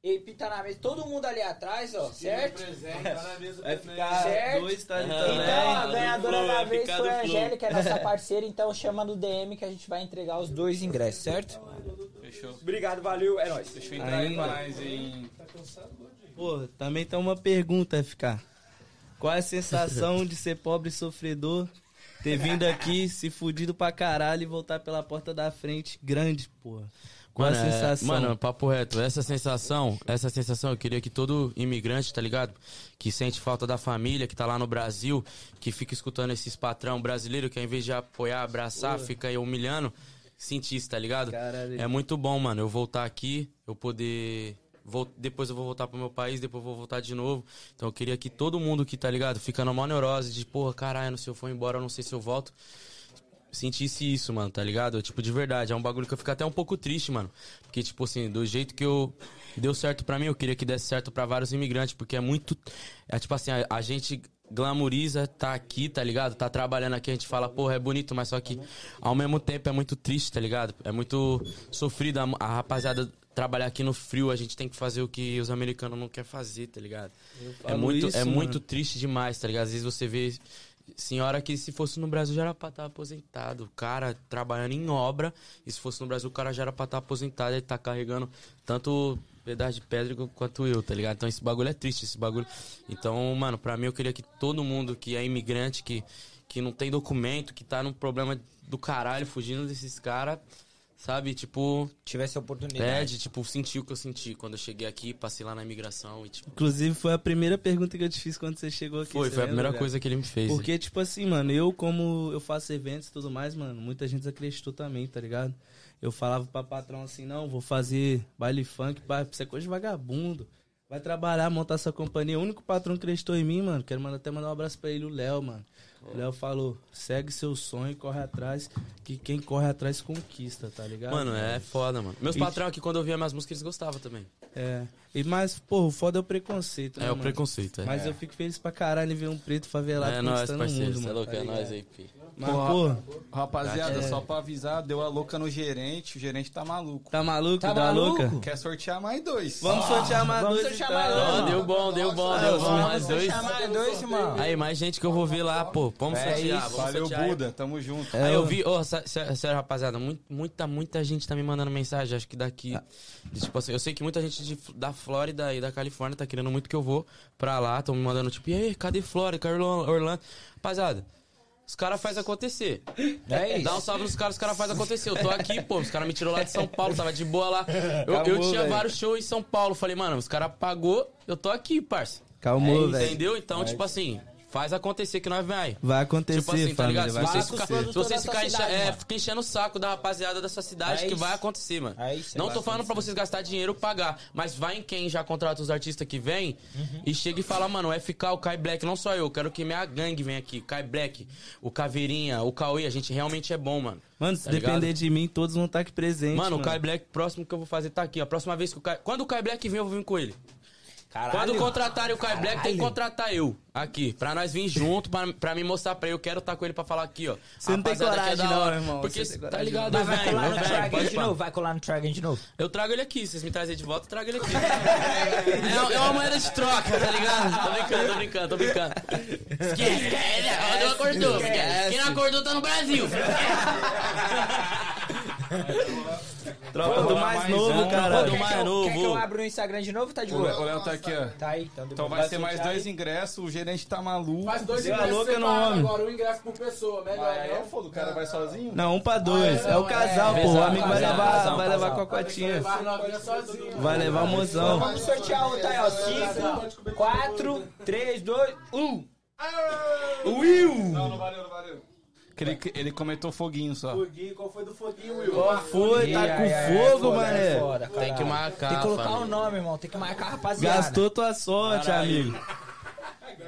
EP tá na mesa, todo mundo ali atrás, ó, certo? Presente, tá na mesa Vai ficar Certo. dois, tá ali Então, também. Então, a do ganhadora da vez foi a. Angélica, é nossa parceira, então chama no DM que a gente vai entregar os dois ingressos, certo? Fechou. Obrigado, valeu, é nóis. Deixa eu entrar aí Ainda. pra nós em... Pô, também tem uma pergunta, FK. Qual é a sensação de ser pobre e sofredor, ter vindo aqui, se fudido pra caralho e voltar pela porta da frente grande, porra? Qual Mano, a é- sensação? mano, papo reto, essa sensação, essa sensação, eu queria que todo imigrante, tá ligado? Que sente falta da família, que tá lá no Brasil, que fica escutando esses patrão brasileiro que ao invés de apoiar, abraçar, fica aí humilhando, sentisse, tá ligado? Caralho. É muito bom, mano, eu voltar aqui, eu poder. Vol... Depois eu vou voltar pro meu país, depois eu vou voltar de novo. Então eu queria que todo mundo que, tá ligado? Fica numa neurose de, porra, caralho, se eu for embora, eu não sei se eu volto sentisse isso, mano, tá ligado? Tipo, de verdade. É um bagulho que eu fico até um pouco triste, mano. Porque, tipo assim, do jeito que eu. Deu certo pra mim, eu queria que desse certo pra vários imigrantes, porque é muito. É tipo assim, a, a gente glamoriza tá aqui, tá ligado? Tá trabalhando aqui, a gente fala, porra, é bonito, mas só que ao mesmo tempo é muito triste, tá ligado? É muito sofrido a, a rapaziada trabalhar aqui no frio, a gente tem que fazer o que os americanos não querem fazer, tá ligado? É muito, isso, é mano. muito triste demais, tá ligado? Às vezes você vê senhora que se fosse no Brasil já era pra estar aposentado. O cara trabalhando em obra, e se fosse no Brasil o cara já era pra estar aposentado. Ele tá carregando tanto pedaço de pedra quanto eu, tá ligado? Então esse bagulho é triste, esse bagulho. Então, mano, pra mim eu queria que todo mundo que é imigrante, que, que não tem documento, que tá num problema do caralho, fugindo desses caras, sabe? Tipo, Tivesse a é, oportunidade. de, tipo, sentir o que eu senti quando eu cheguei aqui, passei lá na imigração e, tipo, Inclusive, foi a primeira pergunta que eu te fiz quando você chegou aqui. foi, foi a primeira coisa que ele me fez. Porque, tipo assim, mano, eu como eu faço eventos e tudo mais, mano, muita gente acreditou também, tá ligado? Eu falava pra patrão assim, não, vou fazer baile funk, pá, isso é coisa de vagabundo. Vai trabalhar, montar sua companhia. O único patrão que acreditou em mim, mano, quero mandar, até mandar um abraço pra ele, o Léo, mano. O Léo falou, segue seu sonho, corre atrás, que quem corre atrás conquista, tá ligado? Mano, é foda, mano. Meus E- patrão aqui, quando eu via minhas músicas, eles gostavam também. É. E, mas, pô, o foda é o preconceito, né, É, o mano? preconceito, é. Mas eu fico feliz pra caralho em ver um preto favelado é nóis, parceiro. mundo, é mano. louco, tá é nóis aí, pi. Mas, Porra. pô, Rapaziada, É. só pra avisar, deu a louca no gerente, o gerente tá maluco. tá maluco? Tá da maluco? louca? Quer sortear mais dois. Vamos sortear mais vamos dois, sortear então. mais dois, Ó, mano. deu bom, deu bom, Ah, deu bom. Mais dois. Chamar dois, irmão. Aí, mais gente que eu vou ver lá, pô. Vamos É sortear, isso. vamos Valeu, sortear. Buda, tamo junto. É, Aí eu vi, sé- sério, rapaziada, muita, muita gente tá me mandando mensagem. Acho que daqui. Ah. de, tipo assim, eu sei que muita gente da Flórida e da Califórnia tá querendo muito que eu vou pra lá. Tão me mandando, tipo, e aí, cadê Flórida? Cadê Orlando? Rapaziada, os caras fazem acontecer. É isso. Dá um salve nos caras, os caras fazem acontecer. Eu tô aqui, pô, os caras me tirou lá de São Paulo, tava de boa lá. Eu, eu Acabou, tinha velho. vários shows em São Paulo. Falei, mano, os caras pagou, eu tô aqui, parça. Calmou, É, velho. Entendeu? Então, tipo assim, faz acontecer que nós aí. Vai acontecer, Tipo assim, tá família. ligado? Se vai vocês, com os ficar, se vocês ficarem enche, cidade, é, fica enchendo o saco da rapaziada da sua cidade, É que isso. vai acontecer, mano. É isso, Não vai tô falando pra vocês gastar dinheiro pagar, mas vai em quem já contrata os artistas que vem Uhum. e chega e fala, mano, o FK, o Kai Black, não só eu, quero que minha gangue venha aqui. Kai Black, o Caveirinha, o Cauê, a gente realmente é bom, mano. Mano, se Tá ligado? depender de mim, todos vão estar aqui presentes. Mano, Mano, o Kai Black, próximo que eu vou fazer tá aqui. A próxima vez que o Kai. Quando o Kai Black vir, eu vou vir com ele. Caralho. Quando contratarem o Kai Black, tem que Caralho. contratar eu aqui. Pra nós vir junto, pra, pra me mostrar pra ele. Eu quero estar com ele pra falar aqui, ó. Você não tem é coragem da não, irmão. Porque, tá coragem ligado, Mas vai velho, colar no pode de novo, vai colar no Tragan de novo. Eu trago ele aqui. Se vocês me trazem de volta, eu trago ele aqui. é, é uma moeda de troca, tá ligado? Tô brincando, tô brincando, tô brincando. Esquece, esquece. Não acordou. Quem não acordou tá no Brasil. [laughs] troca do mais novo, um, cara. do Quer mais que eu- novo. Quer que eu abra o Instagram de novo? Tá de boa? O Léo tá aqui, ó. Tá aí, então Então vai ser mais dois aí. ingressos, o gerente tá maluco. Faz dois Deu ingressos louca no homem. agora, um ingresso por pessoa, melhor, é não? foda, o cara vai sozinho? Não, um pra dois. É o casal, é, pô. O amigo vai levar, vai levar. Levar a sozinho. Vai levar o mozão. Vamos sortear outro aí, ó. 5, 4, 3, 2, 1. Não, não valeu, não valeu. Que ele, ele comentou foguinho só. Foguinho, qual foi do foguinho, Will? Qual foi? Tá Ai, com ai, ai, fogo, foda, mané. foda, Tem que caralho. marcar, Tem que colocar o nome, irmão. Tem que marcar a rapaziada. Gastou tua sorte, amigo.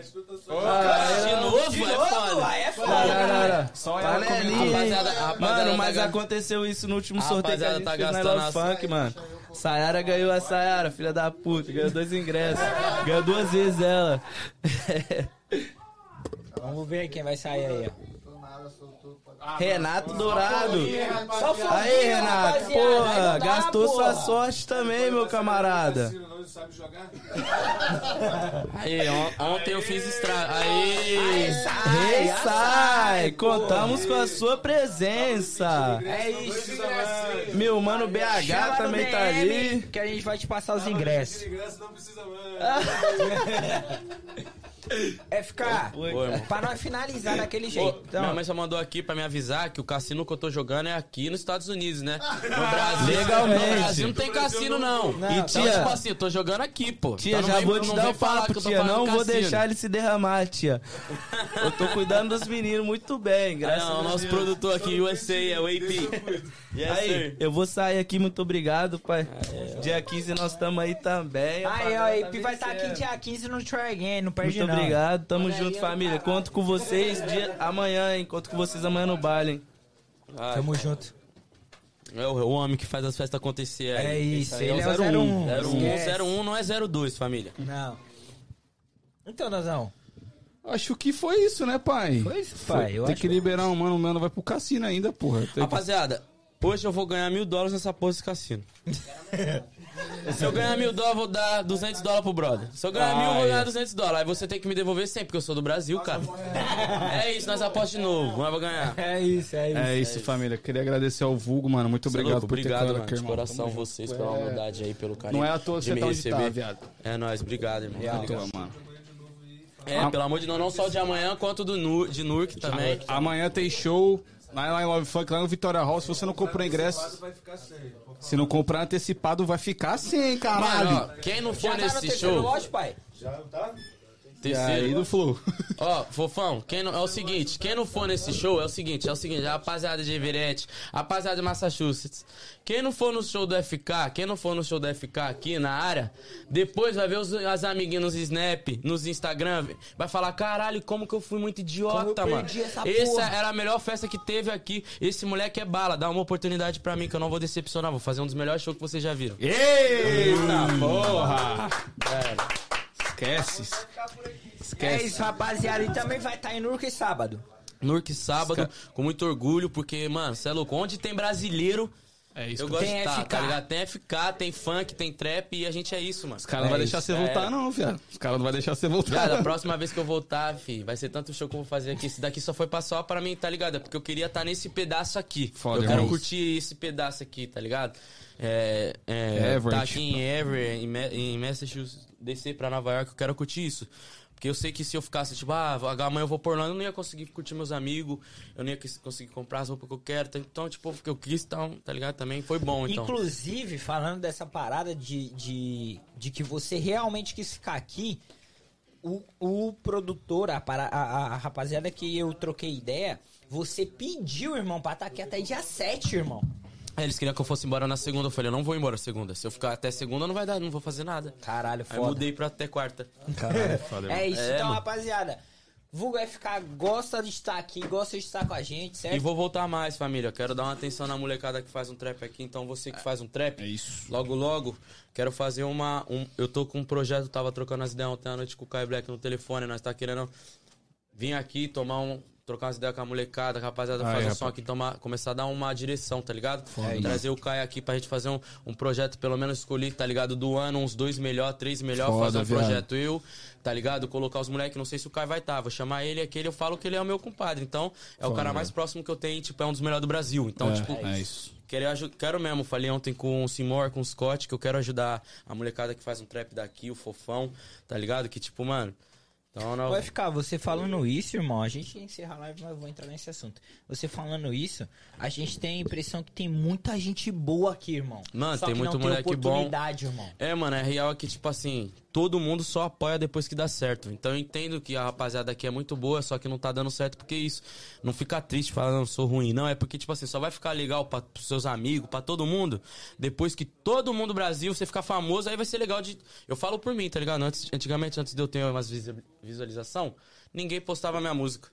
De novo, é foda. Aí é foda. Caralho. Só ela Panelinha, comentou. hein? Rapaziada, Mano, tá mas gan- aconteceu isso no último sorteio que a rapaziada gente tá fez na Love Funk, mano. Sayara ganhou a Sayara, filha da puta. Ganhou dois ingressos. Ganhou duas vezes ela. [laughs] Vamos ver quem vai sair aí, ó. Renato Dourado. Só Aí, Renato. Aí Porra, gastou porra. sua sorte também, meu camarada. Não sabe jogar? Aí, on- ontem eu fiz estrago. Aí. Rei sai, contamos com a sua presença. É isso. Meu mano BH também tá ali. Que a gente vai te passar os ingressos. Ingresso não precisa mais. [laughs] FK, Oi, pra nós finalizar daquele Ô, jeito. minha Então, mãe só mandou aqui pra me avisar que o cassino que eu tô jogando é aqui nos Estados Unidos, né? No Brasil. Legalmente. No Brasil não tem cassino, não. Não, E então, tia- tipo assim, eu tô jogando aqui, pô. Tia, Então não já vem- vou te não dar falar papo, que eu tô tia. Não vou cassino. deixar ele se derramar, tia. Eu tô cuidando dos meninos muito bem, Ah, graças não, o a nosso produtor aqui, USA, é o AP. Yes, Aí, sir. eu vou sair aqui, muito obrigado, pai. Dia 15 nós estamos aí também. aí, ó, favela a tá IP vai estar aqui vencendo. dia 15 no Try Again, não perde Muito não. Obrigado, tamo junto, família. Conto com vocês dia, amanhã, hein? Conto com vocês amanhã no baile, hein? Ah, Tamo junto. é o, o homem que faz as festas acontecer aí. É isso, aí ele é o 01. 01. 01, Esquece. 01 não é 02, família. Não. Então, Nazão, Acho que foi isso, né, pai? foi isso, pai. Eu Tem acho que liberar um mano, o mano vai pro cassino ainda, porra. Tem que- Rapaziada, hoje eu vou ganhar mil dólares nessa porra desse cassino. [laughs] Se eu ganhar mil dólares, eu vou dar 200 dólares pro brother. Se eu ganhar mil, eu vou ganhar 200 dólares. Aí você tem que me devolver sempre, porque eu sou do Brasil, cara. É isso, nós apostamos de novo. Nós vamos ganhar. É isso, é isso. É isso, família. Queria agradecer ao Vulgo, mano. Muito é obrigado por obrigado, ter colado mano, aqui, de coração vocês pela humildade aí, pelo carinho. Não é à toa de você me tá onde tá, receber. viado. É nóis, obrigado, irmão. É à Tá toa, ligado? mano. É, pelo amor de Deus, não só de amanhã, quanto do Nur, de Nurk também. Amanhã tem show lá em Love Funk, lá no Vitória Hall. Se você não comprou ingresso, se não comprar antecipado, vai ficar sem, caralho. Mano, ó, quem não for Já tá no nesse terceiro show, lote, pai? E aí terceiro. do Flow. Ó, fofão, quem não, é o seguinte, quem não for nesse show é o seguinte, é o seguinte, a rapaziada de Everett, a rapaziada de Massachusetts, quem não for no show do FK, quem não for no show do FK aqui na área, depois vai ver os, as amiguinhas nos Snap, nos Instagram, vai falar, caralho, como que eu fui muito idiota, Como eu mano. perdi essa Essa porra." era a melhor festa que teve aqui, esse moleque é bala, dá uma oportunidade pra mim que eu não vou decepcionar, vou fazer um dos melhores shows que vocês já viram. Eita porra! É, Esquece. É Esquece. isso, rapaziada. E também vai estar em Nurca sábado. Nurk sábado, com muito orgulho, porque, mano, cê é louco, onde tem brasileiro... É isso. Eu cara. gosto Tem de estar, FK. tá ligado? Tem FK, tem funk, tem trap e a gente é isso, mano. Os caras não vão deixar você voltar, É. não, viado. Os caras não vão deixar você voltar. Viado, a próxima vez que eu voltar, fi, vai ser tanto show que eu vou fazer aqui. Esse daqui só foi pra só pra mim, tá ligado? É porque eu queria estar nesse pedaço aqui. Foda, eu quero curtir esse pedaço aqui, tá ligado? É, é, Everett. tá aqui em Everett, em, Ma- em Massachusetts, descer pra Nova York, eu quero curtir isso. Porque eu sei que se eu ficasse, tipo, ah, amanhã eu vou por lá, eu não ia conseguir curtir meus amigos, eu não ia cons- conseguir comprar as roupas que eu quero. Então, tipo, porque eu quis, então, tá ligado? Também foi bom, então. Inclusive, falando dessa parada de, de, de que você realmente quis ficar aqui, o, o produtor, a, a, a rapaziada que eu troquei ideia, você pediu, irmão, pra estar aqui até dia 7, irmão. Aí eles queriam que eu fosse embora na segunda. Eu falei, eu não vou embora segunda. Se eu ficar até segunda, não vai dar, não vou fazer nada. Caralho, Aí foda. mudei pra até quarta. É isso, É, então, mano. rapaziada. Vulgo FK gosta de estar aqui, gosta de estar com a gente, certo? E vou voltar mais, família. Quero dar uma atenção na molecada que faz um trap aqui. Então, você que faz um trap, É isso. logo, logo, quero fazer uma. Um, eu tô com um projeto, tava trocando as ideias ontem à noite com o Kai Black no telefone. Nós tá querendo vir aqui, tomar um. Trocar umas ideias com a molecada, a rapaziada, fazer um som aqui, tomar, começar a dar uma direção, tá ligado? É Trazer o Kai aqui pra gente fazer um, um projeto, pelo menos escolher, tá ligado? Do ano, uns dois melhor, três melhor, Foda, fazer um viado. projeto eu, tá ligado? Colocar os moleques, não sei se o Kai vai estar, vou chamar ele aquele, eu falo que ele é o meu compadre. Então, é o Foda, cara mais próximo que eu tenho, tipo, é um dos melhores do Brasil. Então, É, tipo, é isso. Quero, quero mesmo, falei ontem com o Simor, com o Scott, que eu quero ajudar a molecada que faz um trap daqui, o Fofão, tá ligado? Que tipo, mano. Então, não, Vai ficar, você falando isso, irmão, a gente encerra a live, mas eu vou entrar nesse assunto. Você falando isso, a gente tem a impressão que tem muita gente boa aqui, irmão. Mano, Só tem que muito não moleque tem bom. irmão. É, mano, é real que, tipo assim, todo mundo só apoia depois que dá certo. Então eu entendo que a rapaziada aqui é muito boa, só que não tá dando certo porque isso. Não fica triste falando, não sou ruim. Não, é porque, tipo assim, só vai ficar legal pra, pros seus amigos, pra todo mundo, depois que todo mundo do Brasil, você ficar famoso, aí vai ser legal de. Eu falo por mim, tá ligado? Antes, antigamente, antes de eu ter umas visualização, ninguém postava minha música.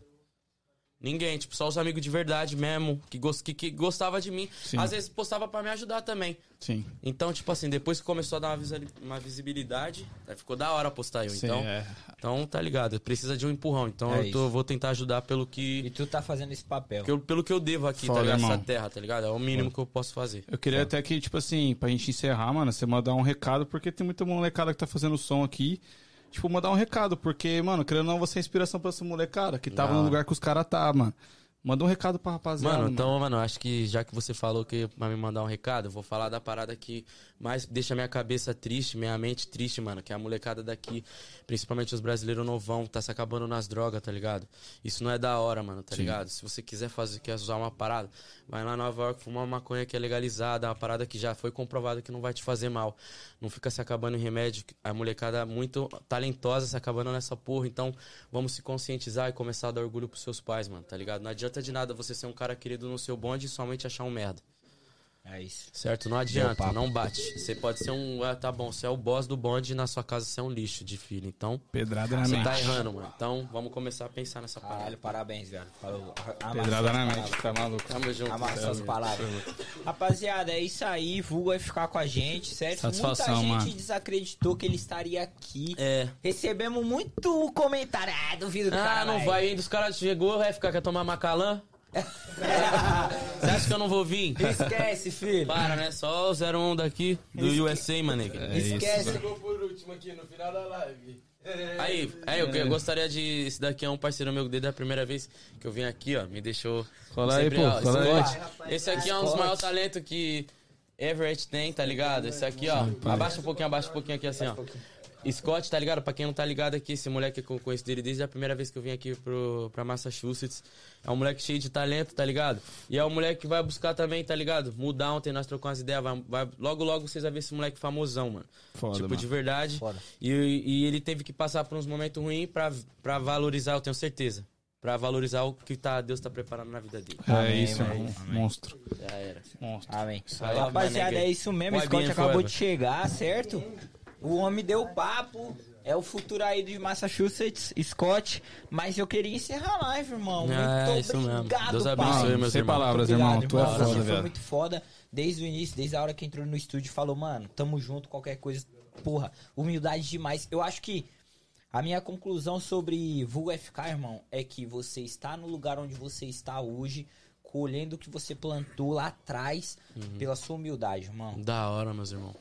Ninguém, tipo, só os amigos de verdade mesmo, que, gos- que, que gostava de mim. Sim. Às vezes postava pra me ajudar também. Sim. Então, tipo assim, depois que começou a dar uma, uma visibilidade, aí ficou da hora postar eu. Sim, então, é. então, tá ligado? Precisa de um empurrão. Então, É eu tô- vou tentar ajudar pelo E que, tu tá fazendo esse papel. que eu- pelo que eu devo aqui, Foda, tá ligado? irmão. Essa terra, tá ligado? É o mínimo que eu posso fazer. Eu queria até que, tipo assim, pra gente encerrar, mano, você mandar um recado, porque tem muita molecada que tá fazendo som aqui. Tipo, mandar um recado, porque, mano, querendo ou não, você é inspiração pra essa molecada, que tava no lugar que os caras tá, mano. Manda um recado pra rapaziada. Mano, então, mano, acho que já que você falou que vai me mandar um recado, eu vou falar da parada que mais deixa minha cabeça triste, minha mente triste, mano, que é a molecada daqui, principalmente os brasileiros novão, tá se acabando nas drogas, tá ligado? Isso não é da hora, mano, tá Sim. ligado? Se você quiser fazer, quer usar uma parada, vai lá em Nova York, fumar uma maconha que é legalizada, uma parada que já foi comprovada que não vai te fazer mal. Não fica se acabando em remédio, a molecada muito talentosa se acabando nessa porra, então vamos se conscientizar e começar a dar orgulho pros seus pais, mano, tá ligado? Não adianta de nada você ser um cara querido no seu bonde e somente achar um merda. É isso. Certo? Não adianta, não bate. Você pode ser um. Ah, tá bom, você é o boss do bonde e na sua casa você é um lixo de filho. Então, Pedrada na você mente. tá errando, mano. Então, vamos começar a pensar nessa Caralho, parada. parabéns, velho. Falou. Pedrada na mente, tá maluco. Tamo junto. Amassa tamo as palavras. Rapaziada, é isso aí. Vulgo vai ficar com a gente, certo? Satisfação, Muita gente mano. desacreditou que ele estaria aqui. É. Recebemos muito comentário. Ah, duvido do Ah, cara. não vai ainda. Os caras chegou, vai ficar, quer tomar Macalã? [laughs] Você acha que eu não vou vir? Esquece, filho. Para, né? Só o 01 daqui, do USA, mano. Esquece. Chegou por último aqui no final da live. Aí, aí eu, eu gostaria de. Esse daqui é um parceiro meu desde a primeira vez que eu vim aqui, ó. Me deixou. Cola aí, pô, ó, cola aí. Scott. Esse aqui é um dos maiores talentos que Everett tem, tá ligado? Esse aqui, ó. Abaixa um pouquinho, abaixa um pouquinho aqui assim, ó. Scott, tá ligado? Pra quem não tá ligado aqui, esse moleque que eu conheço dele desde a primeira vez que eu vim aqui pro, pra Massachusetts. É um moleque cheio de talento, tá ligado? E é um moleque que vai buscar também, tá ligado? Mudar ontem, nós trocamos umas ideias. Vai, vai- logo, logo vocês vão ver esse moleque famosão, mano. Foda, tipo, mano. de verdade. E, e ele teve que passar por uns momentos ruins pra, pra valorizar, eu tenho certeza. Pra valorizar o que tá, Deus tá preparando na vida dele. É Amém, isso, mano. Monstro. Já era. Monstro. Amém. Rapaziada, é isso mesmo. Scott acabou forever? de chegar, certo? O homem deu papo. É o futuro aí de Massachusetts, Scott. Mas eu queria encerrar a live, irmão. Muito É, isso mesmo. obrigado, Deus pai. abençoe, meus Sem palavras, irmão. obrigado, Tu é irmão. foda, Você foi velho. muito foda. Desde o início, desde a hora que entrou no estúdio, falou, mano, tamo junto, qualquer coisa. Porra, humildade demais. Eu acho que a minha conclusão sobre Vulgo FK, irmão, é que você está no lugar onde você está hoje, colhendo o que você plantou lá atrás, Uhum. pela sua humildade, irmão. Da hora, meus irmãos.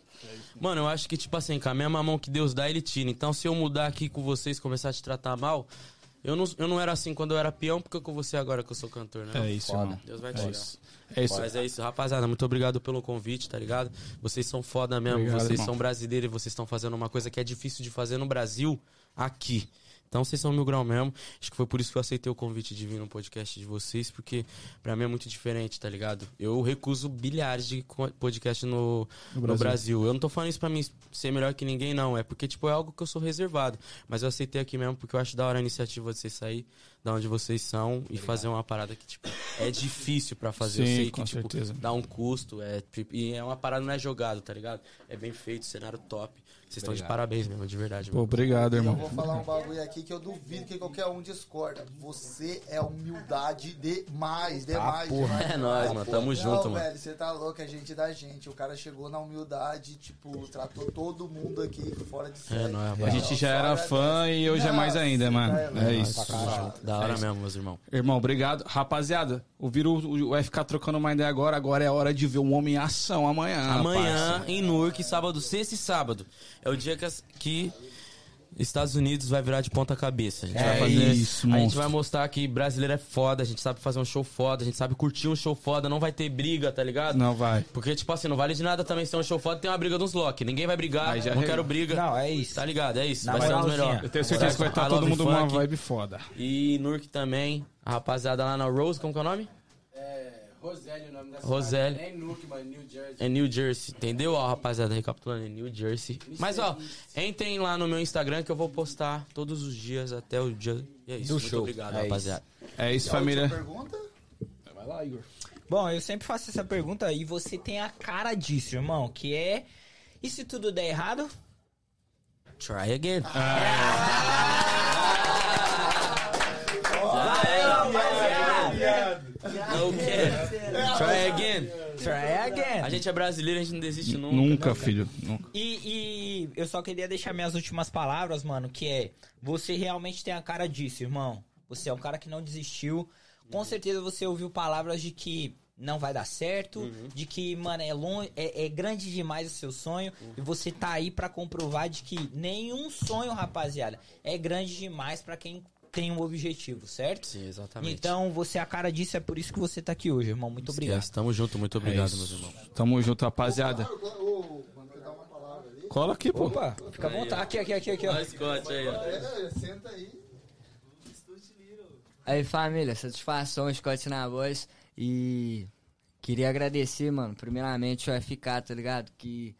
Mano, eu acho que, tipo assim, com a mesma mão que Deus dá, ele tira. Então, se eu mudar aqui com vocês, começar a te tratar mal, eu não, eu não era assim quando eu era peão, porque com você agora que eu sou cantor, né? É isso, Foda. irmão. Deus vai É tirar. isso. É isso. Mas é isso, rapaziada. Muito obrigado pelo convite, tá ligado? Vocês são foda mesmo. Obrigado, vocês irmão. são brasileiros e vocês estão fazendo uma coisa que é difícil de fazer no Brasil, aqui. Então vocês são mil grau mesmo. Acho que foi por isso que eu aceitei o convite de vir no podcast de vocês, porque pra mim é muito diferente, tá ligado? Eu recuso bilhares de podcast no, no, Brasil. Brasil. Eu não tô falando isso pra mim ser melhor que ninguém, não. É porque, tipo, é algo que eu sou reservado. Mas eu aceitei aqui mesmo porque eu acho da hora a iniciativa de vocês sair da onde vocês são e fazer uma parada que, tipo, é difícil pra fazer. eu Sim, sei que, com tipo, certeza. dá um custo. É, tipo, e é uma parada, não é jogado, tá ligado? É bem feito, cenário top. Vocês estão de parabéns mesmo, de verdade. Pô, mano. obrigado, Eu irmão. vou falar um bagulho aqui que eu duvido que qualquer um discorda. Você é humildade demais, demais, demais. É nóis, mano. Tamo Não, junto, mano. velho, você tá louco, é gente da gente. O cara chegou na humildade, tipo, tratou todo mundo aqui fora de série. É nóis, A gente já era fã e hoje é mais ainda, mano. É isso. Da hora mesmo, meus irmãos. Irmão, obrigado. Rapaziada, ouviram o, o FK trocando uma ideia agora? Agora é hora de ver o homem em ação amanhã. Amanhã, em Newark, sábado, sexta e sábado. É o dia que, as- que Estados Unidos vai virar de ponta cabeça. A gente É vai fazer. isso, a gente vai mostrar que brasileiro é foda, a gente sabe fazer um show foda, a gente sabe curtir um show foda, não vai ter briga, tá ligado? Não vai. Porque, tipo assim, não vale de nada também ser um show foda e ter uma briga dos lock. Ninguém vai brigar, não quero briga. Não, é isso. Tá ligado? É isso. Na vai ser um dos melhores. Eu tenho certeza que vai estar todo mundo numa vibe foda. E Nurk também, a rapaziada lá na Rose, como que é o nome? É, Rosélio o nome da Rosélio. cidade. Mas New Jersey. É New Jersey, entendeu? Ó, rapaziada, recapitulando, é New Jersey. Mas, ó, entrem lá no meu Instagram que eu vou postar todos os dias até o dia. E é isso. Do Muito show. obrigado, É rapaziada. É isso, E família. pergunta? Vai lá, Igor. Bom, eu sempre faço essa pergunta e você tem a cara disso, irmão, que é... E se tudo der errado? Try again. Não quer. Try again. Try again. A gente é brasileiro, a gente não desiste nunca. Nunca, filho. Nunca. E, e eu só queria deixar minhas últimas palavras, mano, que é... Você realmente tem a cara disso, irmão. Você é um cara que não desistiu. Com certeza você ouviu palavras de que não vai dar certo, de que, mano, é, longe, é, é grande demais o seu sonho. E você tá aí pra comprovar de que nenhum sonho, rapaziada, é grande demais pra quem tem um objetivo, certo? Sim, exatamente. Então, você é a cara disso, é por isso que você tá aqui hoje, irmão. Muito obrigado. Esquece, tamo junto, muito obrigado, isso. meus irmãos. Tamo junto, rapaziada. Ô? Cola aqui, pô. Opa, fica à vontade. Aqui, aqui, aqui, aqui, ó. Olha o Scott aí, ó. É, senta aí. Aí família, satisfação, Scott na voz. E queria agradecer, mano, primeiramente o FK, tá ligado? Que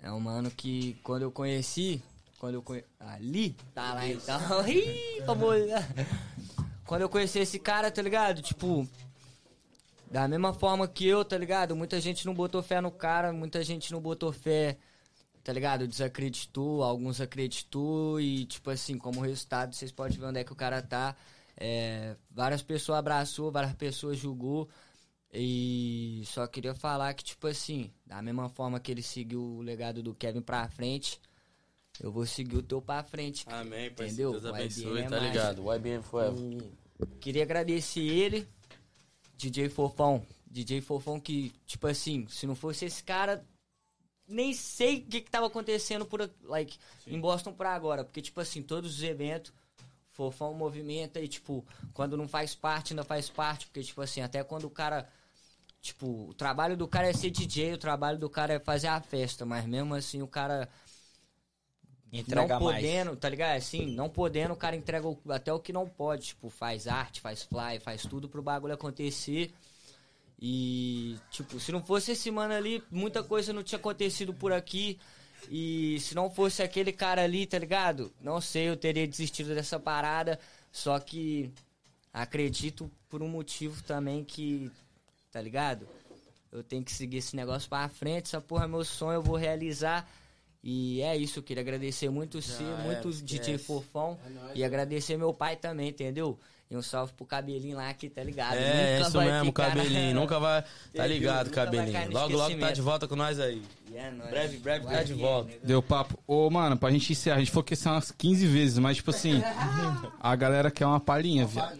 é um mano que quando eu conheci, quando eu. Ali, tá lá então. [laughs] Ih, famoso. [laughs] Quando eu conheci esse cara, tá ligado? Tipo, da mesma forma que eu, tá ligado? Muita gente não botou fé no cara, muita gente não botou fé, tá ligado? Desacreditou, alguns acreditou e, tipo assim, como resultado, vocês podem ver onde é que o cara tá. É, várias pessoas abraçou, várias pessoas julgou. E só queria falar que, tipo assim, da mesma forma que ele seguiu o legado do Kevin pra frente, eu vou seguir o teu pra frente. Amém, Entendeu? parceiro. Deus O abençoe, IBM é tá mais. ligado? YBM Forever. E queria agradecer ele, DJ Fofão. DJ Fofão que, tipo assim, se não fosse esse cara, nem sei o que, que tava acontecendo por, like, em Boston pra agora. Porque, tipo assim, todos os eventos, Fofão movimenta e, tipo, quando não faz parte, ainda faz parte. Porque, tipo assim, até quando o cara. Tipo, o trabalho do cara é ser DJ, o trabalho do cara é fazer a festa, mas mesmo assim o cara Entrega não mais. podendo, tá ligado? Assim, não podendo, o cara entrega o- até o que não pode. Tipo, faz arte, faz fly, faz tudo pro bagulho acontecer. E, tipo, se não fosse esse mano ali, muita coisa não tinha acontecido por aqui. E se não fosse aquele cara ali, tá ligado? Não sei, eu teria desistido dessa parada. Só que acredito por um motivo também que, tá ligado? Eu tenho que seguir esse negócio pra frente. Essa porra é meu sonho, eu vou realizar. E é isso, eu queria agradecer muito você, é, muito DJ esquece. Fofão. e agradecer meu pai também, entendeu? E um salve pro cabelinho lá que tá ligado? É, Nunca isso vai mesmo, ficar cabelinho. [laughs] Nunca vai. Tá ligado, Nunca cabelinho. Logo, logo tá de volta com nós aí. E é nóis. Breve, breve, Vai tá de volta. né? Deu papo. Ô, mano, pra gente encerrar, a gente falou que ia ser umas 15 vezes, mas, tipo assim, [laughs] a galera quer uma palhinha, viado.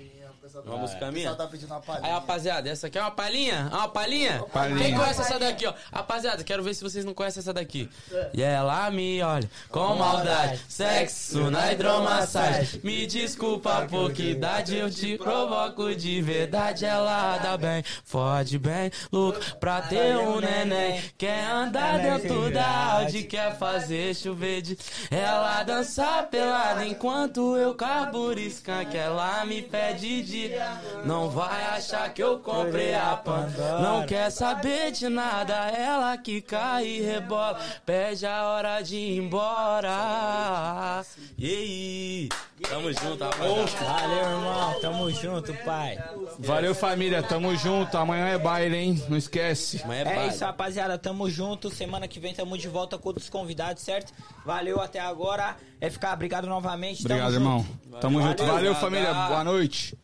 Pessoal Uma música o minha? pessoal tá pedindo uma Aí, rapaziada, essa aqui é uma palhinha? É uma palhinha? Palhinha. Quem conhece essa daqui, ó? Rapaziada, quero ver se vocês não conhecem essa daqui. E ela me olha com maldade, sexo na hidromassagem. Me desculpa a pouca idade, eu te provoco de verdade. Ela dá bem, fode bem, louco pra ter um neném. Quer andar dentro da Audi, quer fazer chover de. Ela dança pelada enquanto eu carburo skunk. Ela me pede de. Não vai achar que eu comprei a pan. Não quer saber de nada, ela que cai e rebola. Pede a hora de ir embora. E aí? Tamo junto, rapaziada. Valeu, irmão. Tamo junto, pai. Valeu, família. Tamo junto. Amanhã é baile, hein? Não esquece. Mas É baile. isso, rapaziada. Tamo junto. Semana que vem tamo de volta com outros convidados, certo? Valeu até agora. É ficar obrigado novamente. Tamo Obrigado, junto. irmão. Tamo junto. Valeu, Valeu, Gaga. família. Boa noite.